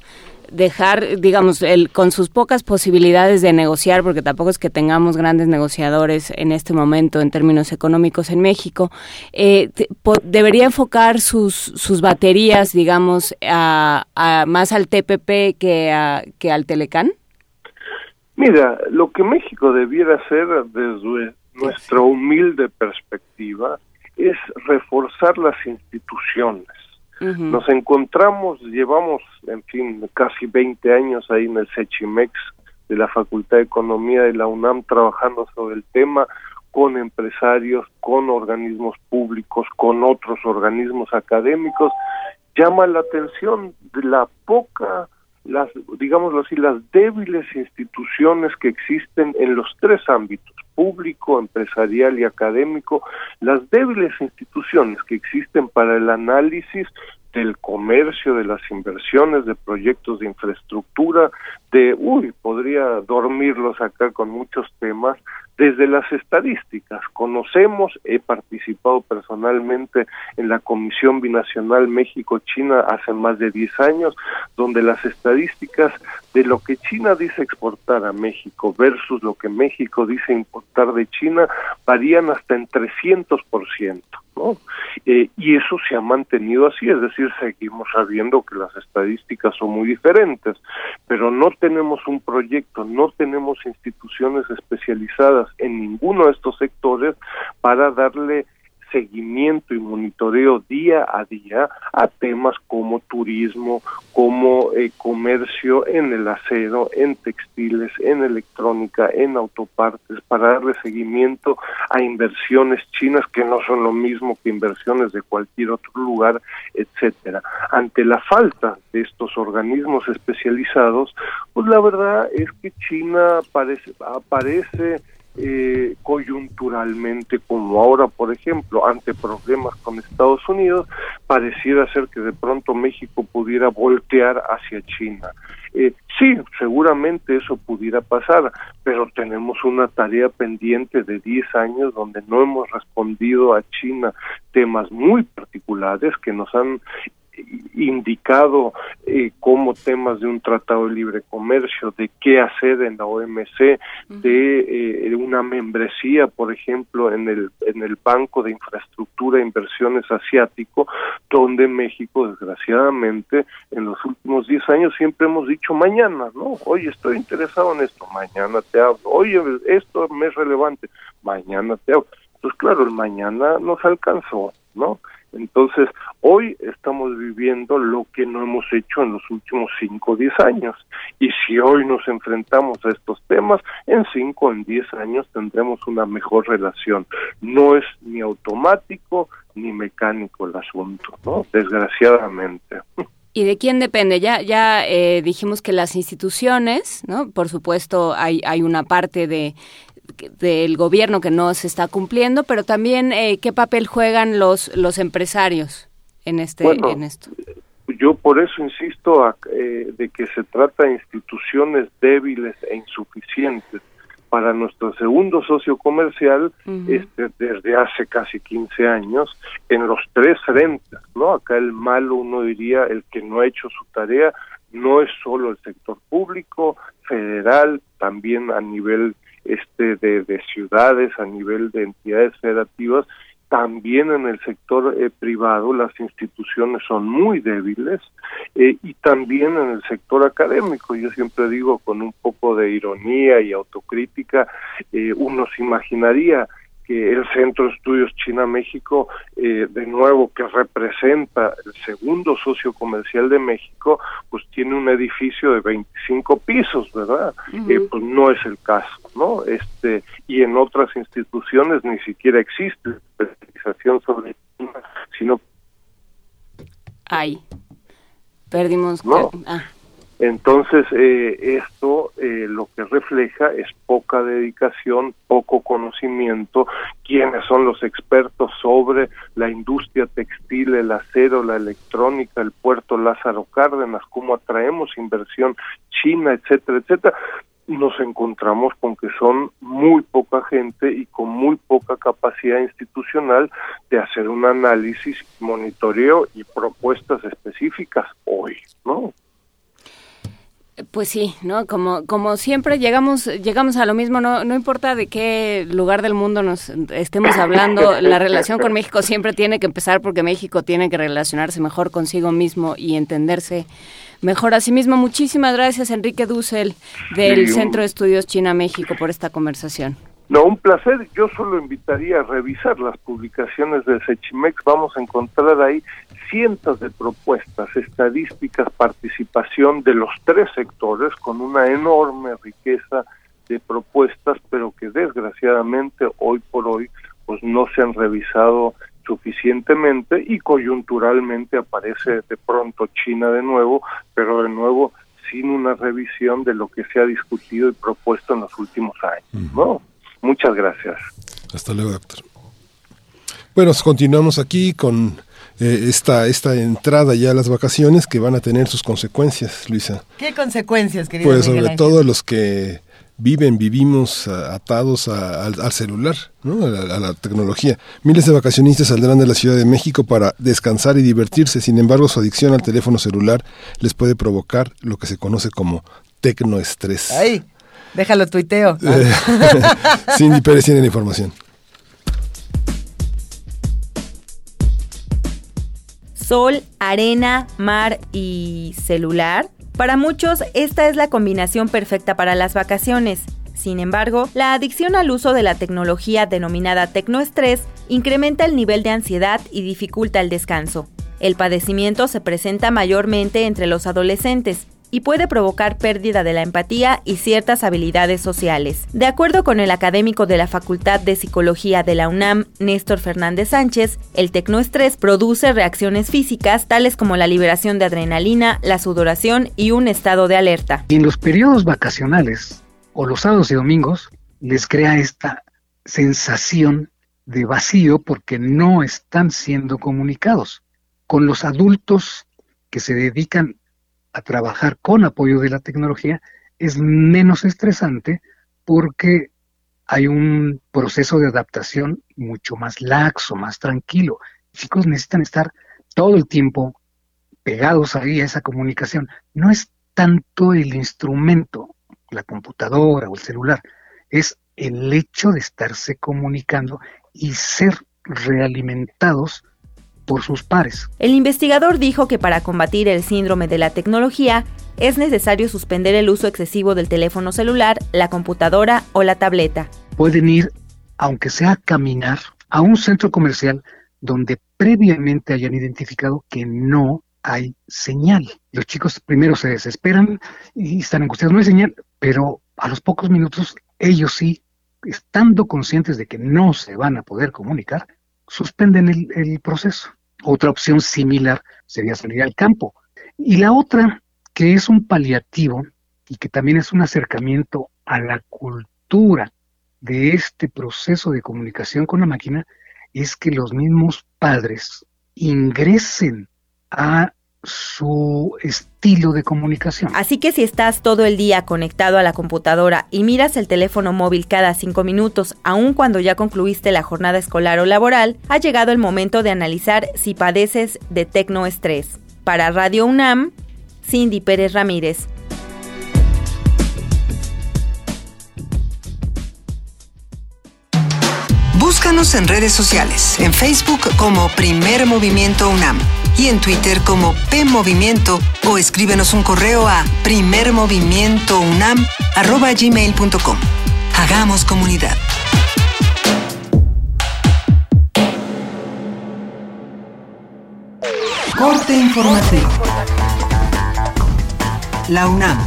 dejar, digamos, el, con sus pocas posibilidades de negociar, porque tampoco es que tengamos grandes negociadores en este momento en términos económicos en México, eh, debería enfocar sus, sus baterías, digamos, a, más al TPP que, a, que al Telecán? Mira, lo que México debiera hacer desde nuestra humilde perspectiva es reforzar las instituciones nos encontramos, llevamos, en fin, casi 20 años ahí en el Sechimex de la Facultad de Economía de la UNAM trabajando sobre el tema con empresarios, con organismos públicos, con otros organismos académicos, llama la atención de la poca las, digámoslo así, las débiles instituciones que existen en los tres ámbitos, público, empresarial y académico, las débiles instituciones que existen para el análisis del comercio, de las inversiones, de proyectos de infraestructura, de, uy, podría dormirlos acá con muchos temas, desde las estadísticas. Conocemos, he participado personalmente en la Comisión Binacional México-China hace más de 10 años, donde las estadísticas de lo que China dice exportar a México versus lo que México dice importar de China varían hasta en 300%. ¿No? Eh, y eso se ha mantenido así, es decir, seguimos sabiendo que las estadísticas son muy diferentes, pero no tenemos un proyecto, no tenemos instituciones especializadas en ninguno de estos sectores para darle seguimiento y monitoreo día a día a temas como turismo, como eh, comercio en el acero, en textiles, en electrónica, en autopartes, para darle seguimiento a inversiones chinas que no son lo mismo que inversiones de cualquier otro lugar, etcétera. Ante la falta de estos organismos especializados, pues la verdad es que China parece, aparece eh, coyunturalmente, como ahora, por ejemplo, ante problemas con Estados Unidos, pareciera ser que de pronto México pudiera voltear hacia China. Eh, sí, seguramente eso pudiera pasar, pero tenemos una tarea pendiente de 10 años donde no hemos respondido a China temas muy particulares que nos han indicado eh, como temas de un tratado de libre comercio, de qué hacer en la OMC, de eh, una membresía, por ejemplo, en el en el Banco de Infraestructura e Inversiones Asiático, donde México, desgraciadamente, en los últimos 10 años siempre hemos dicho mañana, ¿no? Oye, estoy interesado en esto, mañana te hablo. Oye, esto me es relevante, mañana te hablo. Pues claro, el mañana nos alcanzó, ¿no? Entonces, hoy estamos viviendo lo que no hemos hecho en los últimos 5 o 10 años. Y si hoy nos enfrentamos a estos temas, en 5 o en 10 años tendremos una mejor relación. No es ni automático ni mecánico el asunto, ¿no? Desgraciadamente. ¿Y de quién depende? Ya, ya eh, dijimos que las instituciones, ¿no? Por supuesto, hay, hay una parte de, del gobierno que no se está cumpliendo, pero también eh, qué papel juegan los los empresarios en este en esto. Yo por eso insisto eh, de que se trata de instituciones débiles e insuficientes para nuestro segundo socio comercial este, desde hace casi 15 años en los tres frentes, ¿no? Acá el malo uno diría el que no ha hecho su tarea no es solo el sector público, federal, también a nivel este de, ciudades a nivel de entidades federativas también en el sector eh, privado las instituciones son muy débiles eh, y también en el sector académico. Yo siempre digo con un poco de ironía y autocrítica, eh, uno se imaginaría que el Centro de Estudios China-México, eh, de nuevo, que representa el segundo socio comercial de México, pues tiene un edificio de 25 pisos, ¿verdad? Eh, pues no es el caso, ¿no? Este, y en otras instituciones ni siquiera existe especialización sobre China, sino... Ay, perdimos... No. Ah. Entonces, eh, esto eh, lo que refleja es poca dedicación, poco conocimiento, quiénes son los expertos sobre la industria textil, el acero, la electrónica, el puerto Lázaro Cárdenas, cómo atraemos inversión china, etcétera, etcétera. Nos encontramos con que son muy poca gente y con muy poca capacidad institucional de hacer un análisis, monitoreo y propuestas específicas hoy, ¿no? Pues sí, ¿no? Como, como siempre llegamos, llegamos a lo mismo, no, no importa de qué lugar del mundo nos estemos hablando, la relación con México siempre tiene que empezar porque México tiene que relacionarse mejor consigo mismo y entenderse mejor a sí mismo. Muchísimas gracias, Enrique Dussel, del Centro de Estudios China-México, por esta conversación. No, un placer. Yo solo invitaría a revisar las publicaciones de Sechimex. Vamos a encontrar ahí cientos de propuestas, estadísticas, participación de los tres sectores con una enorme riqueza de propuestas, pero que desgraciadamente hoy por hoy pues no se han revisado suficientemente y coyunturalmente aparece de pronto China de nuevo, pero de nuevo sin una revisión de lo que se ha discutido y propuesto en los últimos años. ¿no? Muchas gracias. Hasta luego, doctor. Bueno, continuamos aquí con eh, esta, esta entrada ya a las vacaciones que van a tener sus consecuencias, Luisa. ¿Qué consecuencias, querido? Pues sobre todo los que viven, vivimos atados al celular, ¿no? a, la, tecnología. Miles de vacacionistas saldrán de la Ciudad de México para descansar y divertirse, sin embargo su adicción al teléfono celular les puede provocar lo que se conoce como tecnoestrés. ¡Ay! Déjalo tuiteo. <laughs> Cindy Pérez tiene la información. Sol, arena, mar y celular para muchos, esta es la combinación perfecta para las vacaciones. Sin embargo, la adicción al uso de la tecnología denominada tecnoestrés incrementa el nivel de ansiedad y dificulta el descanso. El padecimiento se presenta mayormente entre los adolescentes y puede provocar pérdida de la empatía y ciertas habilidades sociales. De acuerdo con el académico de la Facultad de Psicología de la UNAM, Néstor Fernández Sánchez, el tecnoestrés produce reacciones físicas tales como la liberación de adrenalina, la sudoración y un estado de alerta. en los periodos vacacionales o los sábados y domingos les crea esta sensación de vacío porque no están siendo comunicados. Con los adultos que se dedican a trabajar con apoyo de la tecnología es menos estresante porque hay un proceso de adaptación mucho más laxo, más tranquilo. Chicos necesitan estar todo el tiempo pegados ahí a esa comunicación. No es tanto el instrumento, la computadora o el celular, es el hecho de estarse comunicando y ser realimentados por sus pares. El investigador dijo que para combatir el síndrome de la tecnología es necesario suspender el uso excesivo del teléfono celular, la computadora o la tableta. Pueden ir, aunque sea a caminar, a un centro comercial donde previamente hayan identificado que no hay señal. Los chicos primero se desesperan y están angustiados, no hay señal, pero a los pocos minutos ellos sí, estando conscientes de que no se van a poder comunicar, suspenden el, el proceso. Otra opción similar sería salir al campo. Y la otra, que es un paliativo y que también es un acercamiento a la cultura de este proceso de comunicación con la máquina, es que los mismos padres ingresen a su estilo de comunicación. Así que si estás todo el día conectado a la computadora y miras el teléfono móvil cada cinco minutos, aun cuando ya concluiste la jornada escolar o laboral, ha llegado el momento de analizar si padeces de tecnoestrés. Para Radio UNAM, Cindy Pérez Ramírez. Búscanos en redes sociales, en Facebook como Primer Movimiento UNAM y en Twitter como P Movimiento o escríbenos un correo a primermovimientounam@gmail.com. Hagamos comunidad. Corte informativo. La UNAM.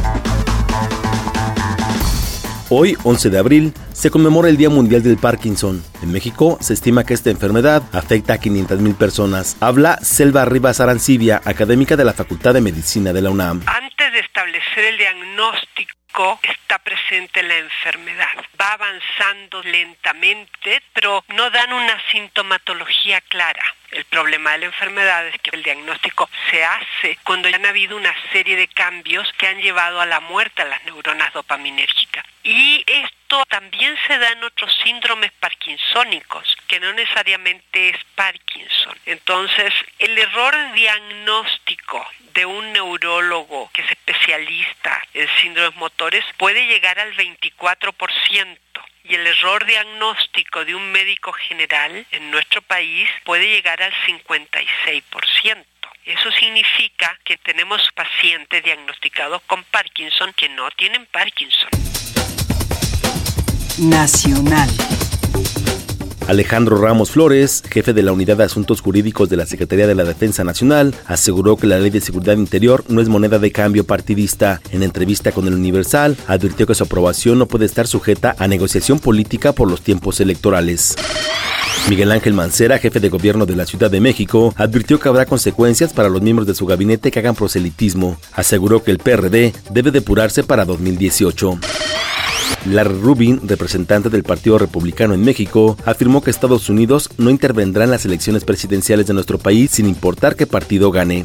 Hoy, 11 de abril, se conmemora el Día Mundial del Parkinson. En México se estima que esta enfermedad afecta a 500.000 personas. Habla Selva Rivas Arancibia, académica de la Facultad de Medicina de la UNAM. Antes de establecer el diagnóstico, está presente la enfermedad. Va avanzando lentamente, pero no dan una sintomatología clara. El problema de la enfermedad es que el diagnóstico se hace cuando ya han habido una serie de cambios que han llevado a la muerte a las neuronas dopaminérgicas. Y esto también se da en otros síndromes parkinsónicos, que no necesariamente es Parkinson. Entonces, el error diagnóstico de un neurólogo que es especialista en síndromes motores puede llegar al 24% y el error diagnóstico de un médico general en nuestro país puede llegar al 56%. Eso significa que tenemos pacientes diagnosticados con Parkinson que no tienen Parkinson. Nacional. Alejandro Ramos Flores, jefe de la Unidad de Asuntos Jurídicos de la Secretaría de la Defensa Nacional, aseguró que la Ley de Seguridad Interior no es moneda de cambio partidista. En entrevista con el Universal, advirtió que su aprobación no puede estar sujeta a negociación política por los tiempos electorales. Miguel Ángel Mancera, jefe de gobierno de la Ciudad de México, advirtió que habrá consecuencias para los miembros de su gabinete que hagan proselitismo. Aseguró que el PRD debe depurarse para 2018. Larry Rubin, representante del Partido Republicano en México, afirmó que Estados Unidos no intervendrá en las elecciones presidenciales de nuestro país sin importar qué partido gane.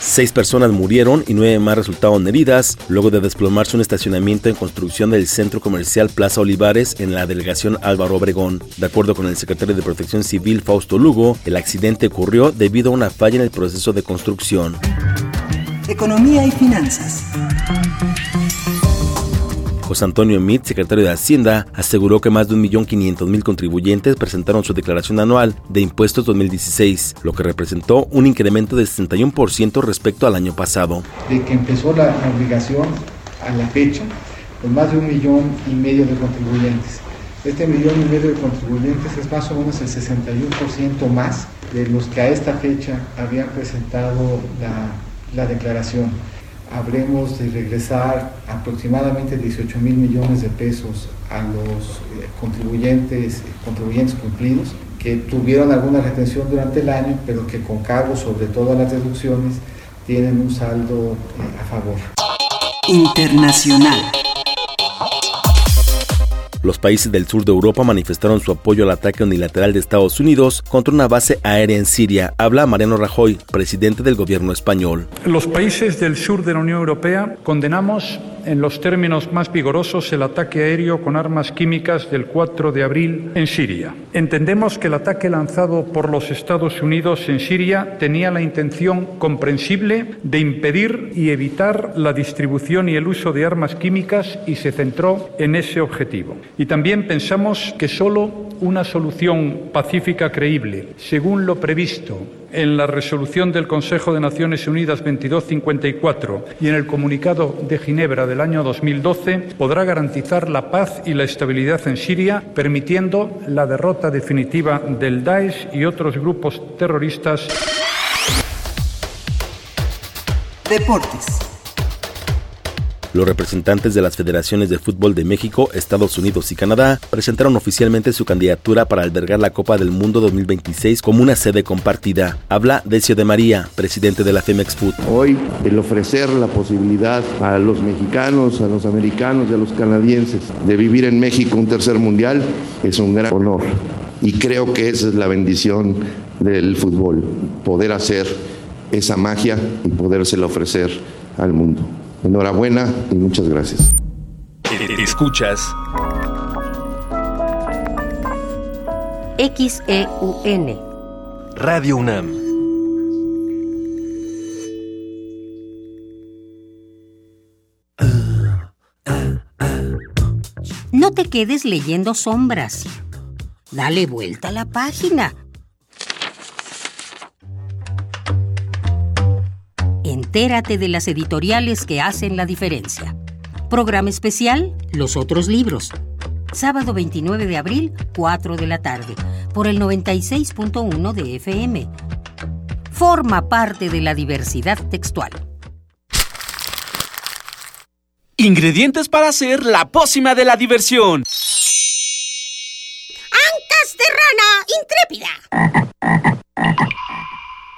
Seis personas murieron y nueve más resultaron heridas luego de desplomarse un estacionamiento en construcción del centro comercial Plaza Olivares en la delegación Álvaro Obregón. De acuerdo con el secretario de Protección Civil Fausto Lugo, el accidente ocurrió debido a una falla en el proceso de construcción. Economía y finanzas. José Antonio Emit, secretario de Hacienda, aseguró que más de 1.500.000 contribuyentes presentaron su declaración anual de impuestos 2016, lo que representó un incremento de 61% respecto al año pasado. De que empezó la obligación a la fecha, con más de un millón y medio de contribuyentes. Este millón y medio de contribuyentes es más o menos el 61% más de los que a esta fecha habían presentado la declaración habremos de regresar aproximadamente 18 mil millones de pesos a los eh, contribuyentes, contribuyentes cumplidos que tuvieron alguna retención durante el año, pero que con cargo sobre todas las deducciones tienen un saldo eh, a favor. Internacional. Los países del sur de Europa manifestaron su apoyo al ataque unilateral de Estados Unidos contra una base aérea en Siria. Habla Mariano Rajoy, presidente del gobierno español. Los países del sur de la Unión Europea condenamos en los términos más vigorosos el ataque aéreo con armas químicas del 4 de abril en Siria. Entendemos que el ataque lanzado por los Estados Unidos en Siria tenía la intención comprensible de impedir y evitar la distribución y el uso de armas químicas y se centró en ese objetivo. Y también pensamos que solo una solución pacífica creíble, según lo previsto en la resolución del Consejo de Naciones Unidas 2254 y en el comunicado de Ginebra del año 2012, podrá garantizar la paz y la estabilidad en Siria, permitiendo la derrota definitiva del Daesh y otros grupos terroristas. Deportes. Los representantes de las federaciones de fútbol de México, Estados Unidos y Canadá presentaron oficialmente su candidatura para albergar la Copa del Mundo 2026 como una sede compartida. Habla Decio de María, presidente de la Femex Food. Hoy el ofrecer la posibilidad a los mexicanos, a los americanos y a los canadienses de vivir en México un tercer mundial es un gran honor. Y creo que esa es la bendición del fútbol, poder hacer esa magia y podérsela ofrecer al mundo. Enhorabuena y muchas gracias. Escuchas XEUN Radio UNAM. No te quedes leyendo sombras. Dale vuelta a la página. Entérate de las editoriales que hacen la diferencia. Programa especial, Los otros libros. Sábado 29 de abril, 4 de la tarde, por el 96.1 de FM. Forma parte de la diversidad textual. Ingredientes para hacer la pócima de la diversión. Ancas de rana intrépida.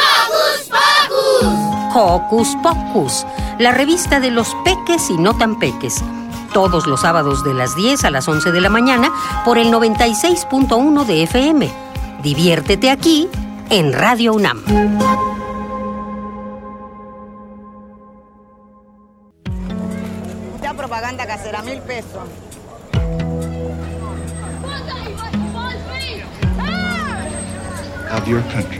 ¡Hocus Pocus! Hocus Pocus, la revista de los peques y no tan peques. Todos los sábados de las 10 a las 11 de la mañana por el 96.1 de FM. Diviértete aquí en Radio UNAM. Mucha propaganda casera, mil pesos. of your country.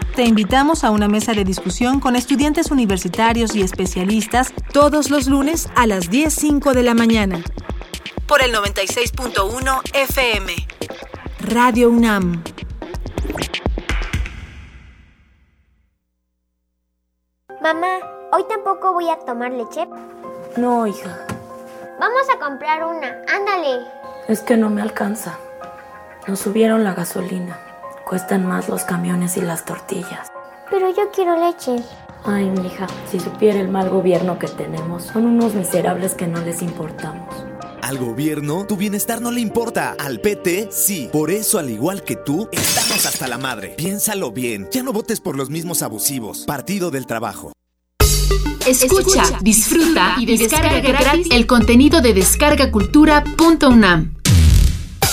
Te invitamos a una mesa de discusión con estudiantes universitarios y especialistas todos los lunes a las 10.05 de la mañana. Por el 96.1 FM. Radio UNAM. Mamá, ¿hoy tampoco voy a tomar leche? No, hija, Vamos a comprar una, ándale. es que no me alcanza. Nos subieron la gasolina. Cuestan más los camiones y las tortillas. Pero yo quiero leche. Ay, mija, si supiera el mal gobierno que tenemos, son unos miserables que no les importamos. Al gobierno, tu bienestar no le importa. Al PT, sí. Por eso, al igual que tú, estamos hasta la madre. Piénsalo bien. Ya no votes por los mismos abusivos. Partido del Trabajo. Escucha, disfruta y descarga gratis el contenido de descargacultura.unam.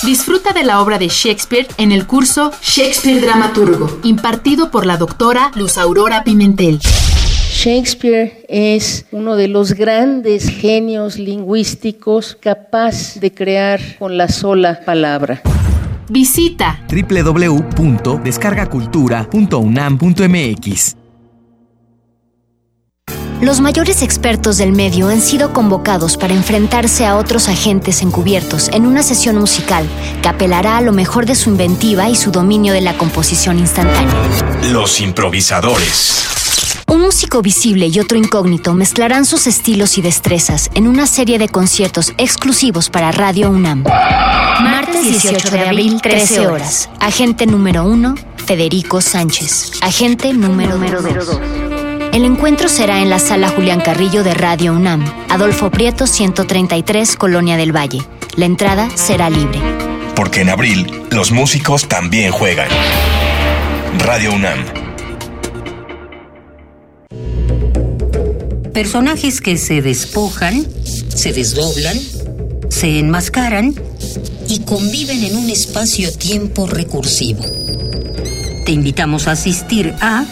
Disfruta de la obra de Shakespeare en el curso Shakespeare Dramaturgo, impartido por la doctora Luz Aurora Pimentel. Shakespeare es uno de los grandes genios lingüísticos capaz de crear con la sola palabra. Visita www.descargacultura.unam.mx Los mayores expertos del medio han sido convocados para enfrentarse a otros agentes encubiertos en una sesión musical que apelará a lo mejor de su inventiva y su dominio de la composición instantánea. Los improvisadores. Un músico visible y otro incógnito mezclarán sus estilos y destrezas en una serie de conciertos exclusivos para Radio UNAM. Martes 18 de abril, 13 horas. Agente número 1, Federico Sánchez. Agente número 2. El encuentro será en la sala Julián Carrillo de Radio UNAM, Adolfo Prieto 133, Colonia del Valle. La entrada será libre. Porque en abril los músicos también juegan. Radio UNAM. Personajes que se despojan, se desdoblan, se enmascaran y conviven en un espacio-tiempo recursivo. Te invitamos a asistir a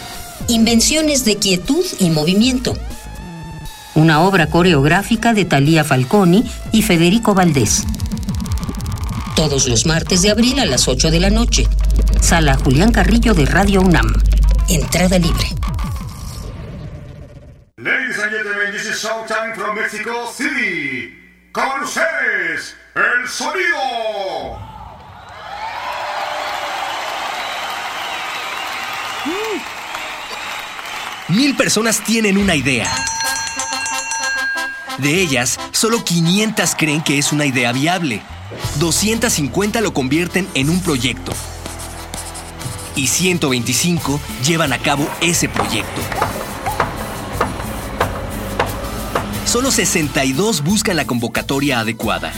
Invenciones de Quietud y Movimiento, una obra coreográfica de Talía Falconi y Federico Valdés. Todos los martes de abril a las 8 de la noche. Sala Julián Carrillo de Radio UNAM. Entrada libre. Ladies and gentlemen, this is Showtime from Mexico City. Con ustedes, el sonido. Mil personas tienen una idea. De ellas, solo 500 creen que es una idea viable. 250 lo convierten en un proyecto. Y 125 llevan a cabo ese proyecto. Solo 62 buscan la convocatoria adecuada.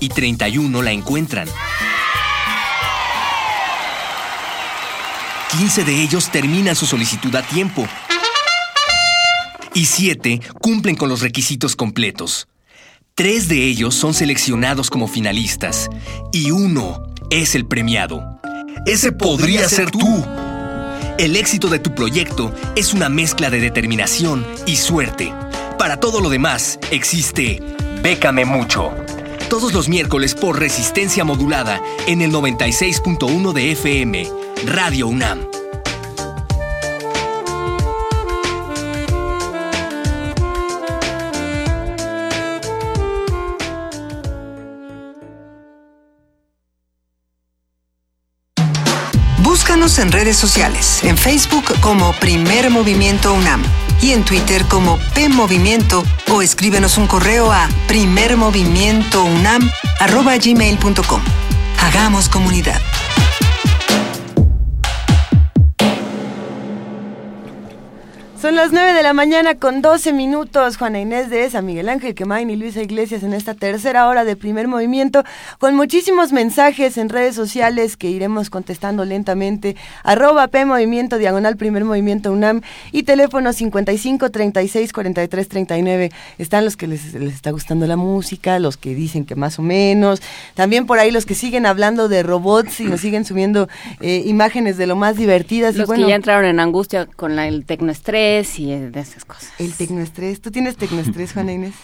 Y 31 la encuentran. 15 de ellos terminan su solicitud a tiempo. Y 7 cumplen con los requisitos completos. Tres de ellos son seleccionados como finalistas. Y uno es el premiado. Ese podría ser tú. El éxito de tu proyecto es una mezcla de determinación y suerte. Para todo lo demás existe Bécame Mucho. Todos los miércoles por resistencia modulada en el 96.1 de FM, Radio UNAM. Búscanos en redes sociales, en Facebook como Primer Movimiento UNAM y en Twitter como P Movimiento o escríbenos un correo a primermovimientounam@gmail.com. Hagamos comunidad. Son las 9 de la mañana con 12 minutos. Juana Inés de esa, Miguel Ángel Quemain y Luisa Iglesias en esta tercera hora de primer movimiento con muchísimos mensajes en redes sociales que iremos contestando lentamente. Arroba P Movimiento Diagonal Primer Movimiento UNAM y teléfono 55 36 43 39. Están los que les, está gustando la música, los que dicen que más o menos. También por ahí los que siguen hablando de robots y nos siguen subiendo eh, imágenes de lo más divertidas. Los y que ya entraron en angustia con la, el tecnoestrés y de esas cosas. El tecnoestrés. ¿Tú tienes tecnoestrés, Juana Inés?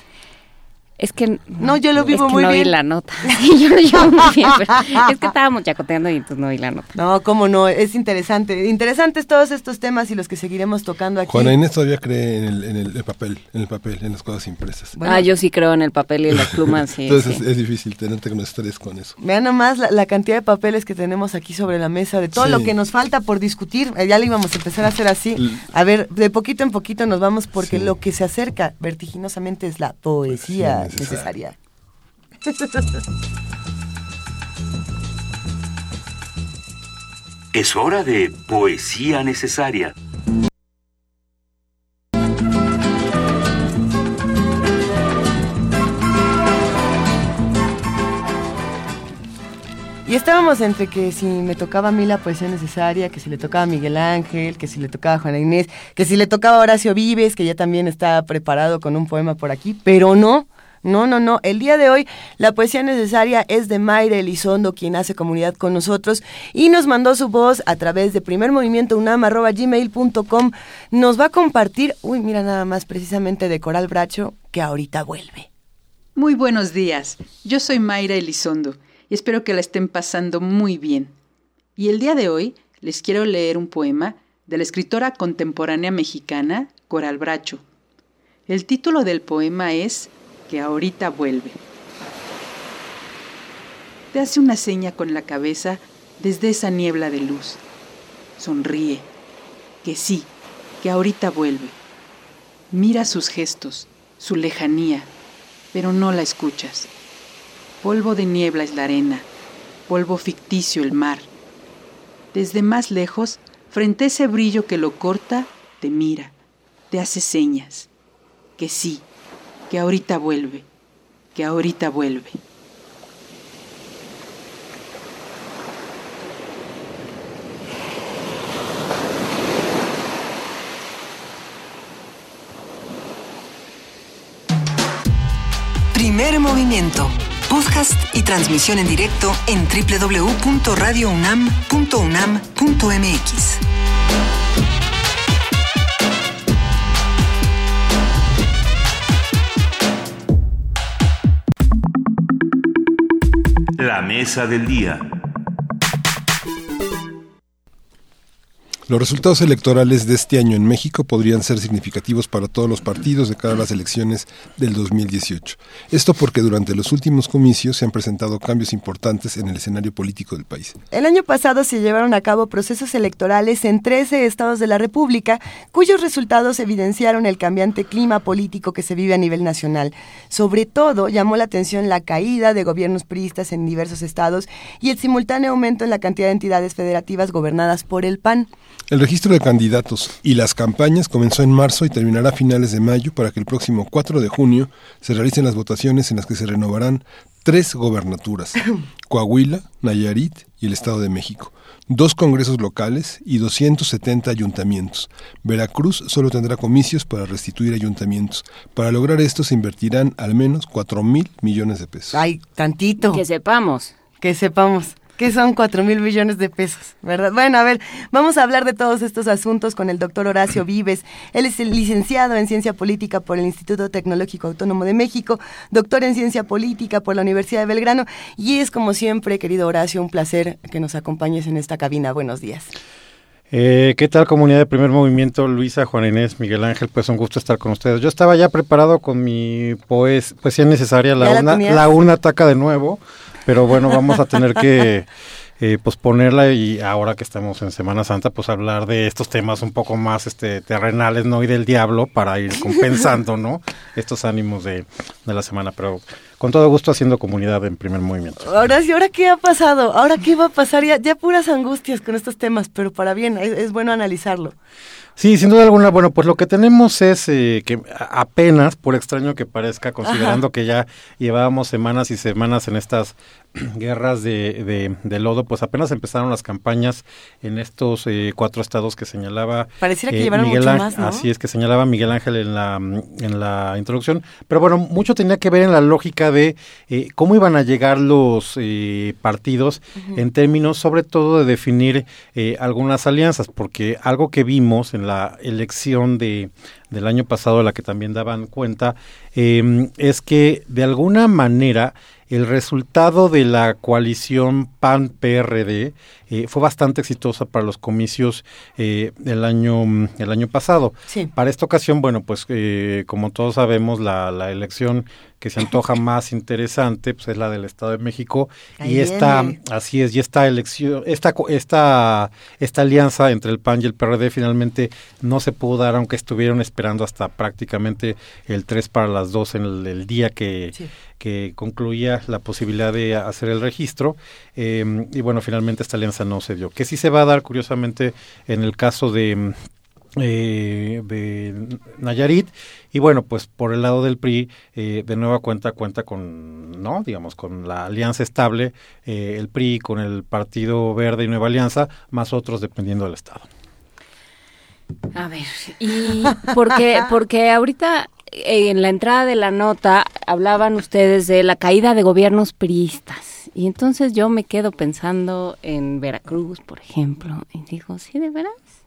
Es que no, yo lo vivo es que muy no bien. vi la nota. <laughs> yo lo llevo muy bien, pero es que estábamos chacoteando y entonces no vi la nota. No, cómo no, es interesante. Interesantes todos estos temas y los que seguiremos tocando aquí. Juana Inés todavía cree en el, en el, papel, en el papel, en las cosas impresas. ah, yo sí creo en el papel y en las plumas, sí. entonces sí. Es, es, difícil tener tecnoestrés con eso. Vean nomás la, la, cantidad de papeles que tenemos aquí sobre la mesa, de todo sí. lo que nos falta por discutir. Eh, ya le íbamos a empezar a hacer así. A ver, de poquito en poquito nos vamos porque sí. lo que se acerca vertiginosamente es la poesía sí, necesaria. Es hora de poesía necesaria. Y estábamos entre que si me tocaba a mí la poesía necesaria, que si le tocaba a Miguel Ángel, que si le tocaba a Juana Inés, que si le tocaba a Horacio Vives, que ya también está preparado con un poema por aquí, pero no, no, no, no. El día de hoy la poesía necesaria es de Mayra Elizondo, quien hace comunidad con nosotros y nos mandó su voz a través de primermovimientounam.gmail.com. Nos va a compartir, uy, mira nada más precisamente de Coral Bracho, que ahorita vuelve. Muy buenos días. Yo soy Mayra Elizondo y espero que la estén pasando muy bien. Y el día de hoy les quiero leer un poema de la escritora contemporánea mexicana Coral Bracho. El título del poema es que ahorita vuelve. Te hace una seña con la cabeza desde esa niebla de luz. Sonríe, que sí, que ahorita vuelve. Mira sus gestos, su lejanía, pero no la escuchas. Polvo de niebla es la arena, polvo ficticio el mar. Desde más lejos, frente a ese brillo que lo corta, te mira, te hace señas, que sí, que ahorita vuelve, que ahorita vuelve. Primer movimiento. Podcast y transmisión en directo en www.radiounam.unam.mx. La mesa del día. Los resultados electorales de este año en México podrían ser significativos para todos los partidos de cara a las elecciones del 2018. Esto porque durante los últimos comicios se han presentado cambios importantes en el escenario político del país. El año pasado se llevaron a cabo procesos electorales en 13 estados de la República, cuyos resultados evidenciaron el cambiante clima político que se vive a nivel nacional. Sobre todo, llamó la atención la caída de gobiernos priistas en diversos estados y el simultáneo aumento en la cantidad de entidades federativas gobernadas por el PAN. El registro de candidatos y las campañas comenzó en marzo y terminará a finales de mayo para que el próximo 4 de junio se realicen las votaciones en las que se renovarán tres gobernaturas, <coughs> Coahuila, Nayarit y el Estado de México, dos congresos locales y 270 ayuntamientos. Veracruz solo tendrá comicios para restituir ayuntamientos. Para lograr esto se invertirán al menos 4 mil millones de pesos. Ay, tantito. Que sepamos. Que sepamos que son 4 mil millones de pesos, ¿verdad? Bueno, a ver, vamos a hablar de todos estos asuntos con el doctor Horacio Vives. Él es el licenciado en Ciencia Política por el Instituto Tecnológico Autónomo de México, doctor en Ciencia Política por la Universidad de Belgrano, y es como siempre, querido Horacio, un placer que nos acompañes en esta cabina. Buenos días. Eh, ¿Qué tal comunidad de primer movimiento? Luisa, Juan Inés, Miguel Ángel, pues un gusto estar con ustedes. Yo estaba ya preparado con mi poes, poesía necesaria, la una, la, la una ataca de nuevo, pero bueno, vamos a tener que eh, posponerla y ahora que estamos en Semana Santa, pues hablar de estos temas un poco más este terrenales, ¿no? Y del diablo para ir compensando, ¿no? <laughs> Estos ánimos de, de la semana, pero con todo gusto haciendo comunidad en primer movimiento. Ahora sí, ¿ahora qué ha pasado? ¿Ahora qué va a pasar? Ya, ya puras angustias con estos temas, pero para bien, es bueno analizarlo. Sí, sin duda alguna, bueno, pues lo que tenemos es eh, que apenas, por extraño que parezca, considerando que ya llevábamos semanas y semanas en estas <clears throat> guerras de, de, lodo, pues apenas empezaron las campañas en estos eh, cuatro estados que señalaba Pareciera que eh, llevaron Miguel mucho más, ¿no? Así es, que señalaba Miguel Ángel en la, en la introducción. Pero bueno, mucho tenía que ver en la lógica de eh, cómo iban a llegar los partidos en términos sobre todo de definir algunas alianzas, porque algo que vimos en la elección de del año pasado, a la que también daban cuenta, es que de alguna manera el resultado de la coalición PAN-PRD eh, fue bastante exitosa para los comicios eh, el, año, el año pasado. Para esta ocasión, bueno, pues eh, como todos sabemos, la, la elección que se antoja <laughs> más interesante pues es la del Estado de México. Y esta así es y esta elección esta esta esta alianza entre el PAN y el PRD finalmente no se pudo dar aunque estuvieron esperando hasta prácticamente el 3 para las 2 en el, día que, que concluía la posibilidad de hacer el registro. Em, y bueno finalmente esta alianza no se dio. Que sí se va a dar curiosamente en el caso de eh, de Nayarit y bueno pues por el lado del PRI eh, de nueva cuenta cuenta con no digamos con la alianza estable eh, el PRI con el Partido Verde y Nueva Alianza más otros dependiendo del estado. A ver y porque porque ahorita en la entrada de la nota hablaban ustedes de la caída de gobiernos priistas y entonces yo me quedo pensando en Veracruz por ejemplo y digo sí de veras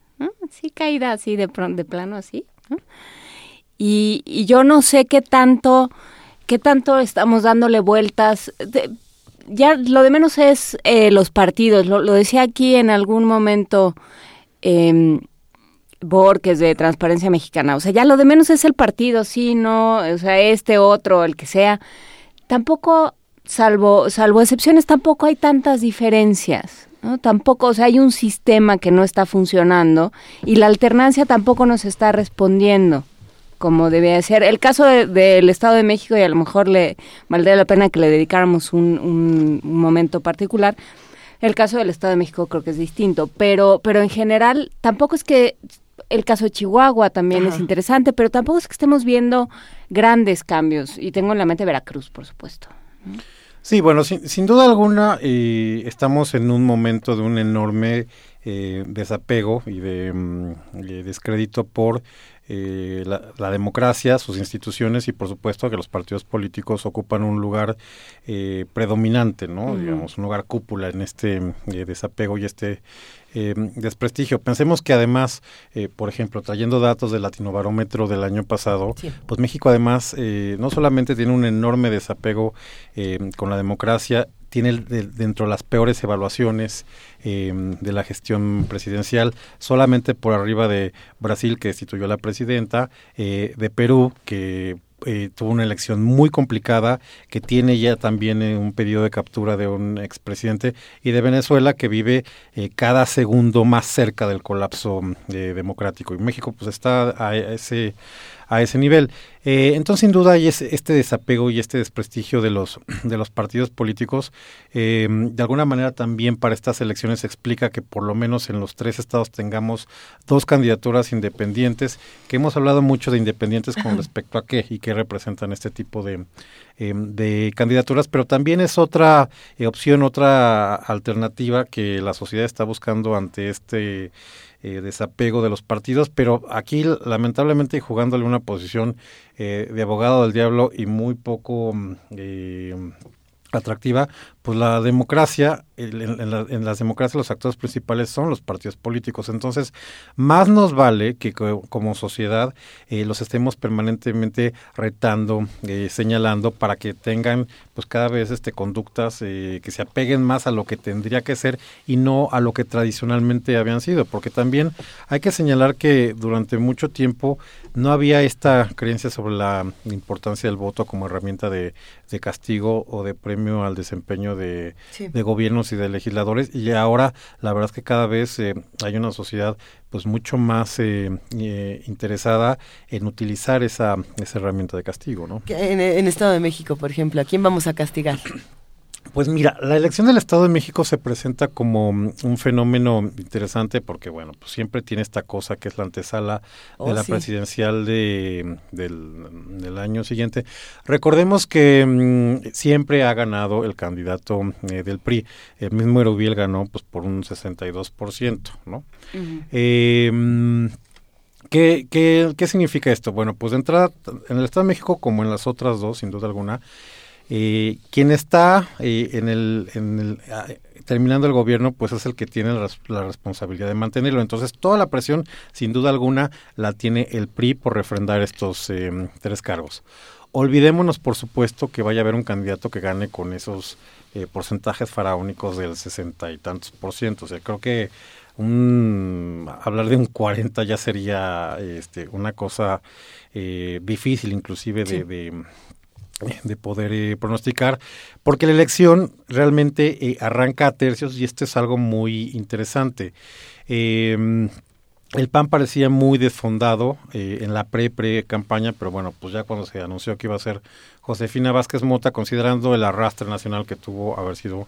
Sí, caída así de, de plano así. Y, yo no sé qué tanto, qué tanto estamos dándole vueltas. ya lo de menos es eh, los partidos. Lo, decía aquí en algún momento eh, Borges de Transparencia Mexicana. O sea, ya lo de menos es el partido, sí, no, o sea, este otro, el que sea. Tampoco, salvo, salvo excepciones, tampoco hay tantas diferencias. Tampoco, o sea, hay un sistema que no está funcionando y la alternancia tampoco nos está respondiendo como debe ser. El caso del Estado de México, y a lo mejor le valdría la pena que le dedicáramos un, momento particular, el caso del Estado de México creo que es distinto, pero, pero en general tampoco es que el caso de Chihuahua también es interesante, pero tampoco es que estemos viendo grandes cambios, y tengo en la mente Veracruz, por supuesto. Sí, bueno, sin, duda alguna eh, estamos en un momento de un enorme eh, desapego y de mm, descrédito por eh, la, democracia, sus instituciones y por supuesto que los partidos políticos ocupan un lugar predominante, ¿no? Digamos, un lugar cúpula en este desapego y este eh, desprestigio. Pensemos que además, eh, por ejemplo, trayendo datos del Latinobarómetro del año pasado, pues México además eh, no solamente tiene un enorme desapego con la democracia, tiene dentro de las peores evaluaciones de la gestión presidencial, solamente por arriba de Brasil, que destituyó a la presidenta, de Perú, que eh, tuvo una elección muy complicada, que tiene ya también eh, un pedido de captura de un expresidente, y de Venezuela, que vive eh, cada segundo más cerca del colapso democrático. Y México pues está a ese a ese nivel. Eh, entonces, sin duda, hay este desapego y este desprestigio de los, <clears throat> de los partidos políticos. Eh, de alguna manera, también para estas elecciones se explica que por lo menos en los tres estados tengamos dos candidaturas independientes, que hemos hablado mucho de independientes con respecto a qué y qué representan este tipo de, eh, de candidaturas, pero también es otra opción, otra alternativa que la sociedad está buscando ante este eh, desapego de los partidos, pero aquí lamentablemente jugándole una posición eh, de abogado del diablo y muy poco mm, eh, atractiva, pues la democracia, en, las democracias los actores principales son los partidos políticos. Entonces, más nos vale que como sociedad eh, los estemos permanentemente retando, eh, señalando para que tengan pues cada vez este conductas eh, que se apeguen más a lo que tendría que ser y no a lo que tradicionalmente habían sido. Porque también hay que señalar que durante mucho tiempo no había esta creencia sobre la importancia del voto como herramienta de castigo o de premio al desempeño desempeño de, gobiernos y de legisladores y ahora la verdad es que cada vez eh, hay una sociedad pues mucho más eh, eh, interesada en utilizar esa, esa herramienta de castigo, ¿no? En, en Estado de México, por ejemplo, ¿a quién vamos a castigar? Pues mira, la elección del Estado de México se presenta como un fenómeno interesante porque, bueno, pues siempre tiene esta cosa que es la antesala de oh, la presidencial de, del, año siguiente. Recordemos que mm, siempre ha ganado el candidato eh, del PRI. El mismo Erubiel ganó pues por un 62%, ¿no? eh, mm, ¿Qué, qué, ¿Qué significa esto? Bueno, pues de entrada, en el Estado de México, como en las otras dos, sin duda alguna, eh, quien está eh, en el, en el ah, terminando el gobierno, pues es el que tiene la, responsabilidad de mantenerlo. Entonces, toda la presión, sin duda alguna, la tiene el PRI por refrendar estos eh, tres cargos. Olvidémonos, por supuesto, que vaya a haber un candidato que gane con esos eh, porcentajes faraónicos del sesenta y tantos por ciento. O sea, creo que un, hablar de un 40 ya sería este, una cosa eh, difícil, inclusive de de poder eh, pronosticar, porque la elección realmente eh, arranca a tercios y esto es algo muy interesante. Em, el PAN parecía muy desfondado eh, en la pre-pre-campaña, pero bueno, pues ya cuando se anunció que iba a ser Josefina Vázquez Mota, considerando el arrastre nacional que tuvo haber sido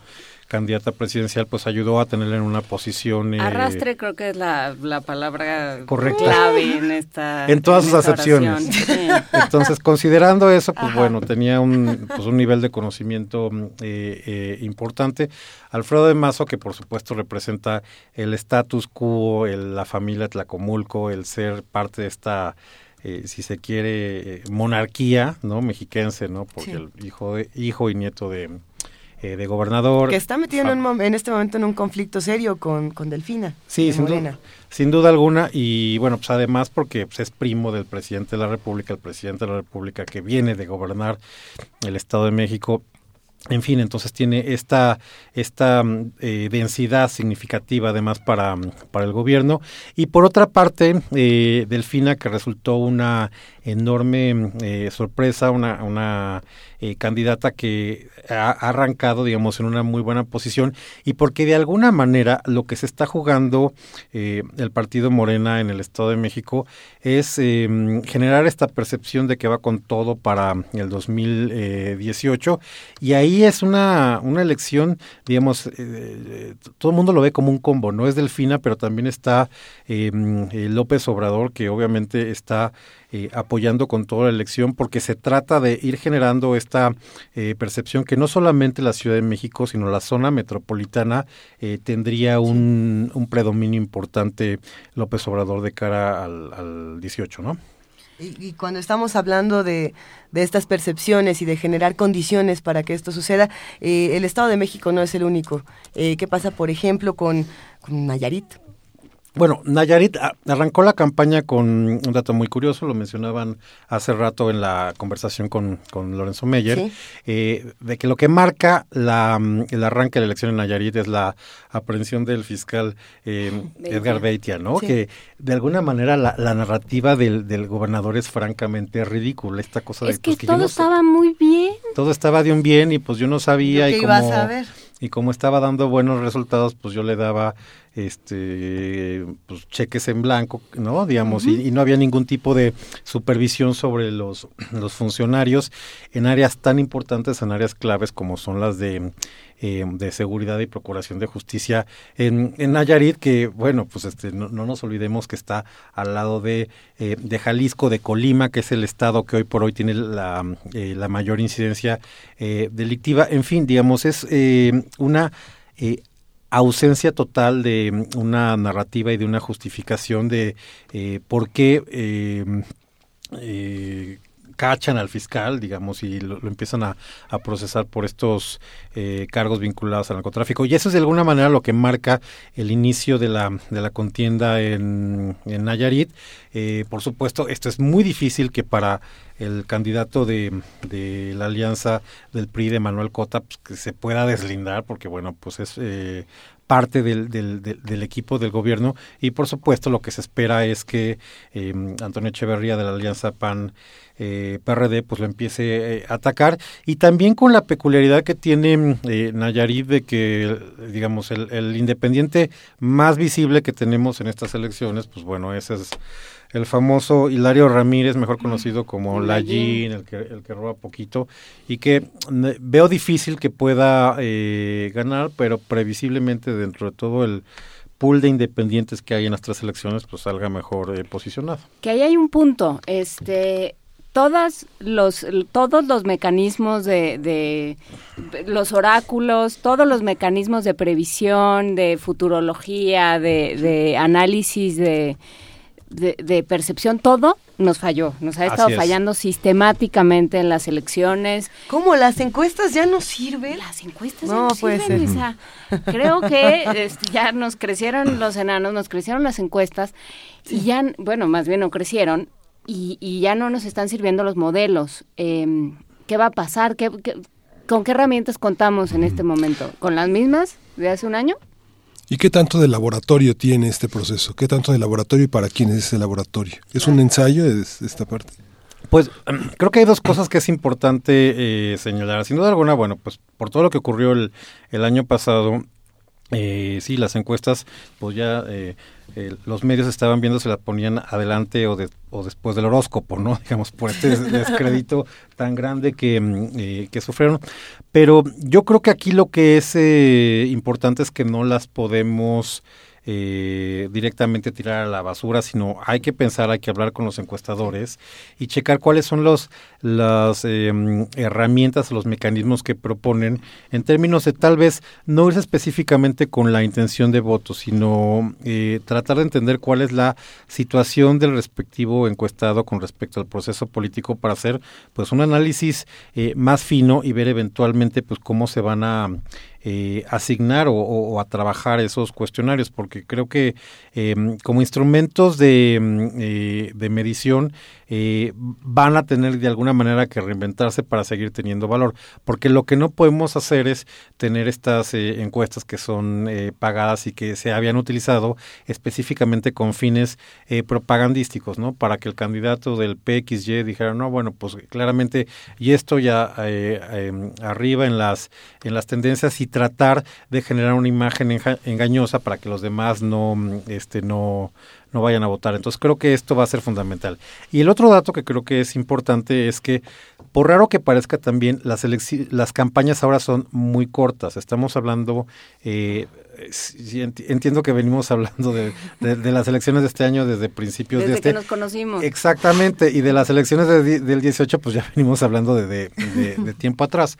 candidata presidencial, pues ayudó a tenerla en una posición... Eh, Arrastre creo que es la, la palabra clave en esta... <laughs> En todas sus acepciones. <laughs> Entonces, considerando eso, pues bueno, tenía un, pues, un nivel de conocimiento eh, eh, importante. Alfredo de Mazo, que por supuesto representa el status quo, el, la familia Tlacomulco, el ser parte de esta... si se quiere, monarquía, ¿no? Mexiquense, ¿no? Porque el hijo, de, hijo y nieto de, eh, de gobernador. Que está metido en, este momento en un conflicto serio con, con Delfina. Sí, sin duda, sin duda, alguna. Y bueno, pues además porque pues, es primo del presidente de la República, el presidente de la República que viene de gobernar el Estado de México en fin, entonces tiene esta, esta mm, eh, densidad significativa además para, mm, para el gobierno. Y por otra parte, eh, Delfina, que resultó una enorme mm, eh, sorpresa, una, una eh, candidata que ha, arrancado, digamos, en una muy buena posición y porque de alguna manera lo que se está jugando eh, el partido Morena en el Estado de México es em, generar esta percepción de que va con todo para el 2018 y ahí es una, una elección, digamos, todo el mundo lo ve como un combo, no es Delfina, pero también está em, López Obrador, que obviamente está eh, apoyando con toda la elección, porque se trata de ir generando esta eh, percepción que no solamente la Ciudad de México, sino la zona metropolitana eh, tendría un, un, predominio importante López Obrador de cara al, al 18, ¿no? Y, cuando estamos hablando de, de, estas percepciones y de generar condiciones para que esto suceda, el Estado de México no es el único. ¿Qué pasa, por ejemplo, con, con Nayarit? Bueno, Nayarit arrancó la campaña con un dato muy curioso, lo mencionaban hace rato en la conversación con, con Lorenzo Meyer, eh, de que lo que marca la, el arranque de la elección en Nayarit es la aprehensión del fiscal eh, Edgar Beitia, ¿no? Que de alguna manera la, narrativa del, del, gobernador es francamente ridícula, esta cosa de... Es que, pues, todo estaba muy bien. Todo estaba de un bien y pues yo no sabía... y como, Y como estaba dando buenos resultados, pues yo le daba este pues cheques en blanco, ¿no? Digamos, y, no había ningún tipo de supervisión sobre los, los funcionarios en áreas tan importantes, en áreas claves como son las de, eh, de seguridad y procuración de justicia en, en Nayarit, que bueno, pues este, no, nos olvidemos que está al lado de, eh, de Jalisco, de Colima, que es el estado que hoy por hoy tiene la, eh, la mayor incidencia delictiva. En fin, digamos, es una ausencia total de mm, una narrativa y de una justificación de eh, por qué eh, eh, cachan al fiscal, digamos, y lo, empiezan a, procesar por estos eh, cargos vinculados al narcotráfico. Y eso es de alguna manera lo que marca el inicio de la, de la contienda en, en Nayarit. Eh, por supuesto, esto es muy difícil que para el candidato de, de la alianza del PRI de Manuel Cota pues, que se pueda deslindar, porque bueno, pues es eh, parte del, del, del, equipo del gobierno. Y por supuesto lo que se espera es que eh, Antonio Echeverría de la Alianza PAN eh, PRD pues lo empiece a atacar. Y también con la peculiaridad que tiene Nayarit de que digamos el, el independiente más visible que tenemos en estas elecciones pues bueno ese es el famoso Hilario Ramírez, mejor conocido como Lallín, el que, el que roba poquito, y que veo difícil que pueda eh, ganar, pero previsiblemente dentro de todo el pool de independientes que hay en las tres elecciones, pues salga mejor eh, posicionado. Que ahí hay un punto, este todas los todos los mecanismos de, de, los oráculos, todos los mecanismos de previsión, de futurología, de, de análisis de de, percepción, todo nos falló. Nos ha estado fallando sistemáticamente en las elecciones. ¿Cómo? ¿Las encuestas ya no sirven? Las encuestas no, ya no sirven, Creo que este, ya nos crecieron los enanos, nos crecieron las encuestas y ya, bueno, más bien no crecieron y, y ya no nos están sirviendo los modelos. Em, ¿Qué va a pasar? ¿Qué, con qué herramientas contamos en este momento? ¿Con las mismas de hace un año? ¿Y qué tanto de laboratorio tiene este proceso? ¿Qué tanto de laboratorio y para quién es ese laboratorio? ¿Es un ensayo de, esta parte? Pues <clears throat> creo que hay dos cosas que es importante eh, señalar. Sin duda alguna, bueno, pues por todo lo que ocurrió el año pasado, eh, sí, las encuestas, pues ya eh, eh, los medios estaban viendo si la ponían adelante o, o después del horóscopo, ¿no? <laughs> Digamos, por este descrédito tan grande que, mm, eh, que sufrieron. Pero yo creo que aquí lo que es importante es que no las podemos eh, directamente tirar a la basura, sino hay que pensar, hay que hablar con los encuestadores y checar cuáles son los, las em, herramientas los mecanismos que proponen en términos de tal vez no irse específicamente con la intención de voto, sino eh, tratar de entender cuál es la situación del respectivo encuestado con respecto al proceso político para hacer pues un análisis eh, más fino y ver eventualmente pues cómo se van a eh, asignar o, a trabajar esos cuestionarios, porque creo que em, como instrumentos de, em, eh, de medición eh, van a tener de alguna manera que reinventarse para seguir teniendo valor, porque lo que no podemos hacer es tener estas eh, encuestas que son pagadas y que se habían utilizado específicamente con fines propagandísticos, ¿no? Para que el candidato del PXY dijera, no, bueno, pues claramente, y esto ya em, arriba en las, en las tendencias y tratar de generar una imagen engañosa para que los demás no, este, no, no vayan a votar. Entonces creo que esto va a ser fundamental. Y el otro dato que creo que es importante es que, por raro que parezca también, las, las campañas ahora son muy cortas. Estamos hablando... Eh, entiendo que venimos hablando de, las elecciones de este año desde principios de este. que nos conocimos. Exactamente, y de las elecciones del 18, pues ya <laughs> venimos hablando de, tiempo atrás.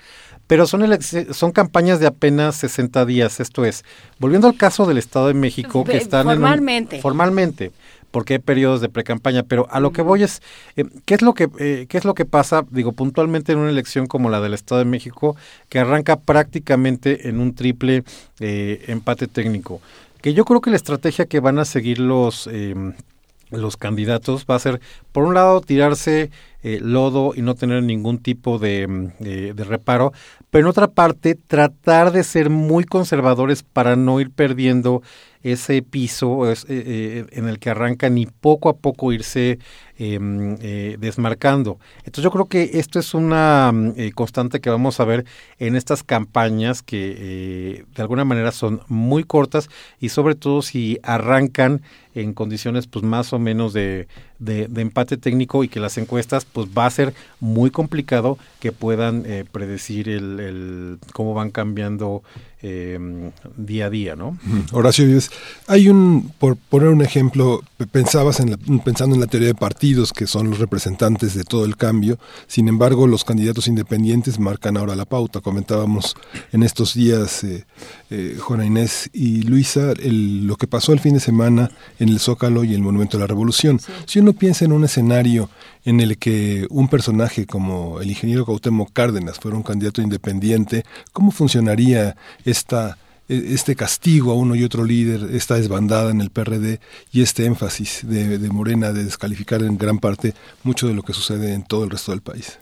Pero son, son campañas de apenas 60 días, esto es, volviendo al caso del Estado de México, que están formalmente. formalmente porque hay periodos de precampaña, pero a lo que voy es, eh, ¿qué, es lo que, eh, ¿qué es lo que pasa, digo, puntualmente en una elección como la del Estado de México, que arranca prácticamente en un triple eh, empate técnico? Que yo creo que la estrategia que van a seguir los em, los candidatos va a ser, por un lado, tirarse eh, lodo y no tener ningún tipo de, mm, de, reparo, pero en otra parte, tratar de ser muy conservadores para no ir perdiendo ese piso eh, eh, en el que arrancan y poco a poco irse em, desmarcando. Entonces yo creo que esto es una mm, constante que vamos a ver en estas campañas que de alguna manera son muy cortas y sobre todo si arrancan en condiciones pues más o menos de, de, empate técnico y que las encuestas pues va a ser muy complicado que puedan eh, predecir el, el, cómo van cambiando eh, día a día, ¿no? Horacio Vives, hay un, por poner un ejemplo, pensabas en pensando en la teoría de partidos, que son los representantes de todo el cambio, sin embargo, los candidatos independientes marcan ahora la pauta. Comentábamos en estos días, eh, eh, Juana Inés y Luisa, lo que pasó el fin de semana en el Zócalo y el Monumento de la Revolución. Si uno piensa en un escenario en el que un personaje como el ingeniero Cuauhtémoc Cárdenas fuera un candidato independiente, ¿cómo funcionaría esta e, este castigo a uno y otro líder, esta desbandada en el PRD y este énfasis de, Morena de descalificar en gran parte mucho de lo que sucede en todo el resto del país.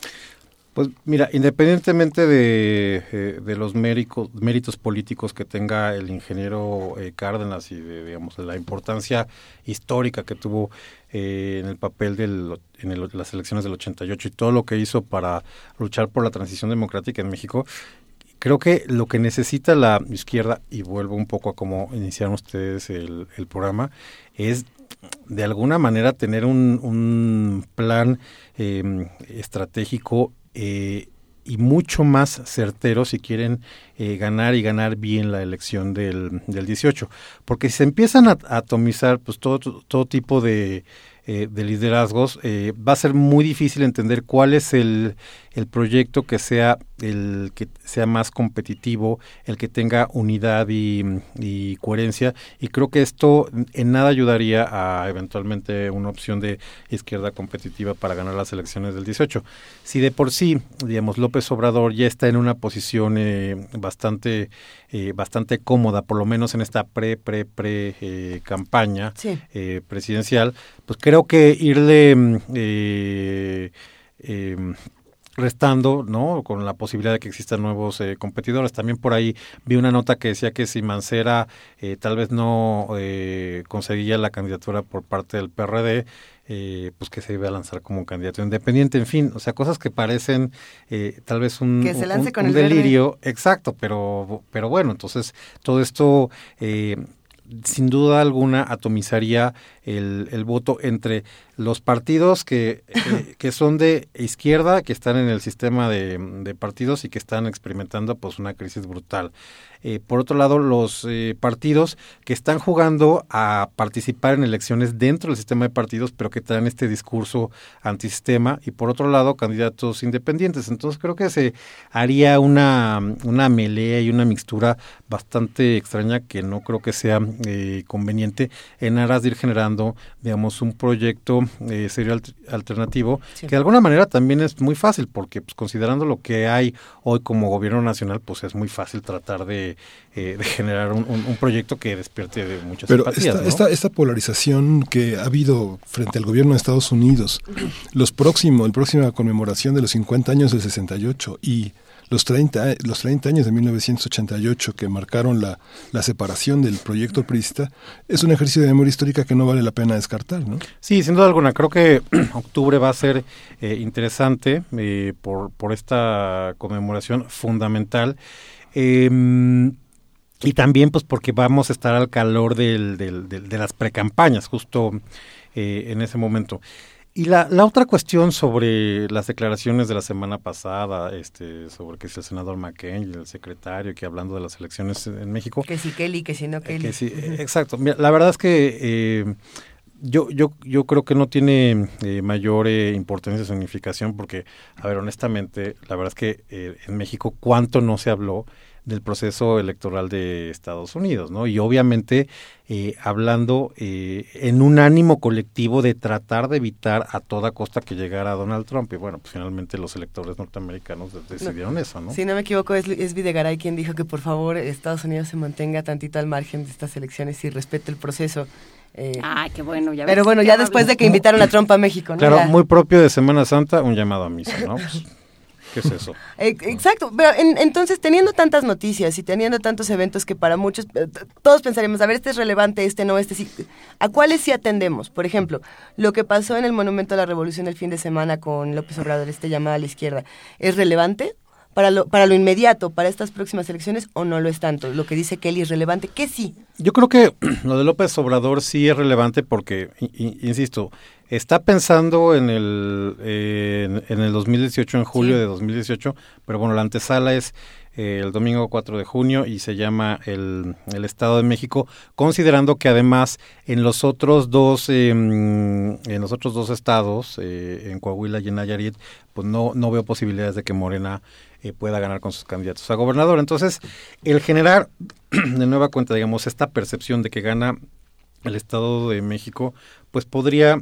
Pues mira, independientemente de, eh, de los méritos, méritos políticos que tenga el ingeniero eh, Cárdenas y de, digamos, de la importancia histórica que tuvo eh, en el papel del, en las elecciones del 88 y todo lo que hizo para luchar por la transición democrática en México, creo que lo que necesita la izquierda, y vuelvo un poco a cómo iniciaron ustedes el, el programa, es de alguna manera tener un, un plan eh, estratégico eh, y mucho más certero si quieren eh, ganar y ganar bien la elección del, del 18. Porque si se empiezan a, atomizar pues todo, todo tipo de, eh, de liderazgos, va a ser muy difícil entender cuál es el, el proyecto que sea el que sea más competitivo, el que tenga unidad y, coherencia. Y creo que esto en nada ayudaría a eventualmente una opción de izquierda competitiva para ganar las elecciones del 18. Si de por sí, digamos, López Obrador ya está en una posición eh, bastante, eh, bastante cómoda, por lo menos en esta pre, pre, pre eh, campaña presidencial, pues creo que irle mm, em, restando, ¿no? Con la posibilidad de que existan nuevos eh, competidores. También por ahí vi una nota que decía que si Mancera eh, tal vez no eh, conseguía la candidatura por parte del PRD, eh, pues que se iba a lanzar como candidato independiente, en fin, o sea, cosas que parecen tal vez un, delirio, exacto, pero, pero bueno, entonces todo esto sin duda alguna atomizaría el, el voto entre los partidos que, eh, <laughs> que son de izquierda, que están en el sistema de, de, partidos y que están experimentando pues una crisis brutal. Eh, por otro lado, los eh, partidos que están jugando a participar en elecciones dentro del sistema de partidos, pero que traen este discurso antisistema. Y por otro lado, candidatos independientes. Entonces creo que se haría una, una melea y una mixtura bastante extraña que no creo que sea conveniente en aras de ir generando, digamos, un proyecto eh, serio alternativo, que de alguna manera también es muy fácil, porque pues, considerando lo que hay hoy como gobierno nacional, pues es muy fácil tratar de, eh, generar un, proyecto que despierte de muchas Pero esta, esta, polarización que ha habido frente al gobierno de Estados Unidos, los próximos, el próxima conmemoración de los 50 años del 68 y los 30, los 30 años de 1988 que marcaron la, la separación del proyecto priista, es un ejercicio de memoria histórica que no vale la pena descartar, ¿no? Sí, sin duda alguna. Creo que <clears throat> octubre va a ser eh, interesante eh, por, por esta conmemoración fundamental. Em, y también pues porque vamos a estar al calor del, del, de las precampañas justo eh, en ese momento. Y la, la otra cuestión sobre las declaraciones de la semana pasada, este, sobre que es el senador McCain y el secretario, que hablando de las elecciones en México. Que si Kelly, que si no Kelly. Que sí, exacto. la verdad es que eh, yo, yo, yo creo que no tiene eh, mayor eh, importancia o significación porque, a ver, honestamente, la verdad es que en México cuánto no se habló del proceso electoral de Estados Unidos, ¿no? Y obviamente eh, hablando eh, en un ánimo colectivo de tratar de evitar a toda costa que llegara Donald Trump. Y bueno, pues finalmente los electores norteamericanos decidieron eso, ¿no? Si no me equivoco, es, es Videgaray quien dijo que por favor Estados Unidos se mantenga tantito al margen de estas elecciones y respete el proceso. Eh, ah, qué bueno. Ya pero bueno, ya después de que invitaron a Trump a México, ¿no? Claro, muy propio de Semana Santa, un llamado a misa, ¿no? Pues, <laughs> ¿Qué es eso? <laughs> Exacto, pero entonces teniendo tantas noticias y teniendo tantos eventos que para muchos, eh, todos pensaríamos, a ver, este es relevante, este no, este sí, ¿a cuáles sí atendemos? Por ejemplo, lo que pasó en el Monumento a la Revolución el fin de semana con López Obrador, este llamada a la izquierda, ¿es relevante? Para lo, para lo inmediato, para estas próximas elecciones, o no lo es tanto? Lo que dice Kelly es relevante, ¿qué sí? Yo creo que <clears throat> lo de López Obrador sí es relevante porque, insisto, Está pensando en el, en, el 2018, en julio de 2018, pero bueno, la antesala es eh, el domingo 4 de junio y se llama el, el, Estado de México, considerando que además en los otros dos, em, en los otros dos estados, eh, en Coahuila y en Nayarit, pues no, no veo posibilidades de que Morena eh, pueda ganar con sus candidatos a gobernador. Entonces, el generar <clears throat> de nueva cuenta, digamos, esta percepción de que gana el Estado de México, pues podría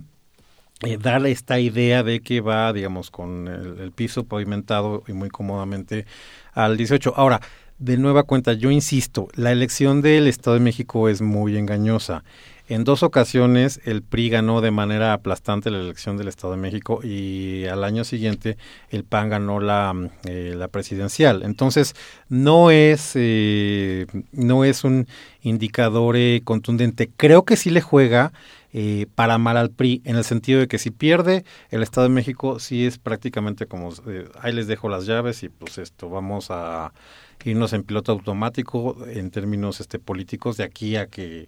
eh, darle esta idea de que va, digamos, con el, piso pavimentado y muy cómodamente al 18. Ahora, de nueva cuenta, yo insisto, la elección del Estado de México es muy engañosa. En dos ocasiones el PRI ganó de manera aplastante la elección del Estado de México y al año siguiente el PAN ganó la, eh, la presidencial. Entonces no es, eh, no es un indicador eh, contundente. Creo que sí le juega para mal al PRI, en el sentido de que si pierde el Estado de México, sí es prácticamente como, ahí les dejo las llaves y pues esto, vamos a irnos en piloto automático en términos este, políticos de aquí a que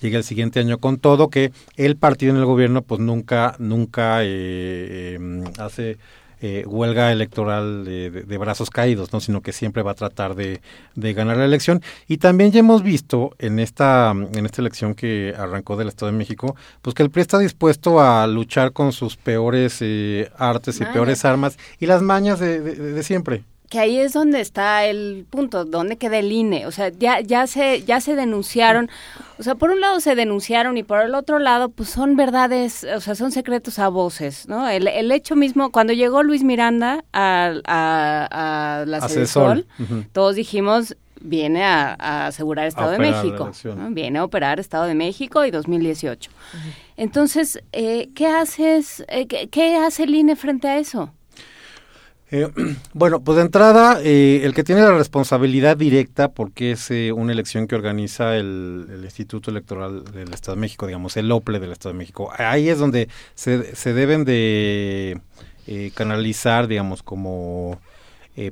llegue el siguiente año con todo que el partido en el gobierno pues nunca nunca eh, em, hace eh, huelga electoral de, brazos caídos, ¿no? sino que siempre va a tratar de, ganar la elección. Y también ya hemos visto en esta, en esta elección que arrancó del Estado de México, pues que el PRI está dispuesto a luchar con sus peores eh, artes y peores armas y las mañas de siempre que ahí es donde está el punto, donde queda el INE, o sea, ya ya se ya se denunciaron, o sea, por un lado se denunciaron y por el otro lado pues son verdades, o sea, son secretos a voces, ¿no? El, el hecho mismo cuando llegó Luis Miranda a, a, la Sol, todos dijimos viene a, asegurar Estado de México, viene a operar Estado de México y 2018. Entonces, eh, ¿qué haces? Eh, ¿Qué hace el INE frente a eso? Eh, <clears throat> bueno, pues de entrada, eh, el que tiene la responsabilidad directa, porque es eh, una elección que organiza el, Instituto Electoral del Estado de México, digamos, el OPLE del Estado de México, ahí es donde se, se deben de canalizar, digamos, como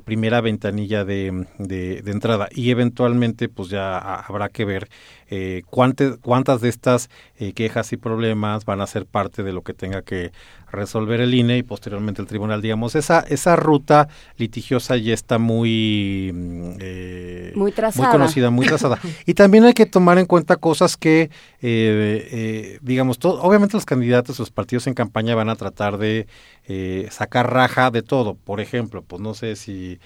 primera ventanilla de, de, de, entrada. Y eventualmente pues ya habrá que ver eh, cuántas, cuántas de estas eh, quejas y problemas van a ser parte de lo que tenga que resolver el INE y posteriormente el tribunal. Digamos, esa, esa ruta litigiosa ya está muy, mm, eh, muy, trazada. muy conocida, muy trazada. <laughs> y también hay que tomar en cuenta cosas que, eh, digamos, todo, obviamente los candidatos, los partidos en campaña van a tratar de sacar raja de todo. Por ejemplo, pues no sé si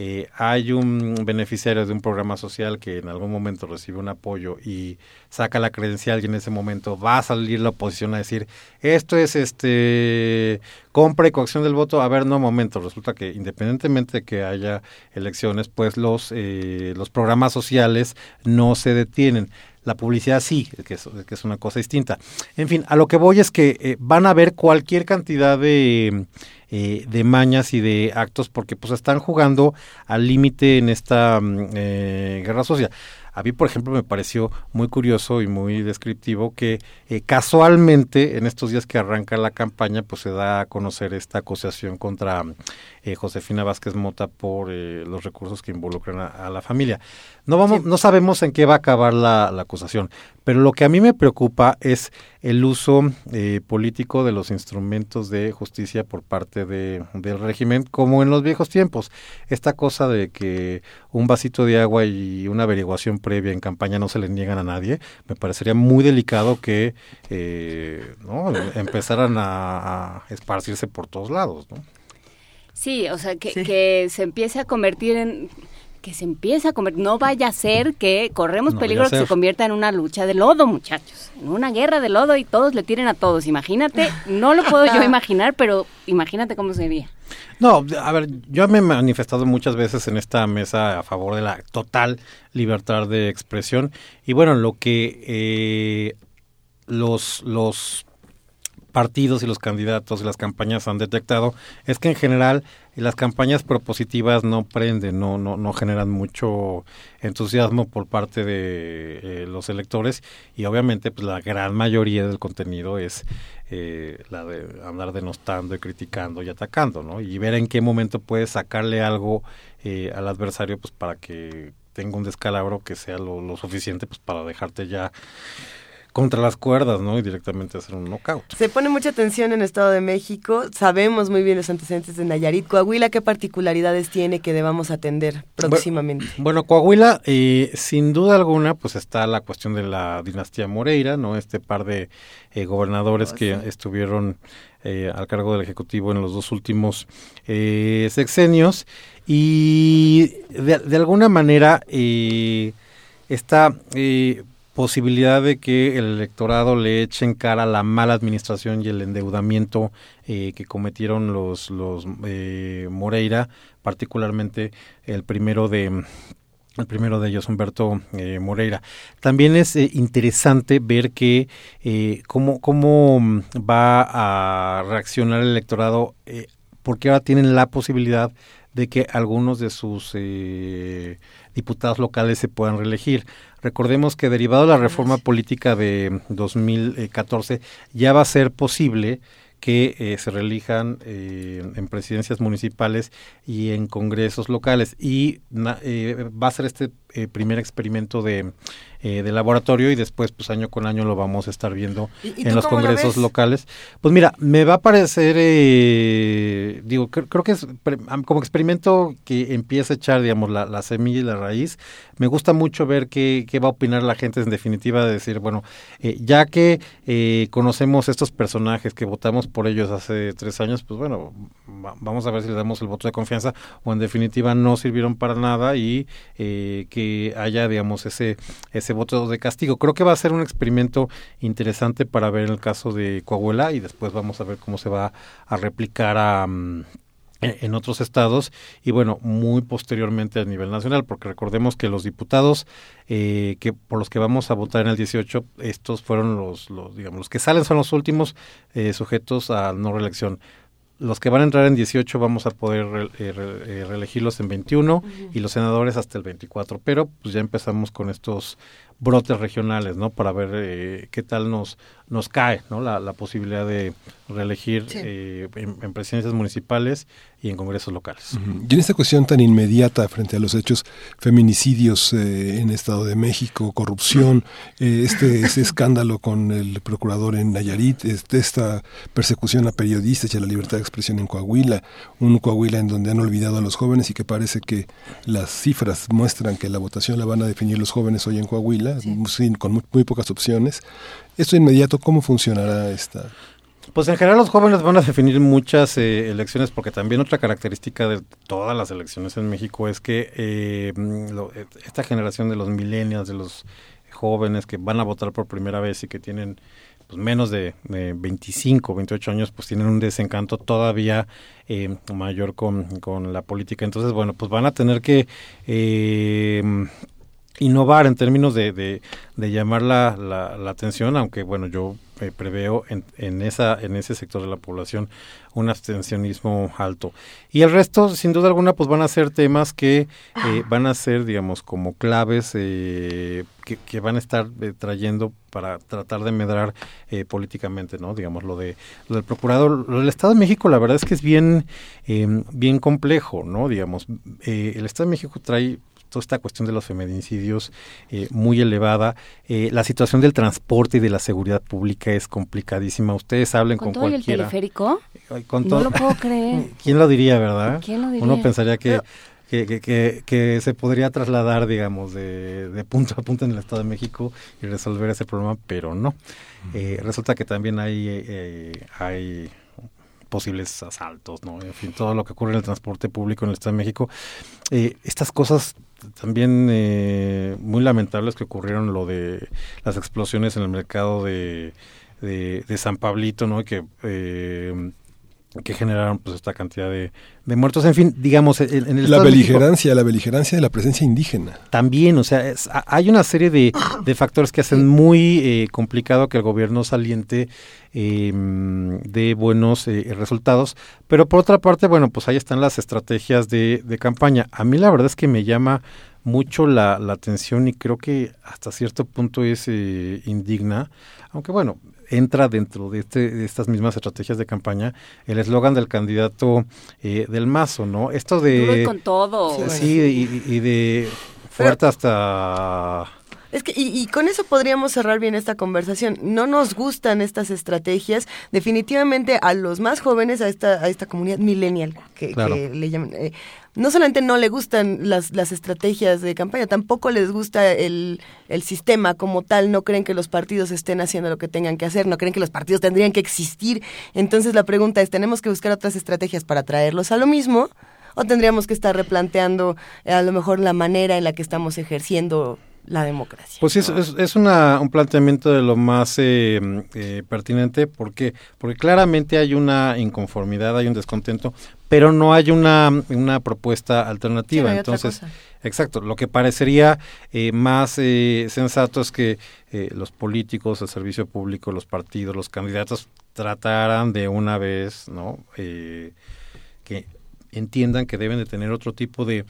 eh, hay un beneficiario de un programa social que en algún momento recibe un apoyo y saca la credencial y en ese momento va a salir la oposición a decir esto es este compra y coacción del voto a ver no momento resulta que independientemente de que haya elecciones pues los eh, los programas sociales no se detienen la publicidad sí, que es, que es, una cosa distinta. En fin, a lo que voy es que eh, van a ver cualquier cantidad de eh, de mañas y de actos porque pues están jugando al límite en esta mm, eh, guerra social. A mí, por ejemplo, me pareció muy curioso y muy descriptivo que eh, casualmente en estos días que arranca la campaña, pues se da a conocer esta acusación contra eh, Josefina Vázquez Mota por eh, los recursos que involucran a, la familia. No vamos, no sabemos en qué va a acabar la, acusación, pero lo que a mí me preocupa es el uso político de los instrumentos de justicia por parte de, del régimen, como en los viejos tiempos. Esta cosa de que un vasito de agua y una averiguación previa en campaña no se le niegan a nadie, me parecería muy delicado que eh, ¿no? empezaran a, esparcirse por todos lados. ¿no? Sí, o sea, que, que se empiece a convertir en que se empiece a convertir, no vaya a ser que corremos peligro de que se convierta en una lucha de lodo, muchachos, en una guerra de lodo y todos le tiren a todos. Imagínate, no lo puedo yo <laughs> imaginar, pero imagínate cómo sería. No, a ver, yo me he manifestado muchas veces en esta mesa a favor de la total libertad de expresión y bueno, lo que eh, los, los partidos y los candidatos y las campañas han detectado es que en general las campañas propositivas no prenden, no, no, no generan mucho entusiasmo por parte de eh, los electores y obviamente pues la gran mayoría del contenido es eh, la de andar denostando y criticando y atacando, ¿no? Y ver en qué momento puedes sacarle algo eh, al adversario pues para que tenga un descalabro que sea lo, lo suficiente pues para dejarte ya contra las cuerdas, ¿no? Y directamente hacer un knockout. Se pone mucha atención en Estado de México. Sabemos muy bien los antecedentes de Nayarit. Coahuila, ¿qué particularidades tiene que debamos atender próximamente? Bueno, Coahuila, eh, sin duda alguna, pues está la cuestión de la dinastía Moreira, ¿no? Este par de eh, gobernadores oh, que estuvieron eh, al cargo del Ejecutivo en los dos últimos sexenios. Y de, de alguna manera está posibilidad de que el electorado le eche en cara la mala administración y el endeudamiento eh, que cometieron los, los eh, Moreira, particularmente el primero de el primero de ellos, Humberto eh, Moreira. También es eh, interesante ver que eh, cómo, cómo mm, va a reaccionar el electorado, porque ahora tienen la posibilidad de que algunos de sus diputados locales se puedan reelegir. Recordemos que derivado de la reforma política de 2014 ya va a ser posible que eh, se reelijan eh, en presidencias municipales y en congresos locales. Y eh, va a ser este primer experimento de, laboratorio y después, pues año con año lo vamos a estar viendo en los congresos locales. Pues mira, me va a parecer, digo, creo que es como experimento que empieza a echar, digamos, la, la semilla y la raíz me gusta mucho ver qué, qué, va a opinar la gente en definitiva de decir, bueno, eh, ya que eh, conocemos estos personajes que votamos por ellos hace tres años, pues bueno, vamos a ver si le damos el voto de confianza o en definitiva no sirvieron para nada y eh, que haya, digamos, ese, ese voto de castigo. Creo que va a ser un experimento interesante para ver el caso de Coahuila y después vamos a ver cómo se va a replicar a... Mm, en otros estados y bueno muy posteriormente a nivel nacional porque recordemos que los diputados eh, que por los que vamos a votar en el 18 estos fueron los, los digamos los que salen son los últimos eh, sujetos a no reelección los que van a entrar en 18 vamos a poder eh, reelegirlos en 21 y los senadores hasta el 24 pero pues ya empezamos con estos brotes regionales, ¿no? Para ver eh, qué tal nos nos cae, ¿no? La, la posibilidad de reelegir eh, en, presidencias municipales y en congresos locales. Y en esta cuestión tan inmediata frente a los hechos feminicidios eh, en Estado de México, corrupción, <laughs> este, este escándalo con el procurador en Nayarit, este, esta persecución a periodistas y a la libertad de expresión en Coahuila, un Coahuila en donde han olvidado a los jóvenes y que parece que las cifras muestran que la votación la van a definir los jóvenes hoy en Coahuila con muy, pocas opciones. Esto inmediato, ¿cómo funcionará esta? Pues en general los jóvenes van a definir muchas eh, elecciones porque también otra característica de todas las elecciones en México es que eh, eh, esta generación de los millennials, de los jóvenes que van a votar por primera vez y que tienen pues, menos de, de 25, 28 años, pues tienen un desencanto todavía mayor con, con, la política. Entonces, bueno, pues van a tener que innovar en términos de, de, llamar la, la, atención, aunque bueno, yo eh, preveo en, en, esa, en ese sector de la población un abstencionismo alto. Y el resto, sin duda alguna, pues van a ser temas que eh, van a ser, digamos, como claves eh, que, que, van a estar trayendo para tratar de medrar políticamente, ¿no? Digamos, lo, de, lo del procurador, lo del Estado de México, la verdad es que es bien, bien complejo, ¿no? Digamos, el Estado de México trae toda esta cuestión de los feminicidios eh, muy elevada. Eh, la situación del transporte y de la seguridad pública es complicadísima. Ustedes hablen con, con todo cualquiera. el teleférico? no lo puedo creer. <laughs> ¿Quién lo diría, verdad? ¿Quién lo diría? Uno pensaría que... Que, que, que, se podría trasladar, digamos, de, de, punto a punto en el Estado de México y resolver ese problema, pero no. Eh, resulta que también hay, hay posibles asaltos, ¿no? En fin, todo lo que ocurre en el transporte público en el Estado de México. estas cosas también eh, muy lamentables que ocurrieron lo de las explosiones en el mercado de, de, San Pablito, ¿no? Que eh, que generaron pues esta cantidad de, muertos. En fin, digamos, en, el la beligerancia, la beligerancia de la presencia indígena. También, o sea, hay una serie de, de, factores que hacen muy eh, complicado que el gobierno saliente eh, de buenos eh, resultados. Pero por otra parte, bueno, pues ahí están las estrategias de, de campaña. A mí la verdad es que me llama mucho la, la atención y creo que hasta cierto punto es eh, indigna, aunque bueno, entra dentro de, este, de estas mismas estrategias de campaña el eslogan del candidato eh, del Mazo, ¿no? Esto de... con todo. Sí, y, de fuerte hasta... Es que, y, con eso podríamos cerrar bien esta conversación. No nos gustan estas estrategias. Definitivamente a los más jóvenes, a esta, a esta comunidad millennial, que, le llaman, eh, no solamente no le gustan las, las estrategias de campaña, tampoco les gusta el, el sistema como tal, no creen que los partidos estén haciendo lo que tengan que hacer, no creen que los partidos tendrían que existir. Entonces la pregunta es, ¿tenemos que buscar otras estrategias para traerlos a lo mismo? ¿O tendríamos que estar replanteando eh, a lo mejor la manera en la que estamos ejerciendo la democracia. Pues sí, es, es, una, un planteamiento de lo más eh, eh, pertinente porque, porque claramente hay una inconformidad, hay un descontento, pero no hay una, una propuesta alternativa. Entonces, exacto, lo que parecería eh, más sensato es que los políticos, el servicio público, los partidos, los candidatos trataran de una vez, ¿no? que entiendan que deben de tener otro tipo de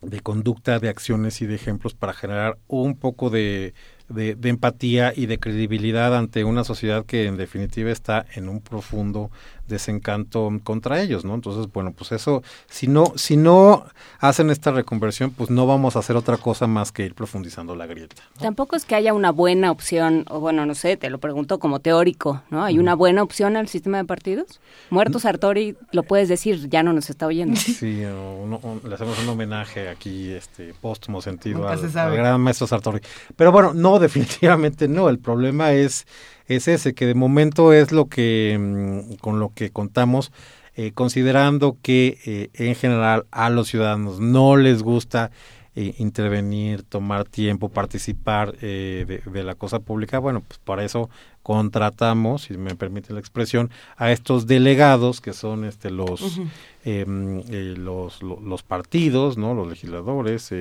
de conducta, de acciones y de ejemplos para generar un poco de, de, empatía y de credibilidad ante una sociedad que en definitiva está en un profundo desencanto contra ellos, ¿no? Entonces, bueno, pues eso, si no, si no hacen esta reconversión, pues no vamos a hacer otra cosa más que ir profundizando la grieta. Tampoco es que haya una buena opción, o bueno, no sé, te lo pregunto como teórico, ¿no? ¿Hay una buena opción al sistema de partidos? Muertos Sartori, lo puedes decir, ya no nos está oyendo. Sí, le hacemos un homenaje aquí, este, póstumo sentido al, al gran maestro Sartori. Pero bueno, no <laughs> definitivamente no. El problema es, es ese, que de momento es lo que, mm, con lo que contamos, eh, considerando que eh, en general a los ciudadanos no les gusta eh, intervenir, tomar tiempo, participar de, la cosa pública, bueno, pues para eso contratamos, si me permite la expresión, a estos delegados que son este los em, los, los, partidos, no, los legisladores,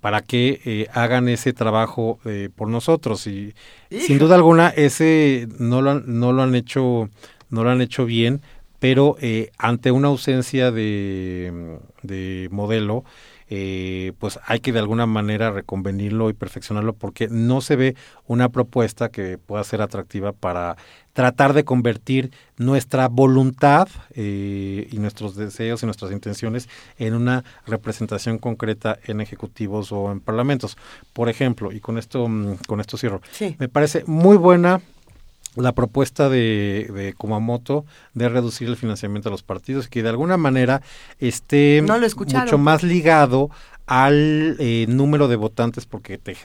para que eh, hagan ese trabajo eh, por nosotros. Y sin duda alguna ese no lo han, no lo han hecho no lo han hecho bien pero eh, ante una ausencia de, de modelo eh, pues hay que de alguna manera reconvenirlo y perfeccionarlo porque no se ve una propuesta que pueda ser atractiva para tratar de convertir nuestra voluntad eh, y nuestros deseos y nuestras intenciones en una representación concreta en ejecutivos o en parlamentos. Por ejemplo, y con esto, mm, con esto cierro, me parece muy buena la propuesta de, de Kumamoto de reducir el financiamiento a los partidos que de alguna manera esté mucho más ligado al eh, número de votantes porque te,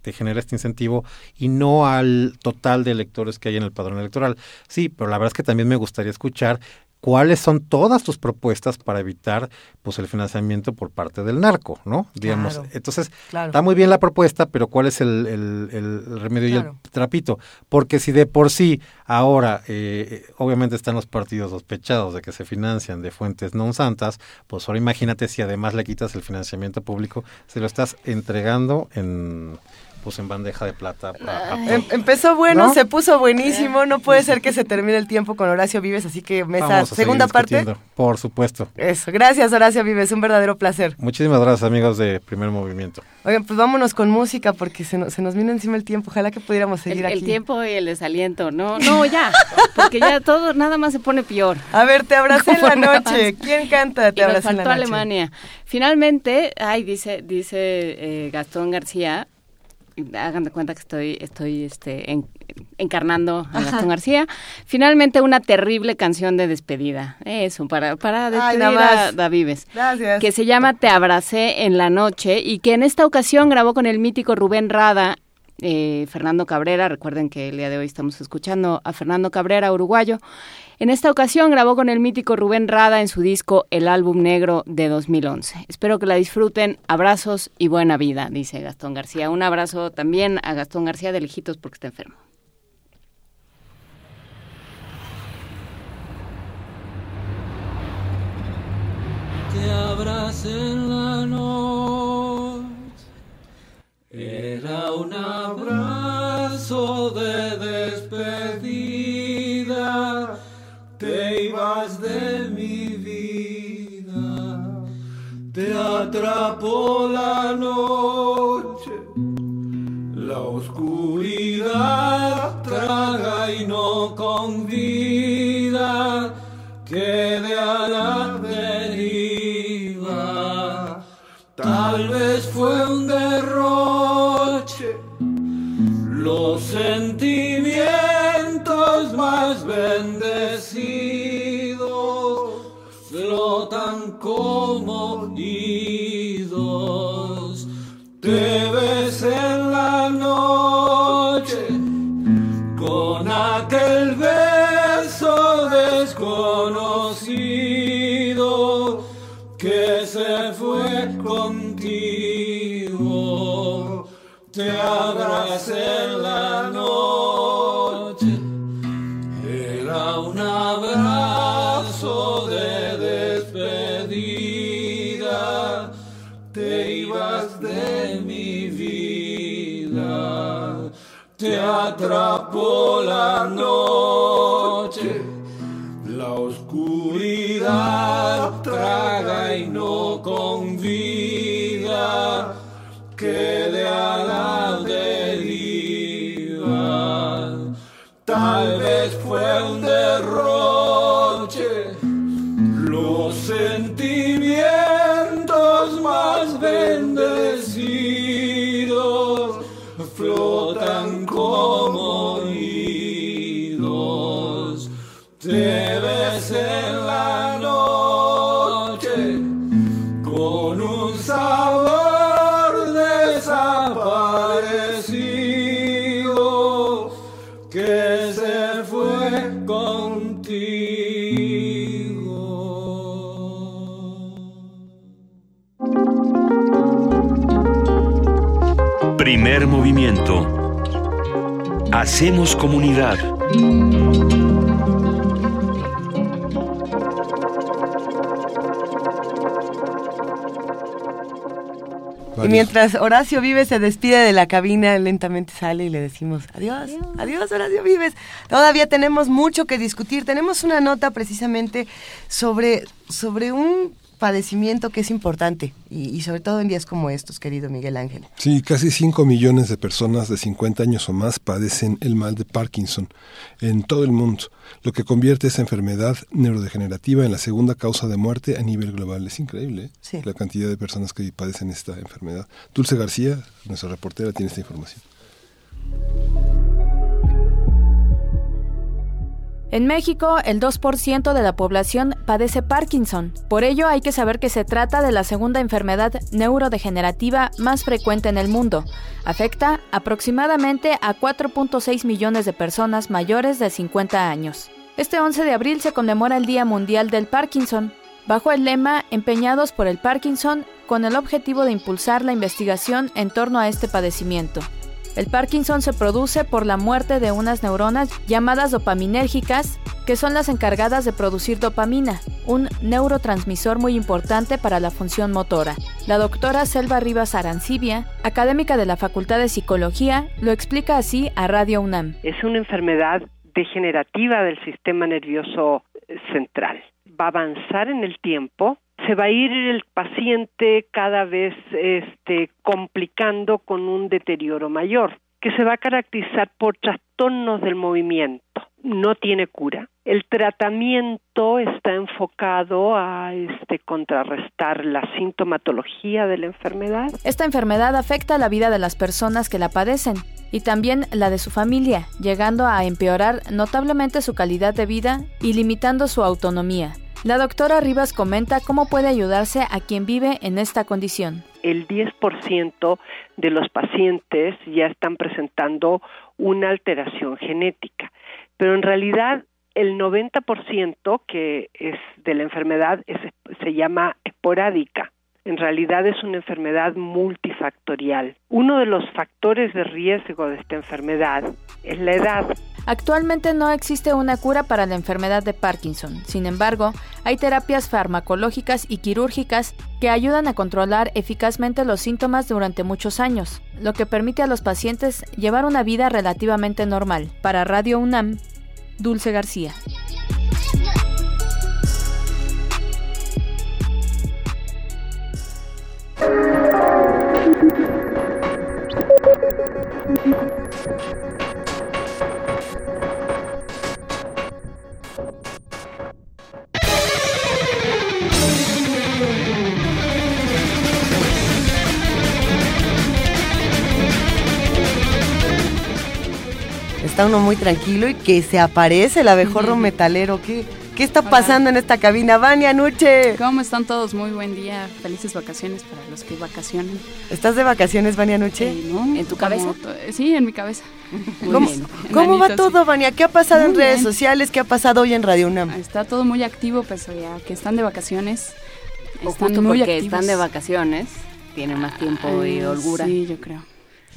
te, genera este incentivo y no al total de electores que hay en el padrón electoral. Sí, pero la verdad es que también me gustaría escuchar cuáles son todas tus propuestas para evitar pues el financiamiento por parte del narco, ¿no? Digamos, entonces está muy bien la propuesta, pero ¿cuál es el, el, remedio y el trapito? Porque si de por sí ahora eh, obviamente están los partidos sospechados de que se financian de fuentes no santas, pues ahora imagínate si además le quitas el financiamiento público, se lo estás entregando en en bandeja de plata. Em, empezó bueno, se puso buenísimo. No puede ser que se termine el tiempo con Horacio Vives, así que mesa segunda parte. Por supuesto. Eso, gracias Horacio Vives, un verdadero placer. Muchísimas gracias amigos de Primer Movimiento. Oigan, pues vámonos con música porque se nos, se nos viene encima el tiempo. Ojalá que pudiéramos seguir el, aquí. El tiempo y el desaliento. No, <laughs> no, ya. Porque ya todo, nada más se pone peor. A ver, te abracé en la noche. <laughs> ¿Quién canta? Te abracé en la noche. Alemania. Finalmente, ay, dice, dice eh, Gastón García, hagan de cuenta que estoy, estoy este, encarnando a Gastón García. Finalmente una terrible canción de despedida. Eso, para, para despedir a Davives. Gracias. Que se llama Te abracé en la noche y que en esta ocasión grabó con el mítico Rubén Rada eh, Fernando Cabrera, recuerden que el día de hoy estamos escuchando a Fernando Cabrera, uruguayo. En esta ocasión grabó con el mítico Rubén Rada en su disco El álbum negro de 2011. Espero que la disfruten. Abrazos y buena vida, dice Gastón García. Un abrazo también a Gastón García de lejitos porque está enfermo. Te en la noche era un abrazo de despedida, te ibas de mi vida, te atrapó la noche, la oscuridad traga y no convida, Hacemos comunidad. Y mientras Horacio Vives se despide de la cabina, lentamente sale y le decimos adiós, adiós, Horacio Vives. Todavía tenemos mucho que discutir. Tenemos una nota precisamente sobre, sobre un padecimiento que es importante y, sobre todo en días como estos, querido Miguel Ángel. Sí, casi 5 millones de personas de 50 años o más padecen el mal de Parkinson en todo el mundo, lo que convierte esa enfermedad neurodegenerativa en la segunda causa de muerte a nivel global. Es increíble ¿eh? la cantidad de personas que padecen esta enfermedad. Dulce García, nuestra reportera, tiene esta información. En México, el 2% de la población padece Parkinson. Por ello, hay que saber que se trata de la segunda enfermedad neurodegenerativa más frecuente en el mundo. Afecta aproximadamente a 4.6 millones de personas mayores de 50 años. Este 11 de abril se conmemora el Día Mundial del Parkinson, bajo el lema Empeñados por el Parkinson, con el objetivo de impulsar la investigación en torno a este padecimiento. El Parkinson se produce por la muerte de unas neuronas llamadas dopaminérgicas, que son las encargadas de producir dopamina, un neurotransmisor muy importante para la función motora. La doctora Selva Rivas Arancibia, académica de la Facultad de Psicología, lo explica así a Radio UNAM. Es una enfermedad degenerativa del sistema nervioso central. Va a avanzar en el tiempo se va a ir el paciente cada vez este, complicando con un deterioro mayor, que se va a caracterizar por trastornos del movimiento. No tiene cura. El tratamiento está enfocado a este, contrarrestar la sintomatología de la enfermedad. Esta enfermedad afecta la vida de las personas que la padecen y también la de su familia, llegando a empeorar notablemente su calidad de vida y limitando su autonomía. La doctora Rivas comenta cómo puede ayudarse a quien vive en esta condición. El 10% de los pacientes ya están presentando una alteración genética, pero en realidad el 90% que es de la enfermedad se llama esporádica. En realidad es una enfermedad multifactorial. Uno de los factores de riesgo de esta enfermedad es la edad. Actualmente no existe una cura para la enfermedad de Parkinson. Sin embargo, hay terapias farmacológicas y quirúrgicas que ayudan a controlar eficazmente los síntomas durante muchos años, lo que permite a los pacientes llevar una vida relativamente normal. Para Radio UNAM, Dulce García. Está uno muy tranquilo y que se aparece el abejorro metalero. ¿Qué, ¿Qué está pasando en esta cabina? Vania Nuche. ¿Cómo están todos? Muy buen día. Felices vacaciones para los que vacacionan. ¿Estás de vacaciones, Vania Nuche? ¿En tu cabeza? Sí, en mi cabeza. ¿Cómo, ¿Cómo va todo, Vania? ¿Qué ha pasado en redes sociales? ¿Qué ha pasado hoy en Radio UNAM? Está todo muy activo, pues ya que están de vacaciones. están muy porque están de vacaciones, tienen más tiempo y holgura. Sí, yo creo.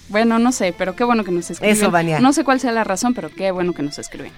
Bueno, no sé, pero qué bueno que nos escriben. Eso, Vania. No sé cuál sea la razón, pero qué bueno que nos escriben.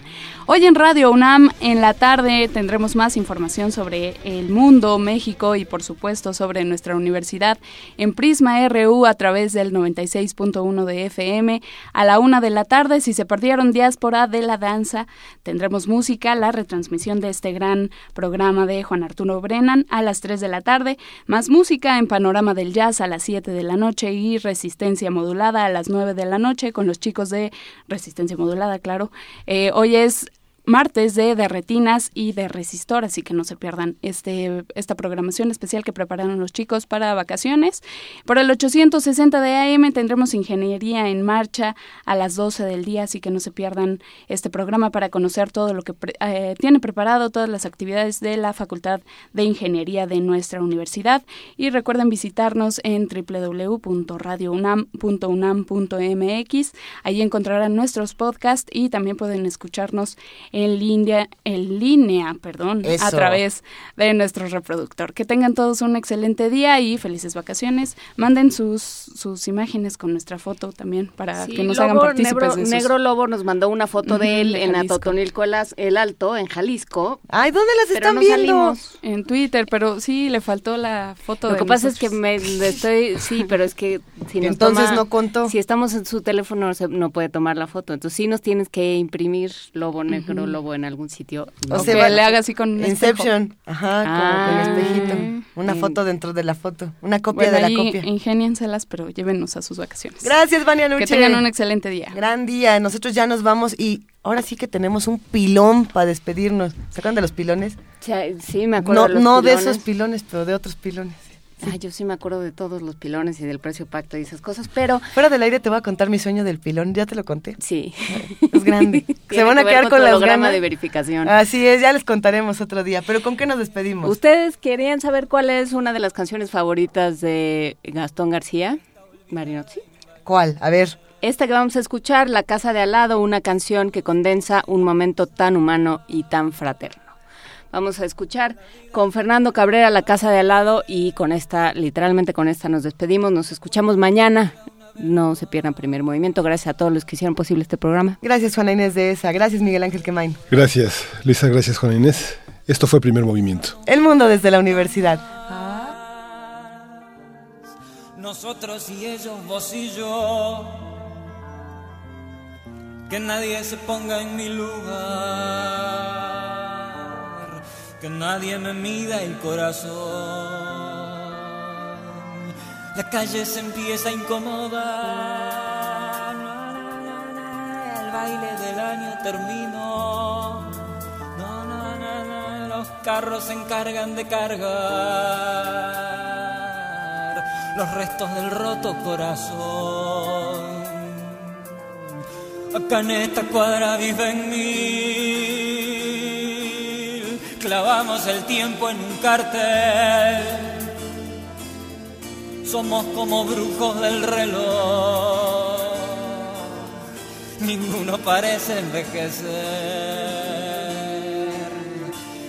Hoy en Radio UNAM, en la tarde, tendremos más información sobre el mundo, México y, por supuesto, sobre nuestra universidad en Prisma RU a través del 96.1 de FM. A la una de la tarde, si se perdieron Diáspora de la Danza, tendremos música, la retransmisión de este gran programa de Juan Arturo Brennan a las 3 de la tarde, más música en Panorama del Jazz a las 7 de la noche y Resistencia Modulada a las 9 de la noche con los chicos de Resistencia Modulada, claro. Eh, hoy es martes de Derretinas y de Resistor, así que no se pierdan este, esta programación especial que prepararon los chicos para vacaciones. Por el 860 de AM tendremos Ingeniería en Marcha a las 12 del día, así que no se pierdan este programa para conocer todo lo que eh, tiene preparado, todas las actividades de la Facultad de Ingeniería de nuestra universidad. Y recuerden visitarnos en www.radiounam.unam.mx. Ahí encontrarán nuestros podcasts y también pueden escucharnos en línea, en línea, perdón, a través de nuestro reproductor. Que tengan todos un excelente día y felices vacaciones. Manden sus, sus imágenes con nuestra foto también para que nos hagan partícipes Negro, Negro Lobo nos mandó una foto de él en Atotonilco el Alto, en Jalisco. Ay, ¿dónde las están viendo? En Twitter, pero sí, le faltó la foto Lo que pasa es que me estoy, sí, pero es que si Entonces no contó. Si estamos en su teléfono no puede tomar la foto, entonces sí nos tienes que imprimir Lobo Negro lobo en algún sitio. O sea, le haga así con Inception. Ajá, como con ah. espejito. Una foto dentro de la foto. Una copia de la copia. Ingénienselas, pero llévenos a sus vacaciones. Gracias, Vania Nuche. Que tengan un excelente día. Gran día. Nosotros ya nos vamos y ahora sí que tenemos un pilón para despedirnos. ¿Se acuerdan de los pilones? Sí, me acuerdo. No, de, no de esos pilones, pero de otros pilones. Ah, yo sí me acuerdo de todos los pilones y del precio pacto y esas cosas, pero... Fuera del aire te voy a contar mi sueño del pilón, ¿ya te lo conté? Sí. <laughs> Es grande. <laughs> Se van a quedar con, la ganas de verificación. Así es, ya les contaremos otro día, pero ¿con qué nos despedimos? ¿Ustedes querían saber cuál es una de las canciones favoritas de Gastón García? Marinozzi. ¿Cuál? A ver. Esta que vamos a escuchar, La Casa de Al lado, una canción que condensa un momento tan humano y tan fraterno. Vamos a escuchar con Fernando Cabrera, La Casa de Al lado, y con esta, literalmente con esta nos despedimos. Nos escuchamos mañana. No se pierdan primer movimiento. Gracias a todos los que hicieron posible este programa. Gracias, Juana Inés de esa. Gracias, Miguel Ángel Quemain. Gracias, Luisa. Gracias, Juana Inés. Esto fue primer movimiento. El mundo desde la universidad. Nosotros y ellos, vos y yo. Que nadie se ponga en mi lugar que nadie me mida el corazón. La calle se empieza a incomodar. El baile del año terminó. Los carros se encargan de cargar los restos del roto corazón. Acá en esta cuadra vive en mí clavamos el tiempo en un cartel. Somos como brujos del reloj. Ninguno parece envejecer.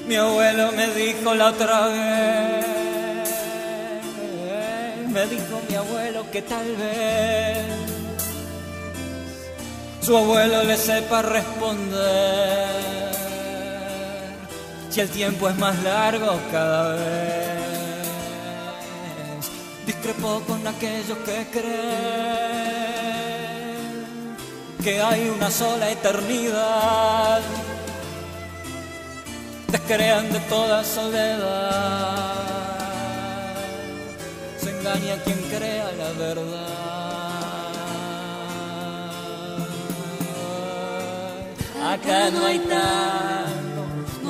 Mi abuelo me dijo la otra vez. Me dijo mi abuelo que tal vez su abuelo le sepa responder si el tiempo es más largo cada vez. Discrepo con aquellos que creen que hay una sola eternidad. Descrean de toda soledad. Se engaña quien crea la verdad. Acá no hay tal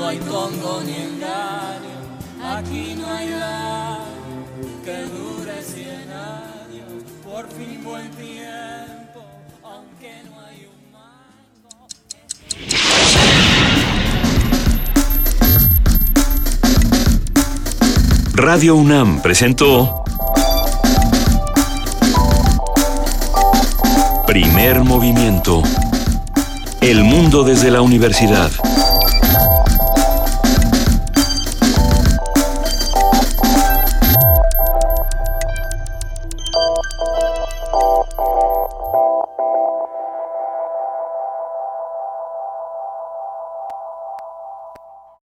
no hay congo ni engaño, aquí no hay nada que dure cien años, por fin buen tiempo, aunque no hay un Radio UNAM presentó Primer Movimiento. El mundo desde la universidad.